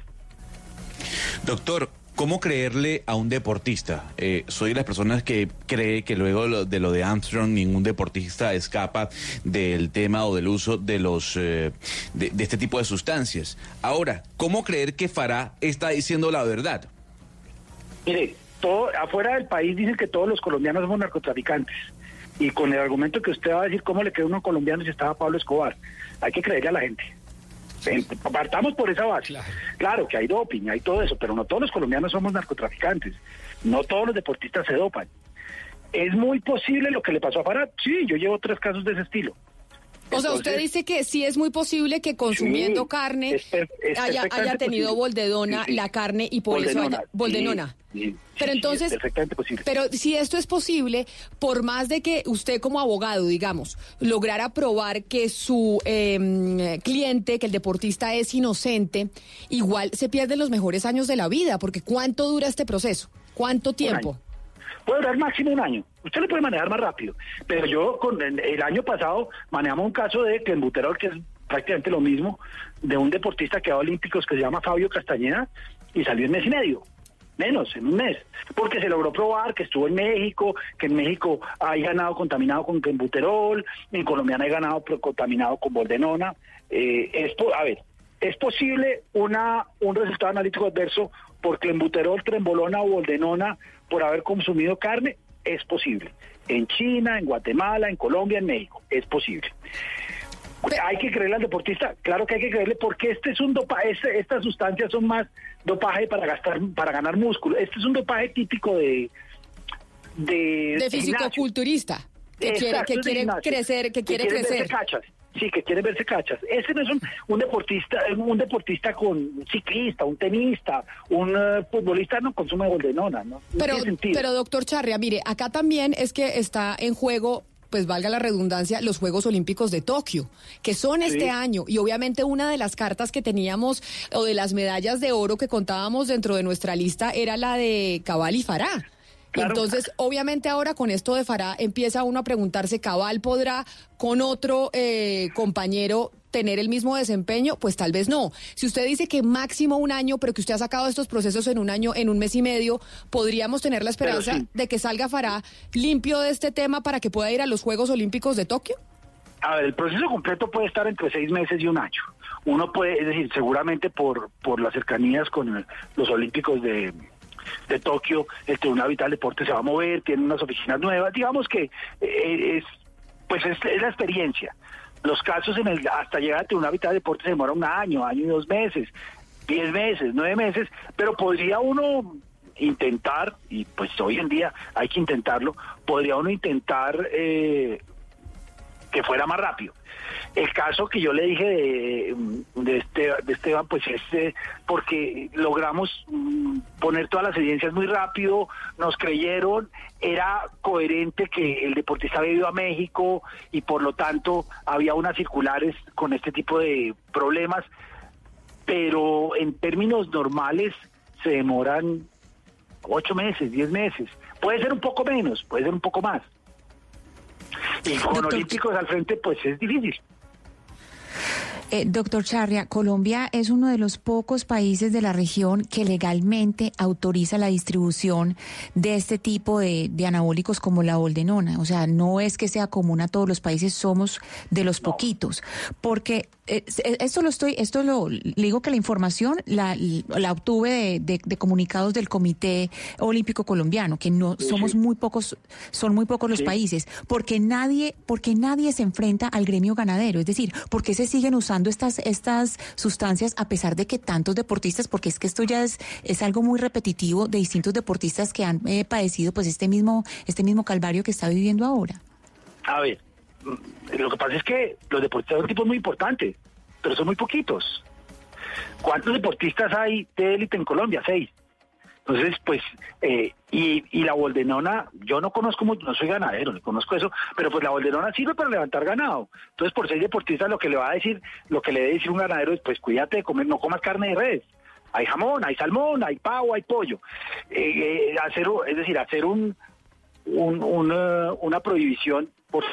Doctor, ¿Cómo creerle a un deportista? Eh, soy de las personas que cree que luego de lo de Armstrong ningún deportista escapa del tema o del uso de los eh, de, este tipo de sustancias. Ahora, ¿cómo creer que Farah está diciendo la verdad? Mire, todo afuera del país dicen que todos los colombianos somos narcotraficantes y con el argumento que usted va a decir cómo le quedó uno colombiano si estaba Pablo Escobar. Hay que creerle a la gente. Partamos por esa base. Claro. que hay doping, hay todo eso, pero no todos los colombianos somos narcotraficantes. No todos los deportistas se dopan. ¿Es muy posible lo que le pasó a Farad? Sí, yo llevo tres casos de ese estilo. O sea, usted dice que sí es muy posible que consumiendo carne haya, haya, tenido boldedona la carne y por eso haya... Boldenona. pero entonces, pero si esto es posible, por más de que usted como abogado, digamos, lograra probar que su eh, cliente, que el deportista es inocente, igual se pierden los mejores años de la vida, porque ¿cuánto dura este proceso? ¿Cuánto tiempo? Puede durar máximo un año. Usted lo puede manejar más rápido. Pero yo, con el, año pasado, manejamos un caso de clenbuterol, que es prácticamente lo mismo, de un deportista que va a Olímpicos que se llama Fabio Castañeda y salió en mes y medio. Menos, en un mes. Porque se logró probar que estuvo en México, que en México hay ganado contaminado con clenbuterol, en Colombia hay ganado contaminado con boldenona. Eh, es a ver, ¿es posible una un resultado analítico adverso por clenbuterol, trembolona o boldenona por haber consumido carne? Es posible. En China, en Guatemala, en Colombia, en México, es posible. ¿Hay que creerle al deportista? Claro que hay que creerle porque este es un dopaje, este, estas sustancias son más dopaje para gastar, para ganar músculo. Este es un dopaje típico de de, de fisicoculturista que quiere, que quiere crecer, que quiere crecer. Sí, que quieren verse cachas. Ese no es un, deportista, un deportista con un ciclista, un tenista, un eh, futbolista no consume goldenona, ¿no? pero, pero doctor Charria, mire, acá también es que está en juego pues valga la redundancia, los Juegos Olímpicos de Tokio, que son este año. Y obviamente una de las cartas que teníamos, o de las medallas de oro que contábamos dentro de nuestra lista, era la de Cabal y Farah. Entonces, obviamente ahora con esto de Farah empieza uno a preguntarse, ¿Cabal podrá con otro eh, compañero tener el mismo desempeño? Pues tal vez no. Si usted dice que máximo un año, pero que usted ha sacado estos procesos en un año, en un mes y medio, podríamos tener la esperanza de que salga Farah limpio de este tema para que pueda ir a los Juegos Olímpicos de Tokio. A ver, el proceso completo puede estar entre seis meses y un año. Uno puede, es decir, seguramente por, por las cercanías con los Olímpicos de, de Tokio, el Tribunal Vital Deporte se va a mover, tiene unas oficinas nuevas, digamos que eh, es, pues es, la experiencia. Los casos en el, hasta llegar al Tribunal Vital Deporte se demora un año, año y dos meses, diez meses, nueve meses, pero podría uno intentar, y pues hoy en día hay que intentarlo, podría uno intentar eh, que fuera más rápido. El caso que yo le dije de, de, este, de Esteban, pues es eh, porque logramos mm, poner todas las evidencias muy rápido, nos creyeron, era coherente que el deportista había ido a México y por lo tanto había unas circulares con este tipo de problemas, pero en términos normales se demoran ocho meses, diez meses. Puede ser un poco menos, puede ser un poco más. Y con olímpicos al frente, pues es difícil. Eh, doctor Charria, Colombia es uno de los pocos países de la región que legalmente autoriza la distribución de este tipo de, anabólicos como la oldenona. O sea, no es que sea común a todos los países, somos de los poquitos. Porque esto lo estoy, esto lo digo que la información la, la obtuve de, comunicados del Comité Olímpico Colombiano, que no somos muy pocos, son muy pocos los países, porque nadie, porque nadie se enfrenta al gremio ganadero, es decir, porque se siguen usando estas, estas sustancias a pesar de que tantos deportistas, porque es que esto ya es, es algo muy repetitivo de distintos deportistas que han eh, padecido pues este mismo, este mismo calvario que está viviendo ahora. A ver, lo que pasa es que los deportistas son tipos muy importantes, pero son muy poquitos. ¿Cuántos deportistas hay de élite en Colombia? Seis. Entonces, pues, eh, y, y, la boldenona, yo no conozco mucho, no soy ganadero, no conozco eso, pero pues la boldenona sirve para levantar ganado. Entonces, por seis deportistas, lo que le va a decir, lo que le debe decir un ganadero es, pues, cuídate de comer, no comas carne de res. Hay jamón, hay salmón, hay pavo, hay pollo. Eh, eh, hacer, es decir, hacer un, una, una prohibición por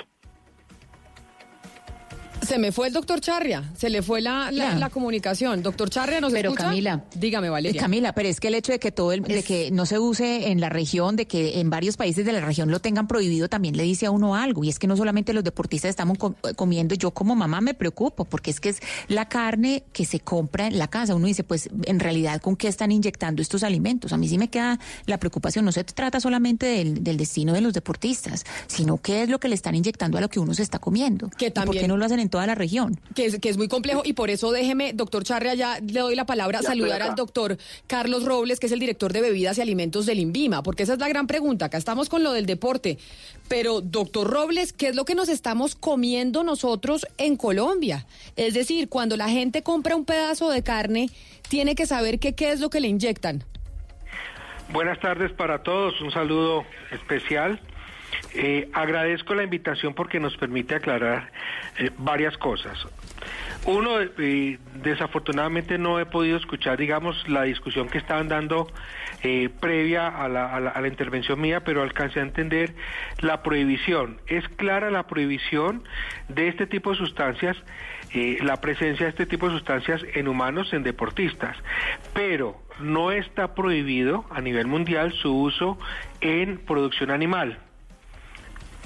se me fue el doctor Charria, se le fue la, la, comunicación. Doctor Charria, ¿nos pero escucha? Camila, dígame, Valeria. Camila, pero es que el hecho de que todo el, de que no se use en la región, de que en varios países de la región lo tengan prohibido, también le dice a uno algo. Y es que no solamente los deportistas estamos comiendo, yo como mamá me preocupo, porque es que es la carne que se compra en la casa. Uno dice, pues en realidad, ¿con qué están inyectando estos alimentos? A mí sí me queda la preocupación. No se trata solamente del, del destino de los deportistas, sino qué es lo que le están inyectando a lo que uno se está comiendo. Que también, ¿Por qué no lo hacen en toda la región. Que es, que es muy complejo y por eso déjeme, doctor Charria, ya le doy la palabra, saludar al doctor Carlos Robles, que es el director de bebidas y alimentos del INVIMA, porque esa es la gran pregunta. Acá estamos con lo del deporte. Pero, doctor Robles, ¿qué es lo que nos estamos comiendo nosotros en Colombia? Es decir, cuando la gente compra un pedazo de carne, tiene que saber qué es lo que le inyectan. Buenas tardes para todos, un saludo especial. Eh, agradezco la invitación porque nos permite aclarar eh, varias cosas. Uno, eh, desafortunadamente no he podido escuchar, digamos, la discusión que estaban dando previa a la, a, la, intervención mía, pero alcancé a entender la prohibición. Es clara la prohibición de este tipo de sustancias, la presencia de este tipo de sustancias en humanos, en deportistas, pero no está prohibido a nivel mundial su uso en producción animal.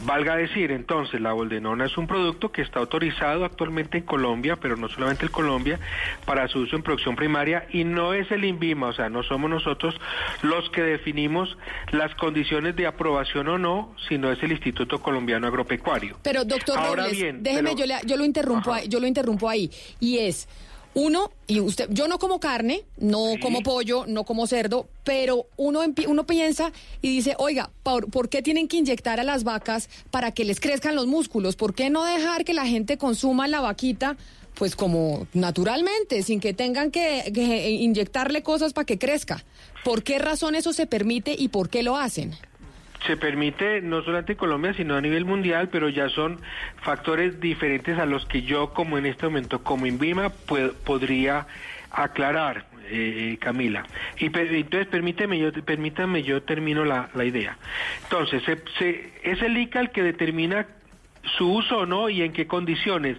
Valga decir, entonces, la boldenona es un producto que está autorizado actualmente en Colombia, pero no solamente en Colombia, para su uso en producción primaria y no es el INVIMA, o sea, no somos nosotros los que definimos las condiciones de aprobación o no, sino es el Instituto Colombiano Agropecuario. Pero, doctor Ahora déjeme, yo, yo, lo interrumpo ahí, yo lo interrumpo ahí, y es... Uno, y usted, yo no como carne, no como pollo, no como cerdo, pero uno, uno piensa y dice, oiga, ¿por, ¿por, qué tienen que inyectar a las vacas para que les crezcan los músculos? ¿Por qué no dejar que la gente consuma la vaquita? Pues como naturalmente, sin que tengan que, que inyectarle cosas para que crezca. ¿Por qué razón eso se permite y por qué lo hacen? Se permite no solamente en Colombia, sino a nivel mundial, pero ya son factores diferentes a los que yo, como en este momento, como INVIMA, podría aclarar, eh, Camila. Y entonces, permíteme, yo, permítame, yo termino la, la idea. Entonces, se, es el ICA que determina su uso o no y en qué condiciones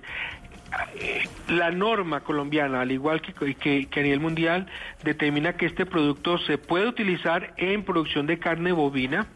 la norma colombiana, al igual que, que, a nivel mundial, determina que este producto se puede utilizar en producción de carne bovina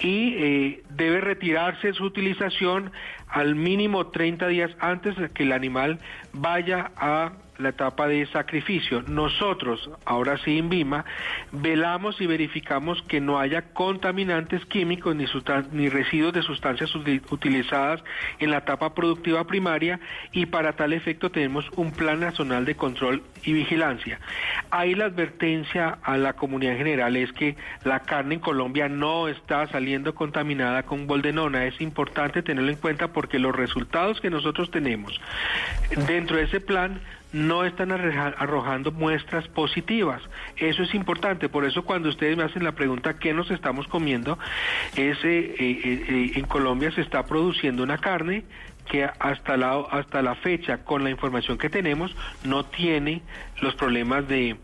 y eh, debe retirarse su utilización al mínimo 30 días antes de que el animal vaya a la etapa de sacrificio. Nosotros, ahora sí en Vima, velamos y verificamos que no haya contaminantes químicos ni, ni residuos de sustancias uti- utilizadas en la etapa productiva primaria y para tal efecto tenemos un plan nacional de control y vigilancia. Ahí la advertencia a la comunidad en general es que la carne en Colombia no está saliendo contaminada con boldenona. Es importante tenerlo en cuenta porque los resultados que nosotros tenemos dentro de ese plan no están arrojando muestras positivas. Eso es importante. Por eso cuando ustedes me hacen la pregunta ¿qué nos estamos comiendo? Es, eh, eh, eh, en Colombia se está produciendo una carne que hasta la, hasta la fecha, con la información que tenemos, no tiene los problemas de,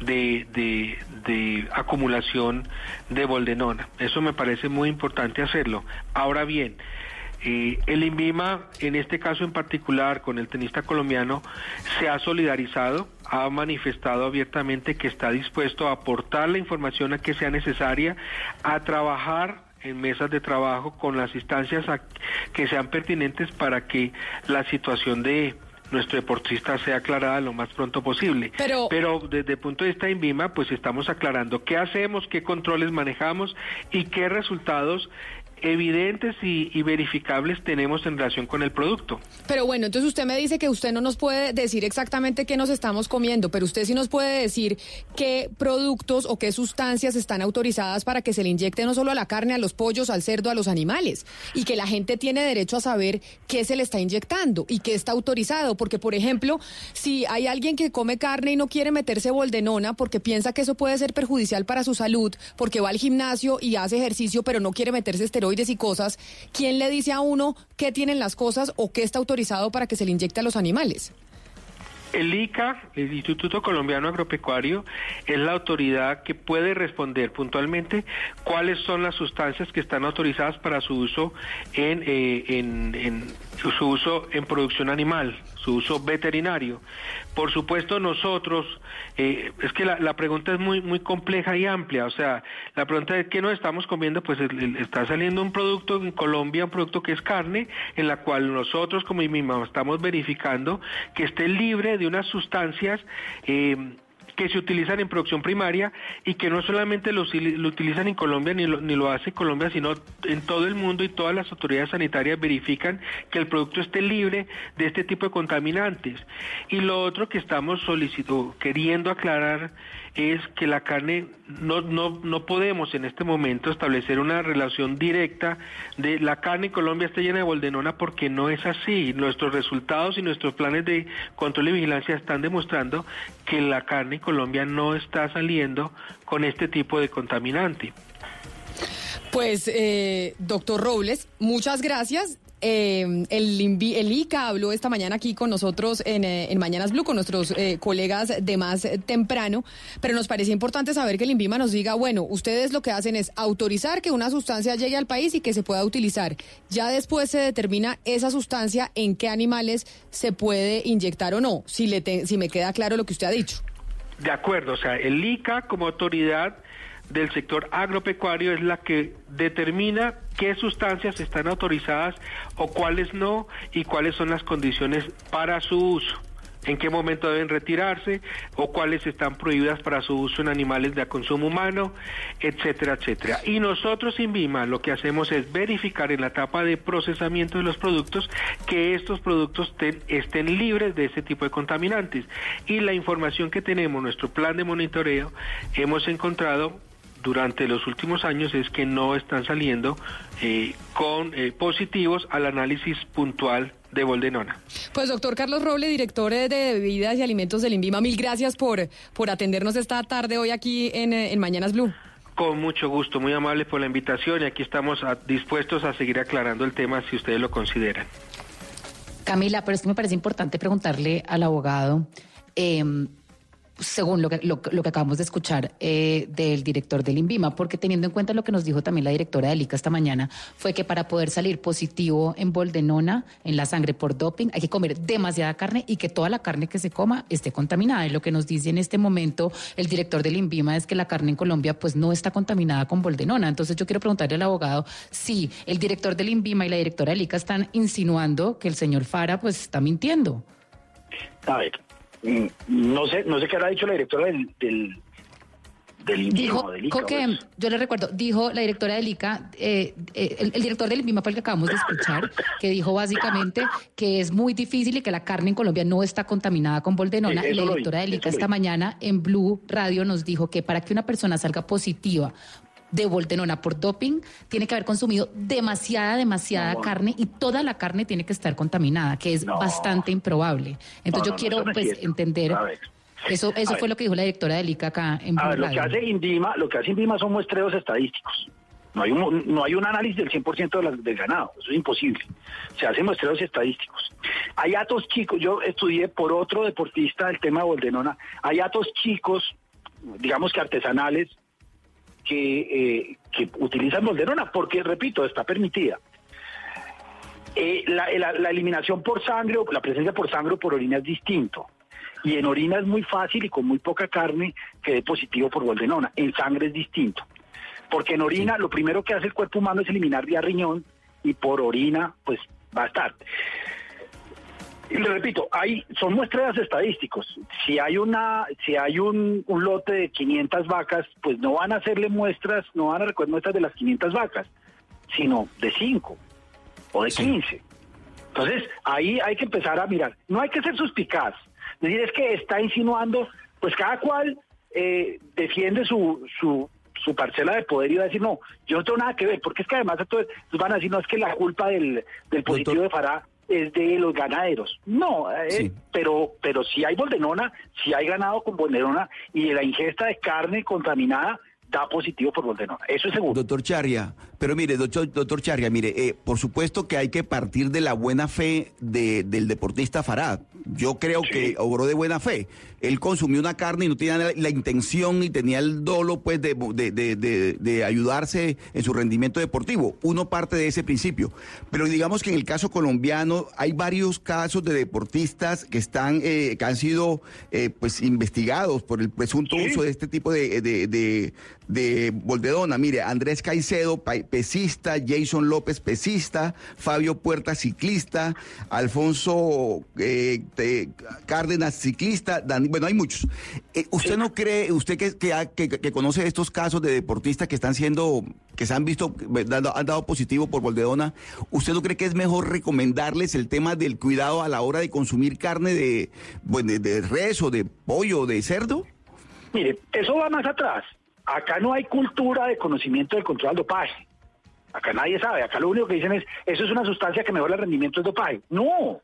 de, de, de acumulación de boldenona. Eso me parece muy importante hacerlo. Ahora bien, eh, el INVIMA, en este caso en particular, con el tenista colombiano, se ha solidarizado, ha manifestado abiertamente que está dispuesto a aportar la información a que sea necesaria, a trabajar en mesas de trabajo con las instancias que sean pertinentes para que la situación de nuestro deportista sea aclarada lo más pronto posible. Pero- desde el punto de vista de INVIMA, pues estamos aclarando qué hacemos, qué controles manejamos y qué resultados evidentes y, verificables tenemos en relación con el producto. Pero bueno, entonces usted me dice que usted no nos puede decir exactamente qué nos estamos comiendo, pero usted sí nos puede decir qué productos o qué sustancias están autorizadas para que se le inyecte no solo a la carne, a los pollos, al cerdo, a los animales, y que la gente tiene derecho a saber qué se le está inyectando y qué está autorizado, porque por ejemplo, si hay alguien que come carne y no quiere meterse boldenona porque piensa que eso puede ser perjudicial para su salud, porque va al gimnasio y hace ejercicio, pero no quiere meterse esteroides y cosas, ¿quién le dice a uno qué tienen las cosas o qué está autorizado para que se le inyecte a los animales? El ICA, el Instituto Colombiano Agropecuario, es la autoridad que puede responder puntualmente cuáles son las sustancias que están autorizadas para su uso en, eh, su uso en producción animal, su uso veterinario. Por supuesto, nosotros, eh, es que la, pregunta es muy muy compleja y amplia, o sea, la pregunta de qué nos estamos comiendo, pues está saliendo un producto en Colombia, un producto que es carne, en la cual nosotros como IMIMA estamos verificando que esté libre de unas sustancias eh, que se utilizan en producción primaria y que no solamente lo, utilizan en Colombia ni lo, ni lo hace Colombia, sino en todo el mundo y todas las autoridades sanitarias verifican que el producto esté libre de este tipo de contaminantes. Y lo otro que estamos solicitando, queriendo aclarar es que la carne no, no, no podemos en este momento establecer una relación directa de la carne en Colombia está llena de boldenona porque no es así. Nuestros resultados y nuestros planes de control y vigilancia están demostrando que la carne en Colombia no está saliendo con este tipo de contaminante. Pues, eh, doctor Robles, muchas gracias. Eh, el, el ICA habló esta mañana aquí con nosotros en, eh, en Mañanas Blue, con nuestros eh, colegas de más temprano, pero nos parecía importante saber que el INVIMA nos diga, bueno, ustedes lo que hacen es autorizar que una sustancia llegue al país y que se pueda utilizar. Ya después se determina esa sustancia en qué animales se puede inyectar o no, si, le si me queda claro lo que usted ha dicho. De acuerdo, o sea, el ICA como autoridad del sector agropecuario es la que determina qué sustancias están autorizadas o cuáles no y cuáles son las condiciones para su uso en qué momento deben retirarse o cuáles están prohibidas para su uso en animales de consumo humano, etcétera, etcétera. Y nosotros en Vima lo que hacemos es verificar en la etapa de procesamiento de los productos que estos productos estén libres de ese tipo de contaminantes. Y la información que tenemos, nuestro plan de monitoreo, hemos encontrado durante los últimos años es que no están saliendo eh, con eh, positivos al análisis puntual de boldenona. Pues doctor Carlos Roble, director eh, de bebidas y alimentos del INVIMA, mil gracias por, por atendernos esta tarde hoy aquí en, en Mañanas Blue. Con mucho gusto, muy amable por la invitación y aquí estamos a- dispuestos a seguir aclarando el tema si ustedes lo consideran. Camila, pero es que me parece importante preguntarle al abogado, eh, según lo que, lo, que acabamos de escuchar eh, del director del INVIMA, porque teniendo en cuenta lo que nos dijo también la directora del ICA esta mañana, fue que para poder salir positivo en boldenona, en la sangre por doping, hay que comer demasiada carne y que toda la carne que se coma esté contaminada. Y lo que nos dice en este momento el director del INVIMA es que la carne en Colombia pues no está contaminada con boldenona. Entonces yo quiero preguntarle al abogado si el director del INVIMA y la directora del ICA están insinuando que el señor Fara pues está mintiendo. A ver, No sé, no sé qué habrá dicho la directora del, del, del Dijo del ICA, que, pues. yo le recuerdo, dijo la directora del ICA, eh, eh, el, el director del INVIMA fue el que acabamos de escuchar, que dijo básicamente que es muy difícil y que la carne en Colombia no está contaminada con boldenona. Sí, eso la directora vi, del ICA esta vi. mañana en Blue Radio nos dijo que para que una persona salga positiva de boldenona por doping, tiene que haber consumido demasiada, demasiada No. carne y toda la carne tiene que estar contaminada, que es No. bastante improbable. Entonces No, yo quiero pues entender, eso, eso A fue ver. lo que dijo la directora del ICA acá en A ver, lo que hace INVIMA, lo que hace INVIMA son muestreos estadísticos. No hay un, no hay un análisis del 100% de la- del ganado, eso es imposible. Se hacen muestreos estadísticos. Hay atos chicos, yo estudié por otro deportista el tema de Boldenona, hay atos chicos, digamos que artesanales, que, eh, que utilizan Boldenona, porque, repito, está permitida. Eh, la, la- la eliminación por sangre o la presencia por sangre o por orina es distinto. Y en orina es muy fácil y con muy poca carne que dé positivo por boldenona. En sangre es distinto. Porque en orina lo primero que hace el cuerpo humano es eliminar vía riñón y por orina pues va a estar. Y le repito, hay, son muestreos estadísticos. Si hay una, si hay un, un lote de 500 vacas, pues no van a hacerle muestras, no van a recoger muestras de las 500 vacas, sino de 5 o de 15. Entonces, ahí hay que empezar a mirar. No hay que ser suspicaz. Es decir, es que está insinuando, pues cada cual eh, defiende su, su, su parcela de poder y va a decir, no, yo no tengo nada que ver, porque es que además entonces van a decir, no, es que la culpa del, del positivo de Farah es de los ganaderos. No, eh, Sí. pero pero si hay boldenona, si hay ganado con boldenona y la ingesta de carne contaminada da positivo por boldenona. Eso es seguro. Doctor Charria, pero mire, doctor, doctor Charria, mire, eh, por supuesto que hay que partir de la buena fe de- del deportista Farad. Yo creo que obró de buena fe. Él consumió una carne y no tenía la, la intención y tenía el dolo, pues, de, de- de- ayudarse en su rendimiento deportivo. Uno parte de ese principio. Pero digamos que en el caso colombiano hay varios casos de deportistas que están, eh, que han sido, eh, pues, investigados por el presunto uso de este tipo de, de, de, de. Mire, Andrés Caicedo, pesista, Jason López, pesista, Fabio Puerta, ciclista, Alfonso eh, Cárdenas, ciclista, bueno, hay muchos. Eh, ¿Usted no cree, usted que, que, conoce estos casos de deportistas que están siendo, que se han visto, eh, han dado positivo por Bolvedona, ¿usted no cree que es mejor recomendarles el tema del cuidado a la hora de consumir carne de, de, de res o de pollo o de cerdo? Mire, eso va más atrás. Acá no hay cultura de conocimiento del control del dopaje. Acá nadie sabe. Acá lo único que dicen es, eso es una sustancia que mejora el rendimiento del dopaje. No.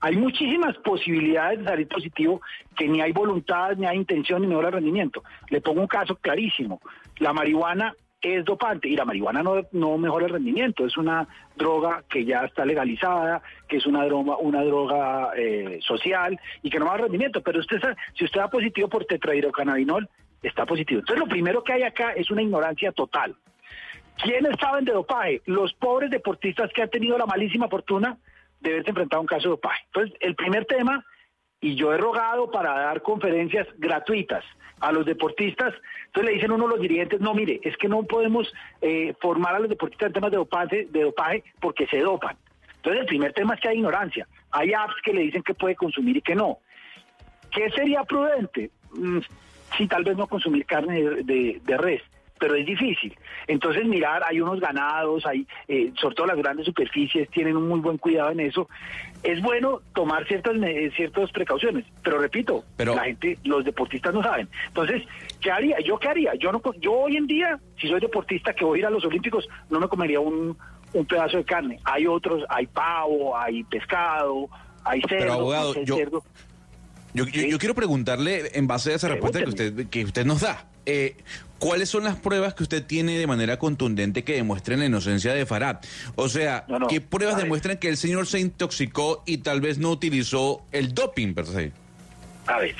Hay muchísimas posibilidades de salir positivo que ni hay voluntad, ni hay intención, ni mejora el rendimiento. Le pongo un caso clarísimo. La marihuana es dopante y la marihuana no, no mejora el rendimiento. Es una droga que ya está legalizada, que es una droga, una droga eh, social y que no mejora el rendimiento. Pero usted si usted da positivo por tetrahidrocannabinol, está positivo. Entonces lo primero que hay acá es una ignorancia total. ¿Quiénes saben de dopaje? Los pobres deportistas que han tenido la malísima fortuna de haberse enfrentado a un caso de dopaje. Entonces, el primer tema, y yo he rogado para dar conferencias gratuitas a los deportistas, entonces le dicen uno a los dirigentes, no, mire, es que no podemos eh, formar a los deportistas en temas de dopaje, de dopaje porque se dopan. Entonces, el primer tema es que hay ignorancia. Hay apps que le dicen que puede consumir y que no. ¿Qué sería prudente? Mm, sí, tal vez no consumir carne de, de- de res, pero es difícil. Entonces, mirar, hay unos ganados, hay, eh, sobre todo las grandes superficies, tienen un muy buen cuidado en eso. Es bueno tomar ciertas, me- ciertas precauciones, pero repito, la gente, los deportistas no saben. Entonces, ¿qué haría? ¿Yo qué haría? Yo, no, yo hoy en día, si soy deportista que voy a ir a los Olímpicos, no me comería un, un pedazo de carne. Hay otros, hay pavo, hay pescado, hay cerdo. Pero, abogado, hay yo- cerdo. Yo, yo- yo quiero preguntarle, en base a esa respuesta que usted, que usted nos da, eh, ¿cuáles son las pruebas que usted tiene de manera contundente que demuestren la inocencia de Farad? O sea, ¿qué pruebas demuestran que el señor se intoxicó y tal vez no utilizó el doping per se? A ver,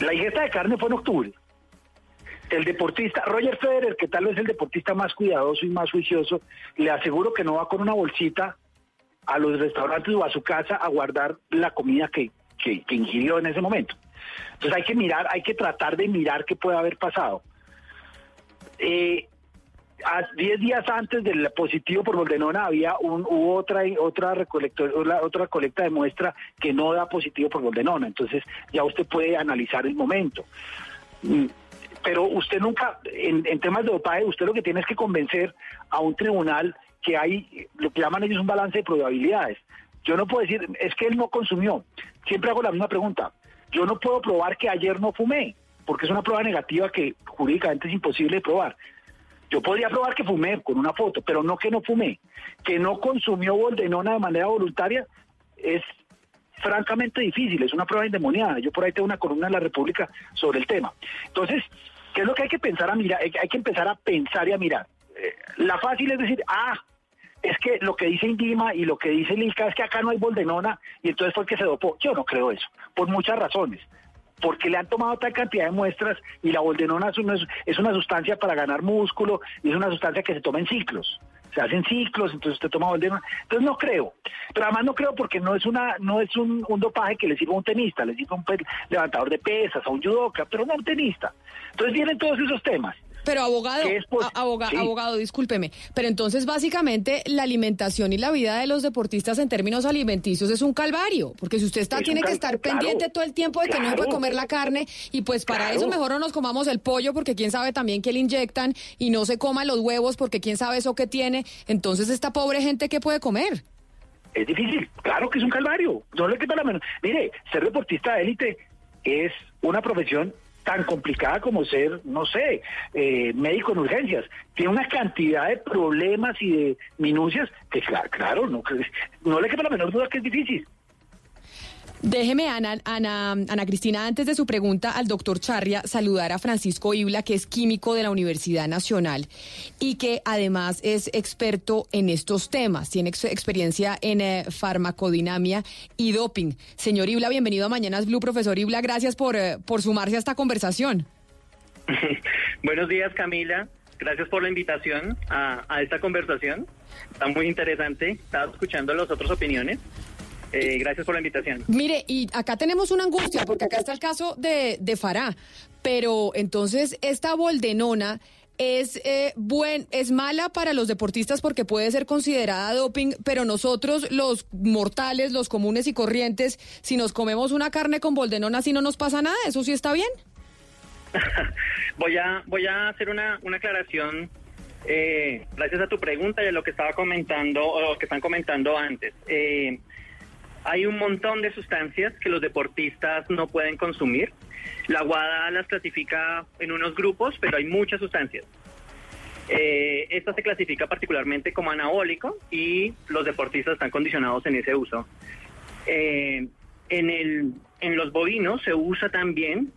la ingesta de carne fue en octubre. El deportista, Roger Federer, que tal vez es el deportista más cuidadoso y más juicioso, le aseguro que no va con una bolsita a los restaurantes o a su casa a guardar la comida que, que- que ingirió en ese momento. Entonces hay que mirar, hay que tratar de mirar qué puede haber pasado. Eh, a 10 días antes del positivo por boldenona había un, hubo otra otra otra colecta de muestra que no da positivo por boldenona. Entonces ya usted puede analizar el momento. Mm, pero usted nunca, en, en temas de dopaje, usted lo que tiene es que convencer a un tribunal que hay lo que llaman ellos un balance de probabilidades. Yo no puedo decir, es que él no consumió. Siempre hago la misma pregunta. Yo no puedo probar que ayer no fumé, porque es una prueba negativa que jurídicamente es imposible de probar. Yo podría probar que fumé con una foto, pero no que no fumé. Que no consumió boldenona de manera voluntaria es francamente difícil, es una prueba endemoniada. Yo por ahí tengo una columna en la República sobre el tema. Entonces, ¿qué es lo que hay que pensar a mirar? Hay que empezar a pensar y a mirar. Eh, la fácil es decir, ah, es que lo que dice Indima y lo que dice Lilca es que acá no hay boldenona y entonces fue que se dopó. Yo no creo eso, por muchas razones. Porque le han tomado tal cantidad de muestras y la boldenona es una, es una sustancia para ganar músculo y es una sustancia que se toma en ciclos. Se hacen ciclos, entonces usted toma boldenona. Entonces no creo. Pero además no creo porque no es una no es un, dopaje que le sirva a un tenista, le sirva a un levantador de pesas, a un judoka, pero no a un tenista. Entonces vienen todos esos temas. Pero abogado, abogado, discúlpeme, pero entonces básicamente la alimentación y la vida de los deportistas en términos alimenticios es un calvario, porque si usted está tiene que estar pendiente todo el tiempo de que no se puede comer la carne y pues para eso mejor no nos comamos el pollo porque quién sabe también que le inyectan y no se coma los huevos porque quién sabe eso que tiene, entonces esta pobre gente qué puede comer. Es difícil, claro que es un calvario, no le queda la menos. Mire, ser deportista de élite es una profesión tan complicada como ser, no sé, eh, médico en urgencias. Tiene una cantidad de problemas y de minucias que, claro, claro no, no le queda la menor duda que es difícil. Déjeme, Ana, Ana, Ana Cristina, antes de su pregunta al doctor Charria, saludar a Francisco Ibla, que es químico de la Universidad Nacional y que además es experto en estos temas. Tiene experiencia en eh, farmacodinamia y doping. Señor Ibla, bienvenido a Mañanas Blue. Profesor Ibla, gracias por, eh, por sumarse a esta conversación. Buenos días, Camila. Gracias por la invitación a, a esta conversación. Está muy interesante. Estaba escuchando las otras opiniones. Eh, gracias por la invitación. Mire, y acá tenemos una angustia, porque acá está el caso de, de Farah, pero entonces esta boldenona es eh, buen, es mala para los deportistas porque puede ser considerada doping, pero nosotros los mortales, los comunes y corrientes, si nos comemos una carne con boldenona, si no nos pasa nada, eso sí está bien. voy a voy a hacer una, una aclaración eh, gracias a tu pregunta y a lo que estaba comentando o que están comentando antes. Eh, hay un montón de sustancias que los deportistas no pueden consumir. La WADA las clasifica en unos grupos, pero hay muchas sustancias. Eh, esta se clasifica particularmente como anabólico y los deportistas están condicionados en ese uso. Eh, en, el, en los bovinos se usa también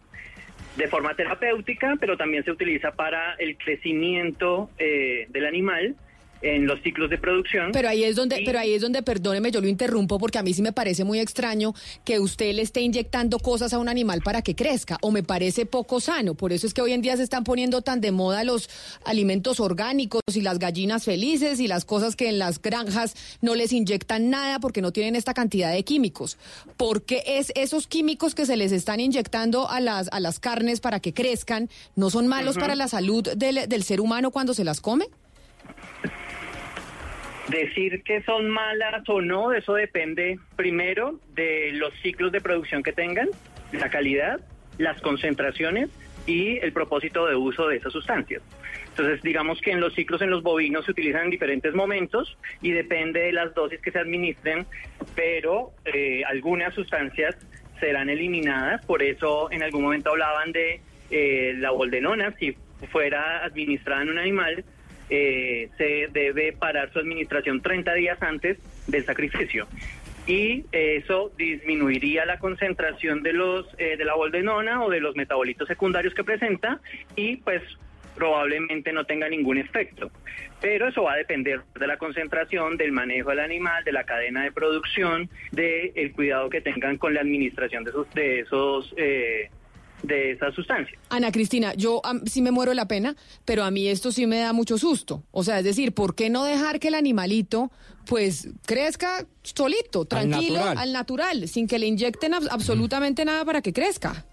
de forma terapéutica, pero también se utiliza para el crecimiento eh, del animal en los ciclos de producción. Pero ahí es donde, pero ahí es donde, perdóneme, yo lo interrumpo porque a mí sí me parece muy extraño que usted le esté inyectando cosas a un animal para que crezca, o me parece poco sano. Por eso es que hoy en día se están poniendo tan de moda los alimentos orgánicos y las gallinas felices y las cosas que en las granjas no les inyectan nada porque no tienen esta cantidad de químicos. ¿Por qué es esos químicos que se les están inyectando a las, a las carnes para que crezcan no son malos para la salud del, del ser humano cuando se las come? Decir que son malas o no, eso depende primero de los ciclos de producción que tengan, la calidad, las concentraciones y el propósito de uso de esas sustancias. Entonces, digamos que en los ciclos en los bovinos se utilizan en diferentes momentos y depende de las dosis que se administren, pero eh, algunas sustancias serán eliminadas, por eso en algún momento hablaban de eh, la boldenona, si fuera administrada en un animal, eh, se debe parar su administración 30 días antes del sacrificio. Y eso disminuiría la concentración de los eh, de la boldenona o de los metabolitos secundarios que presenta y pues probablemente no tenga ningún efecto. Pero eso va a depender de la concentración, del manejo del animal, de la cadena de producción, del el cuidado que tengan con la administración de esos, de esos eh, de esa sustancia. Ana Cristina, yo sí me muero la pena, pero a mí esto sí me da mucho susto. O sea, es decir, ¿por qué no dejar que el animalito pues crezca solito, tranquilo, al natural, sin que le inyecten absolutamente nada para que crezca?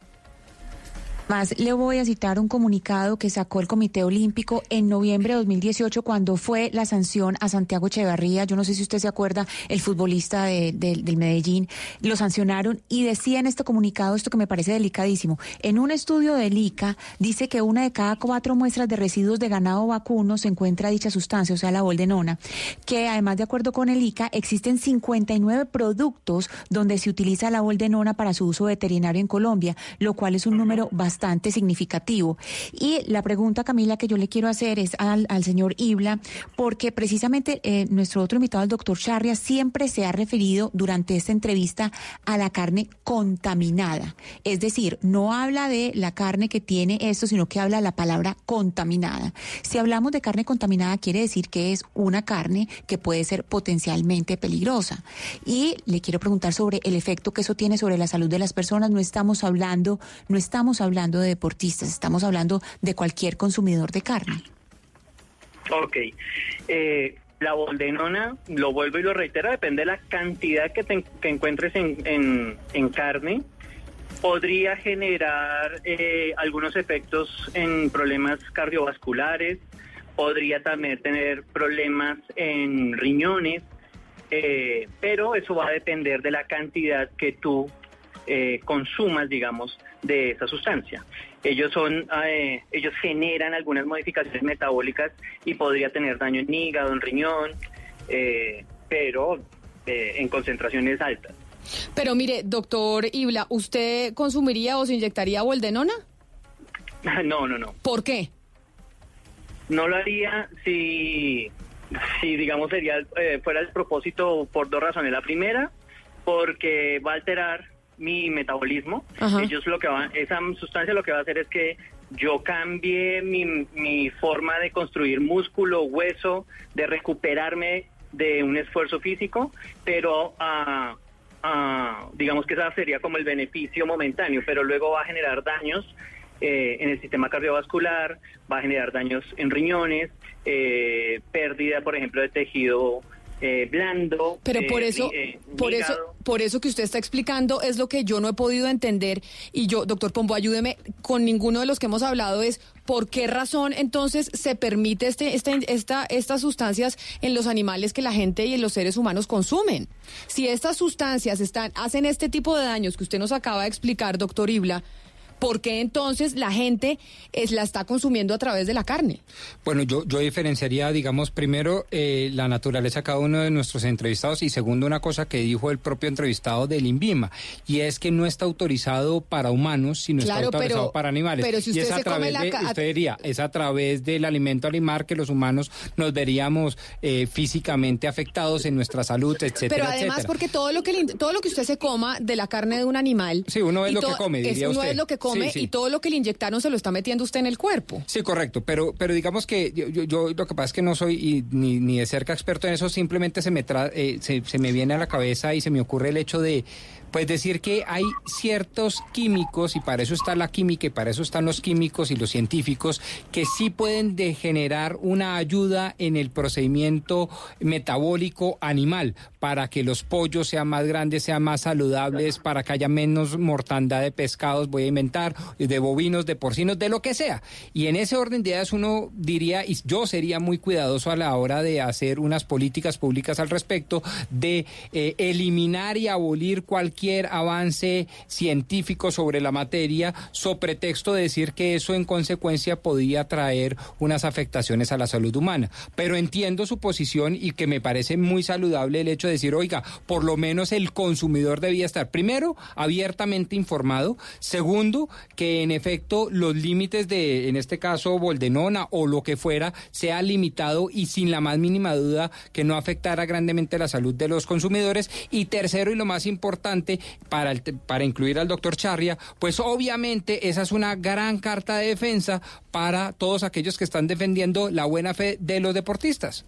Más le voy a citar un comunicado que sacó el Comité Olímpico en noviembre de 2018 cuando fue la sanción a Santiago Echeverría. Yo no sé si usted se acuerda, el futbolista de- de- del Medellín, lo sancionaron y decía en este comunicado esto que me parece delicadísimo. En un estudio del ICA dice que una de cada cuatro muestras de residuos de ganado vacuno se encuentra dicha sustancia, o sea, la boldenona, que además de acuerdo con el ICA existen 59 productos donde se utiliza la boldenona para su uso veterinario en Colombia, lo cual es un número bastante significativo. Y la pregunta, Camila, que yo le quiero hacer es al, señor Ibla, porque precisamente eh, nuestro otro invitado, el doctor Charria, siempre se ha referido durante esta entrevista a la carne contaminada. Es decir, no habla de la carne que tiene esto, sino que habla la palabra contaminada. Si hablamos de carne contaminada, quiere decir que es una carne que puede ser potencialmente peligrosa. Y le quiero preguntar sobre el efecto que eso tiene sobre la salud de las personas. No estamos hablando, no estamos hablando de deportistas, estamos hablando de cualquier consumidor de carne. Ok. Eh, la boldenona, lo vuelvo y lo reitero, depende de la cantidad que, te- encuentres en, en- en carne. Podría generar eh, algunos efectos en problemas cardiovasculares, podría también tener problemas en riñones, eh, pero eso va a depender de la cantidad que tú eh, consumas, digamos, de esa sustancia. Ellos son, eh, ellos generan algunas modificaciones metabólicas y podría tener daño en hígado, en riñón, eh, pero eh, en concentraciones altas. Pero mire, doctor Ibla, ¿usted consumiría o se inyectaría boldenona? No, no, no. ¿Por qué? No lo haría si, si digamos, sería eh, fuera el propósito por dos razones. La primera, porque va a alterar mi metabolismo. Ajá. Ellos lo que van, esa sustancia lo que va a hacer es que yo cambie mi, mi forma de construir músculo, hueso, de recuperarme de un esfuerzo físico, pero ah, digamos que esa sería como el beneficio momentáneo, pero luego va a generar daños eh, en el sistema cardiovascular, va a generar daños en riñones, eh, pérdida, por ejemplo, de tejido eh, blando. Pero eh, por eso, eh, por eso, por eso que usted está explicando es lo que yo no he podido entender. Y yo, doctor Pombo, ayúdeme con ninguno de los que hemos hablado es por qué razón entonces se permite este, este, esta, estas sustancias en los animales que la gente y en los seres humanos consumen. Si estas sustancias están, hacen este tipo de daños que usted nos acaba de explicar, doctor Ibla, ¿por qué entonces la gente es, la está consumiendo a través de la carne? Bueno, yo, yo diferenciaría, digamos, primero eh, la naturaleza de cada uno de nuestros entrevistados y segundo una cosa que dijo el propio entrevistado del INVIMA y es que no está autorizado para humanos, sino Claro, está autorizado pero- para animales. pero si y usted es a se come través la de, ca- usted diría, es a través del alimento animal que los humanos nos veríamos eh, físicamente afectados en nuestra salud, etcétera, Pero además etcétera. porque todo lo que todo lo que usted se coma de la carne de un animal, Sí, uno es lo que come, es- diría uno usted. es lo que come Sí, sí. y todo lo que le inyectaron se lo está metiendo usted en el cuerpo. Sí, correcto, pero, pero digamos que yo, yo- yo lo que pasa es que no soy y ni, ni de cerca experto en eso, simplemente se me, tra- eh, se, se me viene a la cabeza y se me ocurre el hecho de, pues decir que hay ciertos químicos, y para eso está la química y para eso están los químicos y los científicos, que sí pueden degenerar una ayuda en el procedimiento metabólico animal, para que los pollos sean más grandes, sean más saludables, para que haya menos mortandad de pescados, voy a inventar, de bovinos, de porcinos, de lo que sea. Y en ese orden de ideas uno diría, y yo sería muy cuidadoso a la hora de hacer unas políticas públicas al respecto, de eh, eliminar y abolir cualquier avance científico sobre la materia, so pretexto de decir que eso en consecuencia podía traer unas afectaciones a la salud humana. Pero entiendo su posición y que me parece muy saludable el hecho de decir, oiga, por lo menos el consumidor debía estar, primero, abiertamente informado, segundo, que en efecto los límites de, en este caso, boldenona o lo que fuera, sea limitado y sin la más mínima duda que no afectara grandemente la salud de los consumidores. Y tercero, y lo más importante, para, el para incluir al doctor Charria, pues obviamente esa es una gran carta de defensa para todos aquellos que están defendiendo la buena fe de los deportistas.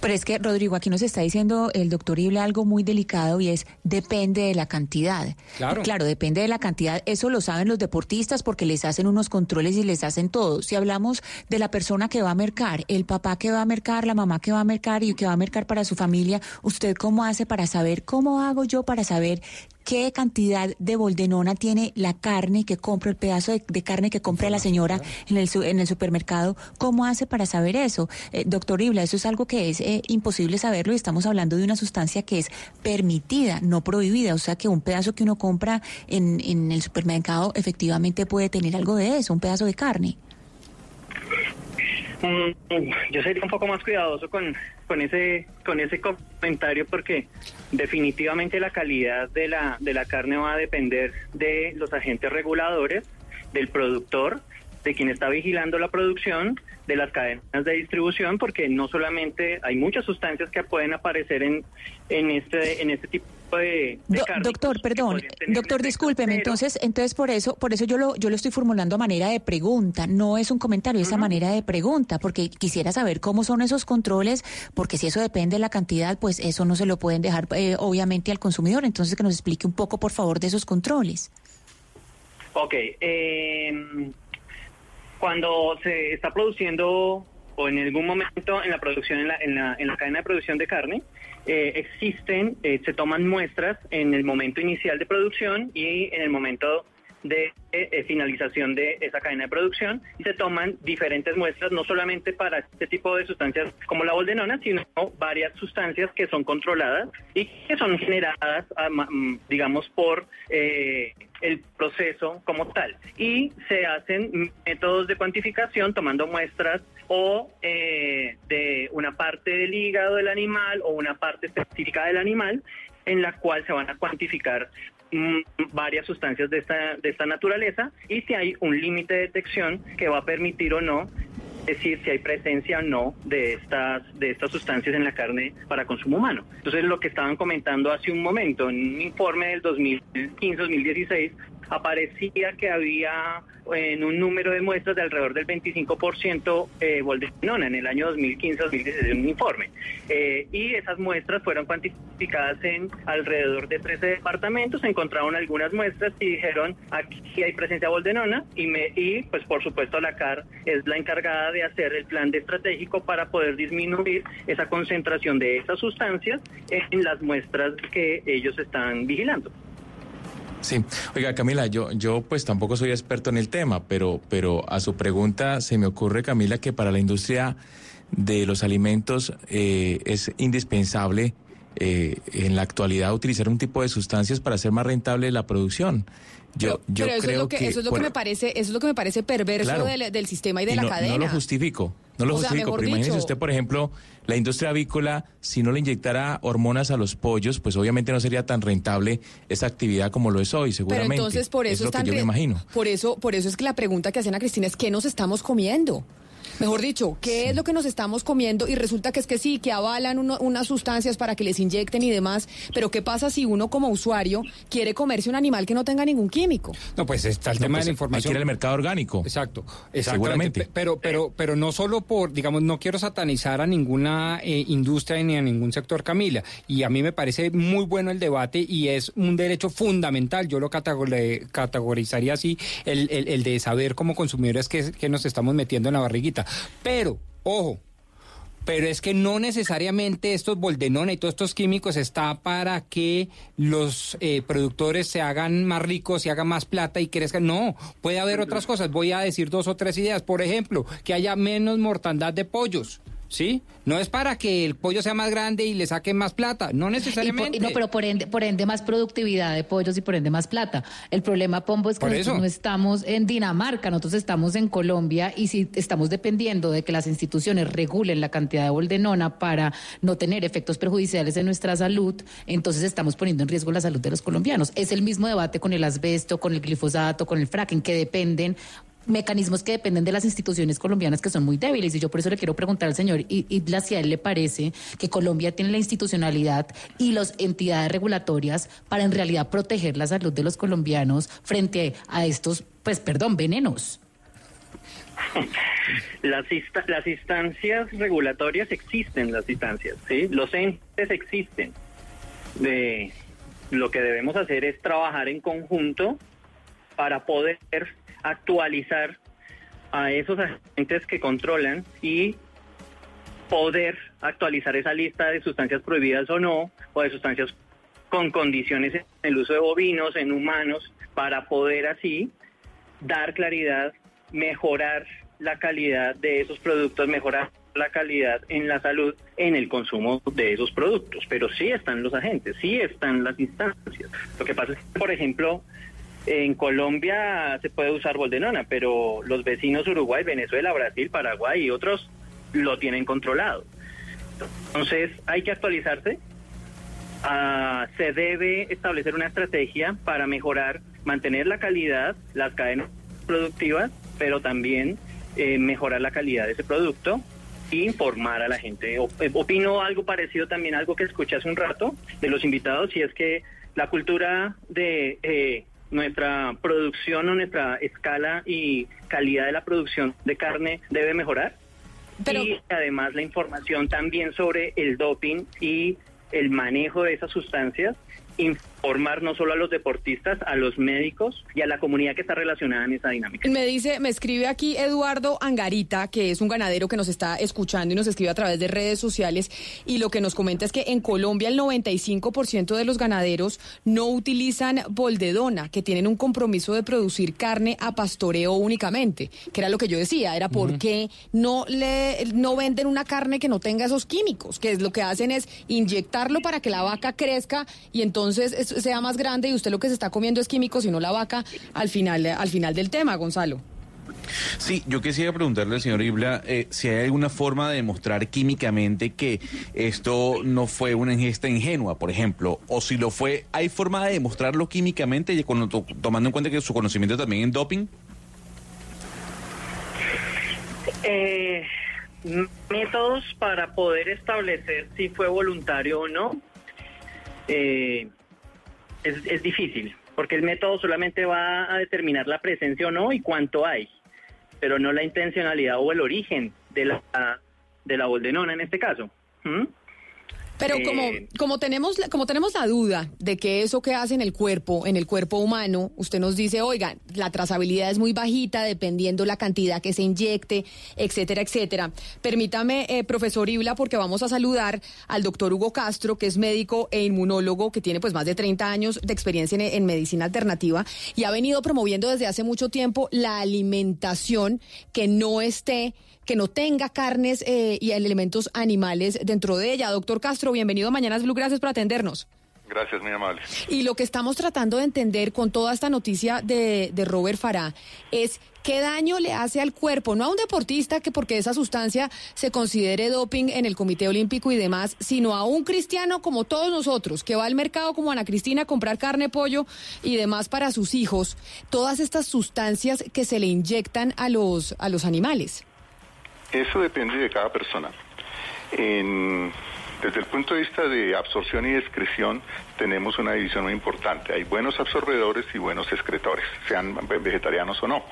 Pero es que, Rodrigo, aquí nos está diciendo el doctor Ibla algo muy delicado y es depende de la cantidad. Claro. Claro, depende de la cantidad. Eso lo saben los deportistas porque les hacen unos controles y les hacen todo. Si hablamos de la persona que va a mercar, el papá que va a mercar, la mamá que va a mercar y que va a mercar para su familia, ¿usted cómo hace para saber, cómo hago yo para saber qué cantidad de boldenona tiene la carne que compra, el pedazo de, carne que compra la señora en el, en el supermercado. ¿Cómo hace para saber eso? Eh, doctor Ibla, eso es algo que es eh, imposible saberlo y estamos hablando de una sustancia que es permitida, no prohibida. O sea que un pedazo que uno compra en, en el supermercado efectivamente puede tener algo de eso, un pedazo de carne. Mm, Yo sería un poco más cuidadoso con, con ese con ese comentario porque definitivamente la calidad de la de la carne va a depender de los agentes reguladores, del productor, de quien está vigilando la producción, de las cadenas de distribución, porque no solamente hay muchas sustancias que pueden aparecer en en este en este tipo de, de Do- carne. doctor, perdón, doctor, discúlpeme, entonces, entonces por eso, por eso yo lo, yo lo estoy formulando a manera de pregunta, no es un comentario, es a manera de pregunta, porque quisiera saber cómo son esos controles, porque si eso depende de la cantidad, pues eso no se lo pueden dejar, eh, obviamente, al consumidor. Entonces, que nos explique un poco, por favor, de esos controles. Ok, eh, cuando se está produciendo o en algún momento en la producción, en la, en la, en la cadena de producción de carne, eh, existen, eh, se toman muestras en el momento inicial de producción y en el momento de eh, eh, finalización de esa cadena de producción y se toman diferentes muestras no solamente para este tipo de sustancias como la boldenona, sino varias sustancias que son controladas y que son generadas, ah, mm, digamos, por eh, el proceso como tal. Y se hacen métodos de cuantificación tomando muestras o eh, de una parte del hígado del animal o una parte específica del animal en la cual se van a cuantificar varias sustancias de esta, de esta naturaleza y si hay un límite de detección que va a permitir o no decir si hay presencia o no de estas de estas sustancias en la carne para consumo humano. Entonces lo que estaban comentando hace un momento en un informe del 2015-2016 aparecía que había en un número de muestras de alrededor del 25% eh, boldenona en el año 2015-2016 en un informe. Eh, y esas muestras fueron cuantificadas en alrededor de 13 departamentos, encontraron algunas muestras y dijeron aquí hay presencia boldenona y, me, y pues por supuesto la CAR es la encargada de hacer el plan de estratégico para poder disminuir esa concentración de esas sustancias en las muestras que ellos están vigilando. Sí, oiga Camila, yo, yo pues tampoco soy experto en el tema, pero, pero a su pregunta se me ocurre Camila que para la industria de los alimentos eh, es indispensable eh, en la actualidad utilizar un tipo de sustancias para hacer más rentable la producción. Yo, yo Pero eso creo es lo que, eso es lo que me parece, eso es lo que me parece perverso Claro. del, del sistema y de y la cadena. No lo justifico, no lo O sea, justifico, mejor pero imagínese dicho- usted, por ejemplo, la industria avícola, si no le inyectara hormonas a los pollos, pues obviamente no sería tan rentable esa actividad como lo es hoy, Pero seguramente. entonces por eso es lo están que yo me imagino. Por eso, por eso es que la pregunta que hacen a Cristina es ¿qué nos estamos comiendo? Mejor dicho, ¿qué es lo que nos estamos comiendo? Y resulta que es que sí, que avalan uno- unas sustancias para que les inyecten y demás, pero ¿qué pasa si uno como usuario quiere comerse un animal que no tenga ningún químico? No, pues está el No, tema pues, de la hay información. que ir al mercado orgánico. Exacto, exactamente. Pero, pero, pero no solo por, digamos, no quiero satanizar a ninguna eh, industria ni a ningún sector, Camila. Y a mí me parece muy bueno el debate y es un derecho fundamental. Yo lo categorizaría así, el, el- el de saber como consumidores que, que nos estamos metiendo en la barriguita. Pero, ojo. Pero es que no necesariamente estos boldenona y todos estos químicos está para que los eh, productores se hagan más ricos y hagan más plata y crezcan. No, puede haber otras cosas. Voy a decir dos o tres ideas. Por ejemplo, que haya menos mortandad de pollos. ¿Sí? No es para que el pollo sea más grande y le saquen más plata. No por- necesariamente. no, pero por ende, por ende más productividad de pollos y por ende más plata. El problema, Pombo, es que nosotros no estamos en Dinamarca, nosotros estamos en Colombia y si estamos dependiendo de que las instituciones regulen la cantidad de boldenona para no tener efectos perjudiciales en nuestra salud, entonces estamos poniendo en riesgo la salud de los colombianos. Es el mismo debate con el asbesto, con el glifosato, con el fracking, que dependen mecanismos que dependen de las instituciones colombianas que son muy débiles. Y yo por eso le quiero preguntar al señor I- Isla si a él le parece que Colombia tiene la institucionalidad y las entidades regulatorias para en realidad proteger la salud de los colombianos frente a estos, pues perdón, venenos. Las, las instancias regulatorias existen, las instancias, ¿sí? Los entes existen. De, lo que debemos hacer es trabajar en conjunto para poder actualizar a esos agentes que controlan y poder actualizar esa lista de sustancias prohibidas o no, o de sustancias con condiciones en el uso de bovinos, en humanos, para poder así dar claridad, mejorar la calidad de esos productos, mejorar la calidad en la salud en el consumo de esos productos. Pero sí están los agentes, sí están las instancias. Lo que pasa es que, por ejemplo, en Colombia se puede usar boldenona, pero los vecinos Uruguay, Venezuela, Brasil, Paraguay y otros lo tienen controlado. Entonces hay que actualizarse. Ah, se debe establecer una estrategia para mejorar, mantener la calidad, las cadenas productivas, pero también eh, mejorar la calidad de ese producto e informar a la gente. Eh, opino algo parecido también, algo que escuché hace un rato de los invitados, y es que la cultura de eh, nuestra producción o nuestra escala y calidad de la producción de carne debe mejorar. Y además la información también sobre el doping y el manejo de esas sustancias, informar no solo a los deportistas, a los médicos y a la comunidad que está relacionada en esa dinámica. Me dice, me escribe aquí Eduardo Angarita, que es un ganadero que nos está escuchando y nos escribe a través de redes sociales. Y lo que nos comenta es que en Colombia el 95% de los ganaderos no utilizan boldedona, que tienen un compromiso de producir carne a pastoreo únicamente, que era lo que yo decía, era por qué no, le, no venden una carne que no tenga esos químicos, que es lo que hacen es inyectarlo para que la vaca crezca y entonces es- sea más grande y usted lo que se está comiendo es químicos y no la vaca al final, al final del tema, Gonzalo. Sí, yo quisiera preguntarle al señor Ibla eh, si hay alguna forma de demostrar químicamente que esto no fue una ingesta ingenua, por ejemplo, o si lo fue, ¿hay forma de demostrarlo químicamente y con- to- tomando en cuenta que su conocimiento también en doping? Eh, métodos para poder establecer si fue voluntario o no eh, es, es difícil, porque el método solamente va a determinar la presencia o no y cuánto hay, pero no la intencionalidad o el origen de la, de la boldenona en este caso. Pero Eh, como, como, tenemos, la- como tenemos la duda de que eso que hace en el cuerpo, en el cuerpo humano, usted nos dice, oiga, la trazabilidad es muy bajita dependiendo la cantidad que se inyecte, etcétera, etcétera. Permítame, eh, profesor Ibla, porque vamos a saludar al doctor Hugo Castro, que es médico e inmunólogo, que tiene pues más de 30 años de experiencia en, en medicina alternativa y ha venido promoviendo desde hace mucho tiempo la alimentación que no esté que no tenga carnes eh, y elementos animales dentro de ella. Doctor Castro, bienvenido a Mañanas Blue, gracias por atendernos. Gracias, muy amable. Y lo que estamos tratando de entender con toda esta noticia de, de Robert Farah es qué daño le hace al cuerpo, no a un deportista que porque esa sustancia se considere doping en el Comité Olímpico y demás, sino a un cristiano como todos nosotros, que va al mercado como Ana Cristina a comprar carne, pollo y demás para sus hijos, todas estas sustancias que se le inyectan a los, a los animales. Eso depende de cada persona. Desde el punto de vista de absorción y excreción, tenemos una división muy importante. Hay buenos absorbedores y buenos excretores, sean ve- vegetarianos o no.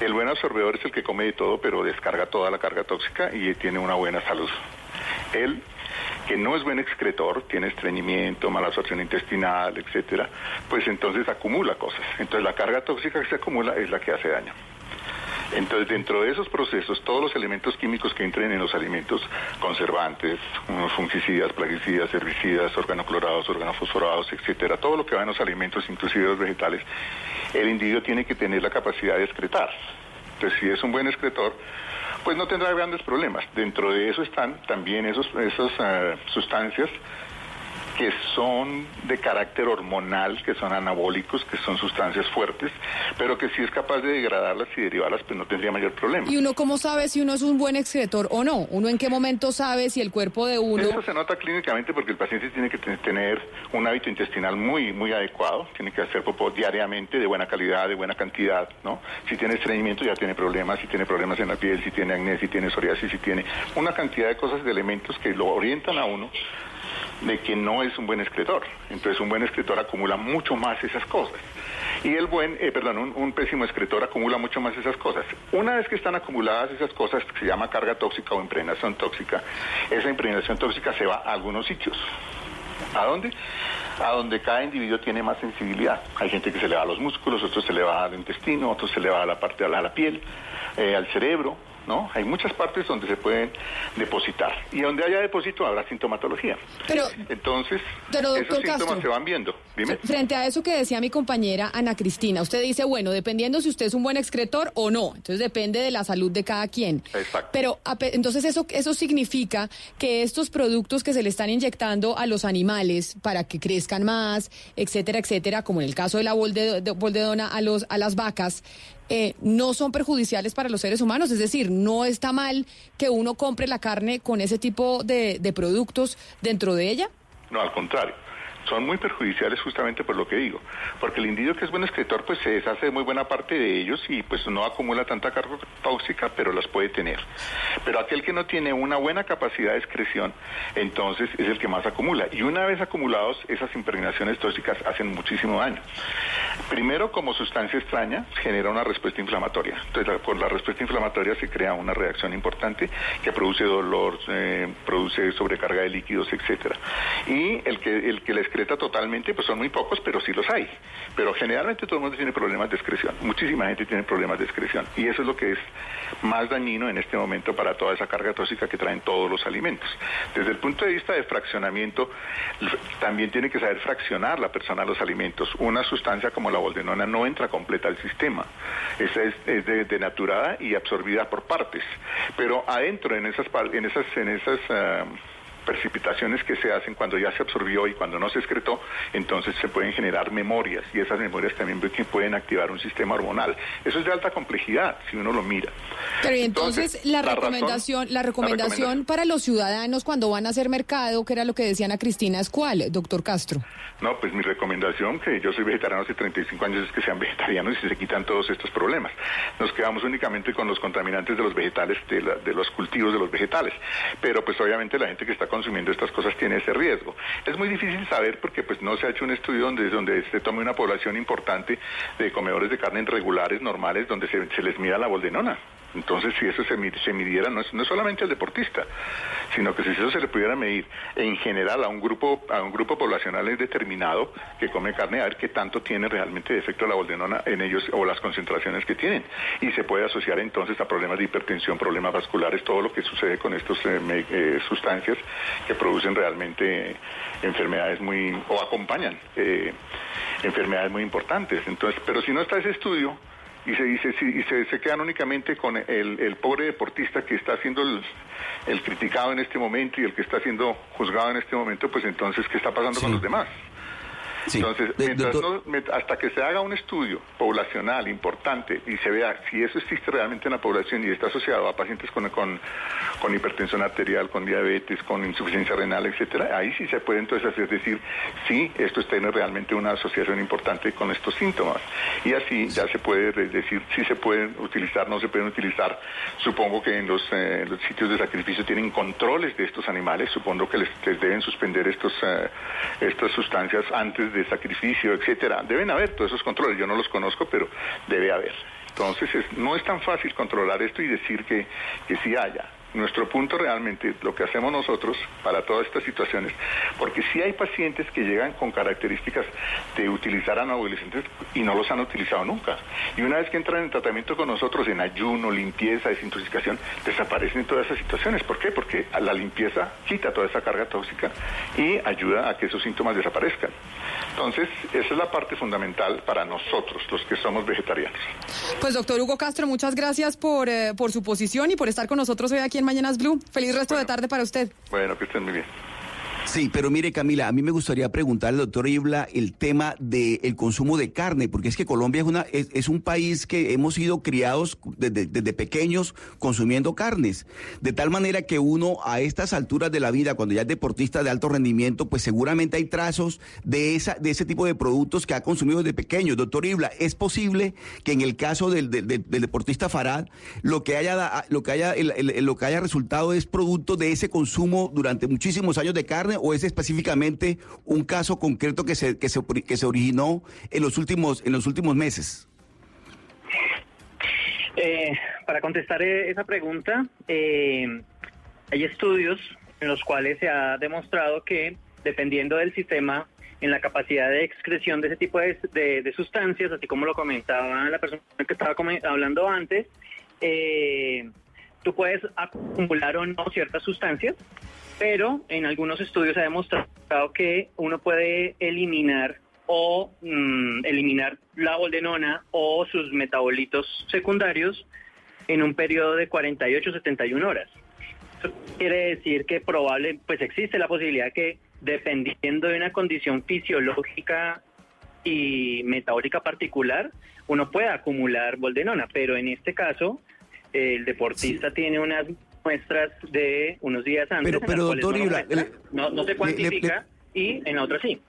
El buen absorbedor es el que come de todo, pero descarga toda la carga tóxica y tiene una buena salud. El que no es buen excretor, tiene estreñimiento, mala absorción intestinal, etcétera, pues entonces acumula cosas. Entonces la carga tóxica que se acumula es la que hace daño. Entonces, dentro de esos procesos, todos los elementos químicos que entren en los alimentos, conservantes, unos fungicidas, plaguicidas, herbicidas, organoclorados, organofosforados, etcétera, todo lo que va en los alimentos, inclusive los vegetales, el individuo tiene que tener la capacidad de excretar. Entonces, si es un buen excretor, pues no tendrá grandes problemas. Dentro de eso están también esos, esas eh, sustancias que son de carácter hormonal, que son anabólicos, que son sustancias fuertes, pero que si es capaz de degradarlas y derivarlas, pues no tendría mayor problema. ¿Y uno cómo sabe si uno es un buen excretor o no? ¿Uno en qué momento sabe si el cuerpo de uno... Eso se nota clínicamente porque el paciente tiene que ten- tener un hábito intestinal muy muy adecuado, tiene que hacer popó diariamente de buena calidad, de buena cantidad, ¿no? Si tiene estreñimiento ya tiene problemas, si tiene problemas en la piel, si tiene acné, si tiene psoriasis, si tiene una cantidad de cosas, de elementos que lo orientan a uno de que no es un buen excretor. Entonces un buen excretor acumula mucho más esas cosas. Y el buen, eh, perdón, un, pésimo excretor acumula mucho más esas cosas. Una vez que están acumuladas esas cosas, se llama carga tóxica o impregnación tóxica, esa impregnación tóxica se va a algunos sitios. ¿A dónde? A donde cada individuo tiene más sensibilidad. Hay gente que se le va a los músculos, otros se le va al intestino, otros se le va a la parte de la, a la piel, eh, al cerebro, ¿no? Hay muchas partes donde se pueden depositar y donde haya depósito habrá sintomatología. Pero, Entonces, pero, esos síntomas Castro, se van viendo. Dime. Frente a eso que decía mi compañera Ana Cristina, usted dice, bueno, dependiendo si usted es un buen excretor o no, entonces depende de la salud de cada quien. Exacto. Pero entonces eso, eso significa que estos productos que se le están inyectando a los animales para que crezcan más, etcétera, etcétera, como en el caso de la bolde- de- boldedona a, los, a las vacas, eh, no son perjudiciales para los seres humanos. Es decir, no está mal que uno compre la carne con ese tipo de, de productos dentro de ella. No, al contrario. Son muy perjudiciales justamente por lo que digo. Porque el individuo que es buen escritor, pues se deshace de muy buena parte de ellos y pues no acumula tanta carga tóxica, pero las puede tener. Pero aquel que no tiene una buena capacidad de excreción, entonces es el que más acumula. Y una vez acumulados, esas impregnaciones tóxicas hacen muchísimo daño. Primero, como sustancia extraña, genera una respuesta inflamatoria. Entonces, por la respuesta inflamatoria se crea una reacción importante que produce dolor, eh, produce sobrecarga de líquidos, etcétera. Y el que el que la totalmente, pues son muy pocos, pero sí los hay. Pero generalmente todo el mundo tiene problemas de excreción. Muchísima gente tiene problemas de excreción. Y eso es lo que es más dañino en este momento para toda esa carga tóxica que traen todos los alimentos. Desde el punto de vista de fraccionamiento, también tiene que saber fraccionar la persona los alimentos. Una sustancia como la boldenona no entra completa al sistema. Esa es, de- denaturada y absorbida por partes. Pero adentro, en esas, en esas, en esas ah, precipitaciones que se hacen cuando ya se absorbió y cuando no se excretó, entonces se pueden generar memorias y esas memorias también pueden activar un sistema hormonal. Eso es de alta complejidad si uno lo mira. Pero y entonces, Entonces, la, la razón- recomendación, la recomendación para los ciudadanos cuando van a hacer mercado, que era lo que decía Ana Cristina, es cuál, doctor Castro. No, pues mi recomendación, que yo soy vegetariano hace 35 años, es que sean vegetarianos y se quitan todos estos problemas. Nos quedamos únicamente con los contaminantes de los vegetales, de, de los cultivos de los vegetales. Pero pues obviamente la gente que está consumiendo estas cosas tiene ese riesgo. Es muy difícil saber porque pues no se ha hecho un estudio donde, donde se tome una población importante de comedores de carne regulares, normales, donde se, se les mida la boldenona. Entonces, si eso se, se midiera, no es, no es solamente al deportista, sino que si eso se le pudiera medir en general a un grupo a un grupo poblacional determinado que come carne, a ver qué tanto tiene realmente de efecto la boldenona en ellos o las concentraciones que tienen. Y se puede asociar entonces a problemas de hipertensión, problemas vasculares, todo lo que sucede con estas sustancias que producen realmente enfermedades muy, o acompañan eh, enfermedades muy importantes. Entonces, pero si no está ese estudio, y se dice y se, se quedan únicamente con el, el pobre deportista que está siendo el, el criticado en este momento y el que está siendo juzgado en este momento, pues entonces, ¿qué está pasando con los demás? Entonces, mientras no- met- hasta que se haga un estudio poblacional importante y se vea si eso existe realmente en la población y está asociado a pacientes con, con, con hipertensión arterial, con diabetes, con insuficiencia renal, etcétera, ahí sí se puede entonces hacer decir si esto tiene realmente una asociación importante con estos síntomas. Y así ya se puede decir si se pueden utilizar, no se pueden utilizar. Supongo que en los, eh, los sitios de sacrificio tienen controles de estos animales, supongo que les, les deben suspender estos, eh, estas sustancias antes de sacrificio, etcétera. Deben haber todos esos controles, yo no los conozco, pero debe haber. Entonces es- no es tan fácil controlar esto y decir que, que sí haya. Nuestro punto realmente, lo que hacemos nosotros para todas estas situaciones, porque sí hay pacientes que llegan con características de utilizar anabolizantes y no los han utilizado nunca. Y una vez que entran en tratamiento con nosotros, en ayuno, limpieza, desintoxicación, desaparecen todas esas situaciones. ¿Por qué? Porque la limpieza quita toda esa carga tóxica y ayuda a que esos síntomas desaparezcan. Entonces, esa es la parte fundamental para nosotros, los que somos vegetarianos. Pues doctor Hugo Castro, muchas gracias por, eh, por su posición y por estar con nosotros hoy aquí en Mañanas Blue. Feliz resto de tarde para usted. Bueno, que estén muy bien. Sí, pero mire Camila, a mí me gustaría preguntarle al doctor Ibla el tema del consumo de carne, porque es que Colombia es, una, es, es un país que hemos sido criados desde, desde pequeños consumiendo carnes, de tal manera que uno a estas alturas de la vida, cuando ya es deportista de alto rendimiento, pues seguramente hay trazos de, esa, de ese tipo de productos que ha consumido desde pequeño. Doctor Ibla, ¿es posible que en el caso del, del- deportista Farad, lo que haya, lo que haya, el- lo que haya resultado es producto de ese consumo durante muchísimos años de carne o es específicamente un caso concreto que se, que se, que se originó en los últimos, en los últimos meses? Eh, para contestar eh, esa pregunta, eh, hay estudios en los cuales se ha demostrado que dependiendo del sistema, en la capacidad de excreción de ese tipo de, de- de sustancias, así como lo comentaba la persona que estaba hablando antes, eh, tú puedes acumular o no ciertas sustancias, pero en algunos estudios se ha demostrado que uno puede eliminar o mm, eliminar la boldenona o sus metabolitos secundarios en un periodo de 48 71 horas. Eso quiere decir que probable, pues existe la posibilidad que dependiendo de una condición fisiológica y metabólica particular, uno pueda acumular boldenona, pero en este caso el deportista tiene unas muestras de unos días antes. Pero, doctor no, lo Ibla, muestra, le- no, no se le- le- cuantifica y en la otra sí.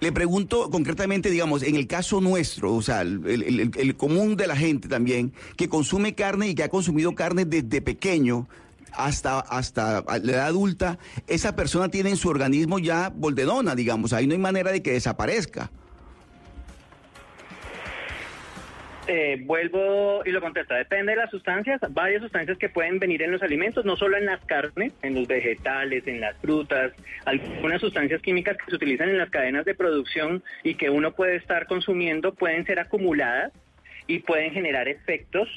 Le pregunto concretamente, digamos, en el caso nuestro, o sea, el, el- el- el común de la gente también, que consume carne y que ha consumido carne desde pequeño hasta, hasta la edad adulta, esa persona tiene en su organismo ya boldenona, digamos, ahí no hay manera de que desaparezca. Eh, vuelvo y lo contesto. Depende de las sustancias, varias sustancias que pueden venir en los alimentos, no solo en las carnes, en los vegetales, en las frutas, algunas sustancias químicas que se utilizan en las cadenas de producción y que uno puede estar consumiendo pueden ser acumuladas y pueden generar efectos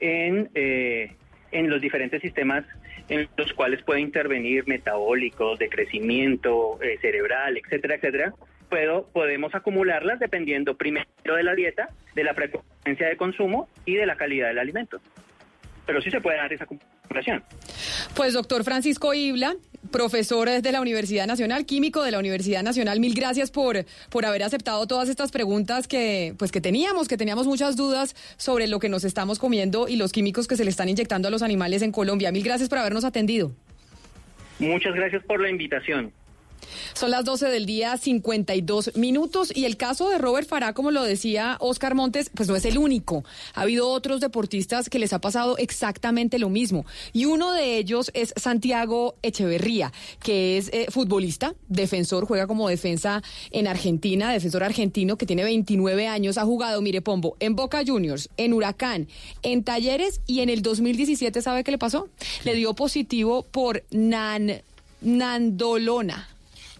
en, eh, en los diferentes sistemas en los cuales puede intervenir metabólicos, de crecimiento eh, cerebral, etcétera, etcétera. Puedo, podemos acumularlas dependiendo primero de la dieta, de la frecuencia de consumo y de la calidad del alimento. Pero sí se puede dar esa acumulación. Pues doctor Francisco Ibla, profesor de la Universidad Nacional, químico de la Universidad Nacional, mil gracias por, por haber aceptado todas estas preguntas que, pues, que teníamos, que teníamos muchas dudas sobre lo que nos estamos comiendo y los químicos que se le están inyectando a los animales en Colombia. Mil gracias por habernos atendido. Muchas gracias por la invitación. Son las 12 del día, 52 minutos. Y el caso de Robert Farah, como lo decía Oscar Montes, pues no es el único. Ha habido otros deportistas que les ha pasado exactamente lo mismo. Y uno de ellos es Santiago Echeverría, que es eh, futbolista, defensor, juega como defensa en Argentina, defensor argentino que tiene 29 años. Ha jugado, mire, Pombo, en Boca Juniors, en Huracán, en Talleres y en el 2017, ¿sabe qué le pasó? Le dio positivo por nan, nandolona.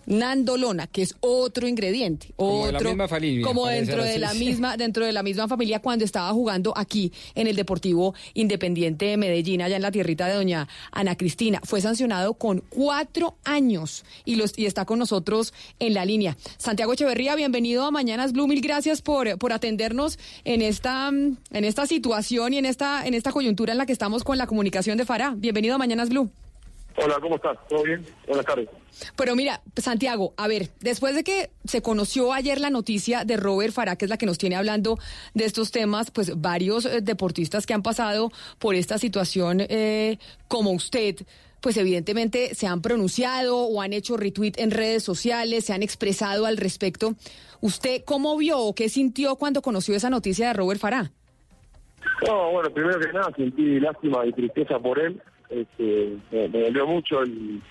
Nandolona, que es otro ingrediente, Como de otro, la misma familia, como dentro de la misma, dentro de la misma familia cuando estaba jugando aquí en el Deportivo Independiente de Medellín, allá en la tierrita de doña Ana Cristina. Fue sancionado con cuatro años y los y está con nosotros en la línea. Santiago Echeverría, bienvenido a Mañanas Blue, mil gracias por, por atendernos en esta, en esta situación y en esta, en esta coyuntura en la que estamos con la comunicación de Farah. Bienvenido a Mañanas Blue. Hola, ¿cómo estás? ¿Todo bien? Buenas tardes. Pero mira, Santiago, a ver, después de que se conoció ayer la noticia de Robert Farah, que es la que nos tiene hablando de estos temas, pues varios eh, deportistas que han pasado por esta situación eh, como usted, pues evidentemente se han pronunciado o han hecho retweet en redes sociales, se han expresado al respecto. ¿Usted cómo vio o qué sintió cuando conoció esa noticia de Robert Farah? No, bueno, primero que nada sentí lástima y tristeza por él. Este, me, me dolió mucho el,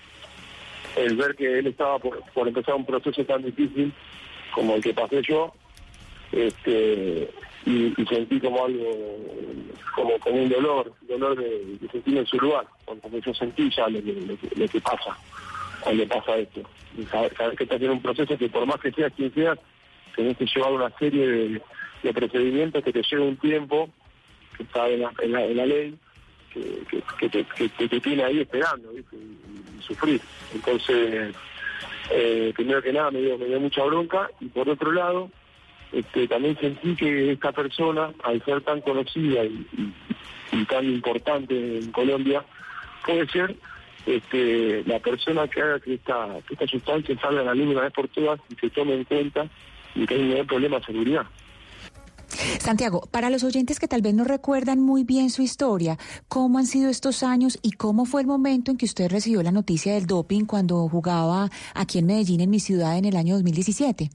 ver que él estaba por, empezar un proceso tan difícil como el que pasé yo. Este, y, sentí como algo, como, como un dolor, dolor de, de sentirme en su lugar, porque yo sentí ya lo que, pasa cuando pasa esto. Y saber, saber que estás en un proceso que por más que seas quien seas, tenés que llevar una serie de, de procedimientos que te lleva un tiempo, que está en la, en la, en la ley, que, que, que te, que- te tiene ahí esperando ¿viste? Y, sufrir. Entonces, eh, primero que nada me dio, me dio mucha bronca y por otro lado, este, también sentí que esta persona, al ser tan conocida y, tan importante en Colombia, puede ser este, la persona que haga que esta, que esta sustancia salga a la luz una vez por todas y se tome en cuenta y que hay problema de seguridad. Santiago, para los oyentes que tal vez no recuerdan muy bien su historia, ¿cómo han sido estos años y cómo fue el momento en que usted recibió la noticia del doping cuando jugaba aquí en Medellín, en mi ciudad, en el año 2017?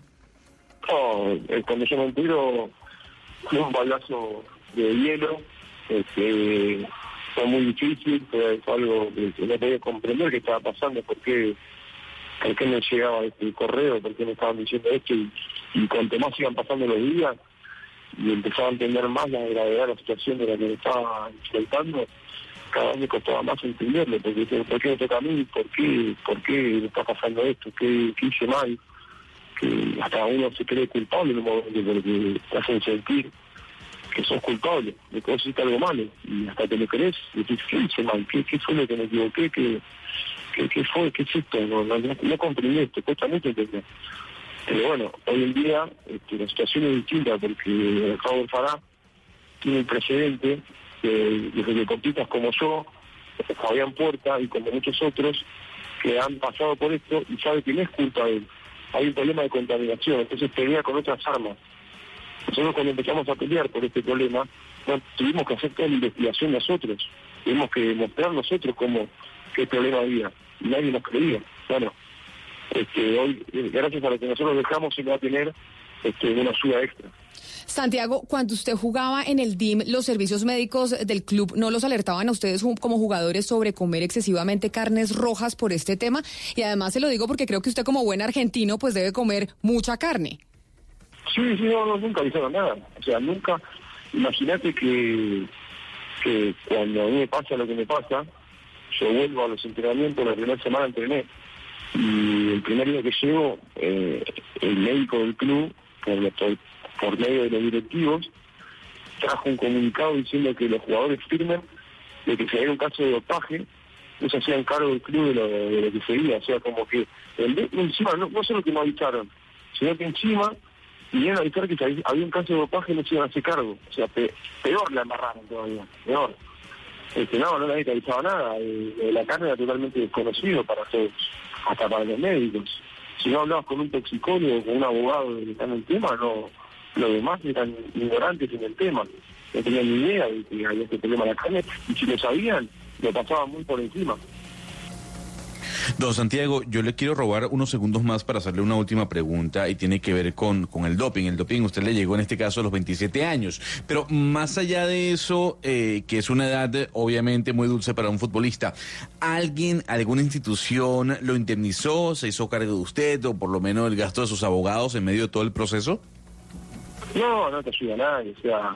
No, eh, cuando yo me entero fue un balazo de hielo, este, fue muy difícil, fue, algo que, no podía comprender qué estaba pasando, por qué, por qué me llegaba este correo, por qué me estaban diciendo esto, y, y cuanto más iban pasando los días y empezaba a entender más la gravedad de la situación de la que me estaba enfrentando, cada vez me costaba más entenderlo, porque ¿por qué me toca a mí? ¿Por qué, por qué me está pasando esto? ¿Qué, qué hice mal? que hasta uno se cree culpable en un momento porque te hacen sentir que sos culpable, de que vos hiciste algo malo, y hasta te lo crees, decís, ¿qué hice mal? ¿Qué, qué fue lo que me equivoqué? ¿Qué, qué, qué fue? ¿Qué es esto? No, no, no, no comprendí esto, cuesta mucho. Pero bueno, hoy en día este, la situación es distinta porque Raúl Fará tiene un precedente de, de deportistas como yo, Fabián Puerta y como muchos otros que han pasado por esto y sabe que no es culpa de él. Hay un problema de contaminación, entonces pelea con otras armas. Nosotros cuando empezamos a pelear por este problema, tuvimos que hacer toda la investigación nosotros. Tuvimos que demostrar nosotros cómo qué problema había. Y nadie nos creía. Bueno, este, hoy, gracias a lo que nosotros dejamos, se va a tener este, una ayuda extra. Santiago, cuando usted jugaba en el DIM, los servicios médicos del club no los alertaban a ustedes como jugadores sobre comer excesivamente carnes rojas por este tema. Y además se lo digo porque creo que usted como buen argentino pues debe comer mucha carne. Sí, sí, no, no, nunca avisaron nada. O sea, nunca. Imagínate que, que cuando a mí me pasa lo que me pasa, yo vuelvo a los entrenamientos, la primera semana entrené. Y el primer día que llego, eh, el médico del club, por, medio de los directivos, trajo un comunicado diciendo que los jugadores firmen de que si hay un caso de dopaje, no se hacían cargo del club de lo, de lo que seguía. O sea, como que el, encima no, no solo que no avisaron, sino que encima vinieron a avisar que si había había un caso de dopaje no se iban a hacer cargo. O sea, pe- peor la amarraron todavía, peor. Este, no, no nadie te avisaba nada. Eh, eh, la carne era totalmente desconocido para todos, hasta para los médicos. Si no hablabas con un toxicólogo, con un abogado que está en el tema, no, los demás eran ignorantes en el tema. No tenían ni idea de que había este problema en la carne, y si lo sabían, lo pasaban muy por encima. Don Santiago, yo le quiero robar unos segundos más para hacerle una última pregunta y tiene que ver con, con el doping. El doping usted le llegó en este caso a los 27 años, pero más allá de eso, eh, que es una edad obviamente muy dulce para un futbolista, ¿alguien, alguna institución lo indemnizó, se hizo cargo de usted o por lo menos el gasto de sus abogados en medio de todo el proceso? No, no te ayuda nadie. O sea,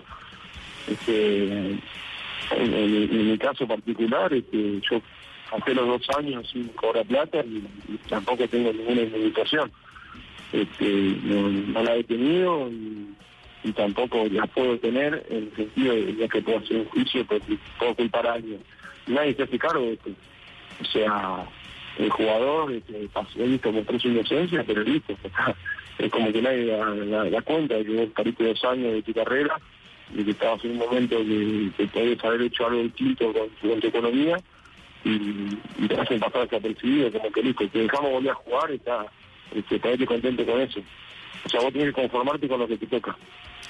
este, en- en mi caso particular, este, yo pasé los dos años sin cobrar plata y, tampoco tengo ninguna indemnización. Este, no, no la he tenido y, tampoco la puedo tener en el sentido de que puedo hacer un juicio porque puedo culpar a alguien. Nadie se hace cargo de esto. O sea, el jugador este, pasó, listo, mostró su inocencia, pero listo, es como que nadie da, da- da cuenta de que vos perdiste dos años de tu carrera y que estabas en un momento que, que podías haber hecho algo distinto con, con tu economía y, y te hacen pasar desapercibido, como que listo, te dejamos volver a jugar y está, este, contento con eso. O sea, vos tenés que conformarte con lo que te toca,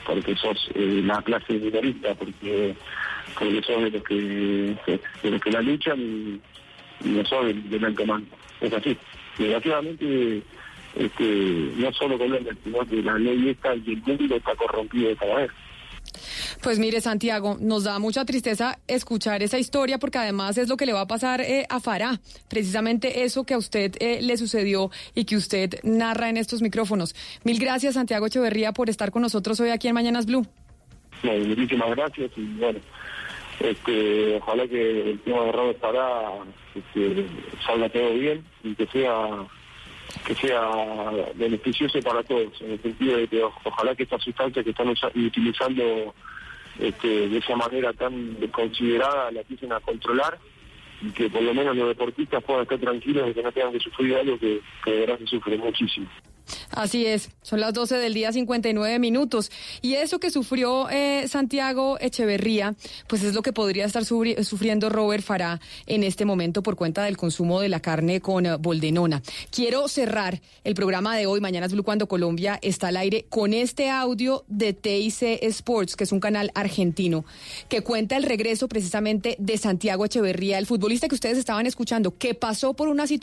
porque sos eh, la clase minorista, porque, porque sos de los que, de los que la luchan y, y no sos del, del alto. Es así. Desgraciadamente, este, no solo Colombia, sino que la ley esta y el mundo está corrompido de cada vez. Pues mire, Santiago, nos da mucha tristeza escuchar esa historia porque además es lo que le va a pasar eh, a Farah, precisamente eso que a usted eh, le sucedió y que usted narra en estos micrófonos. Mil gracias, Santiago Echeverría, por estar con nosotros hoy aquí en Mañanas Blue. Muchísimas gracias y bueno, este, ojalá que el tema de Robert Pará este, salga todo bien y que sea que sea beneficioso para todos, en el sentido de que ojalá que estas sustancias que están utilizando este, de esa manera tan desconsiderada la empiecen a controlar y que por lo menos los deportistas puedan estar tranquilos de que no tengan que sufrir algo que, que de sufre muchísimo. Así es, son las 12 del día 59 minutos. Y eso que sufrió eh, Santiago Echeverría, pues es lo que podría estar sufri- sufriendo Robert Farah en este momento por cuenta del consumo de la carne con eh, boldenona. Quiero cerrar el programa de hoy, Mañanas Blue, cuando Colombia está al aire, con este audio de TIC Sports, que es un canal argentino, que cuenta el regreso precisamente de Santiago Echeverría, el futbolista que ustedes estaban escuchando, que pasó por una situación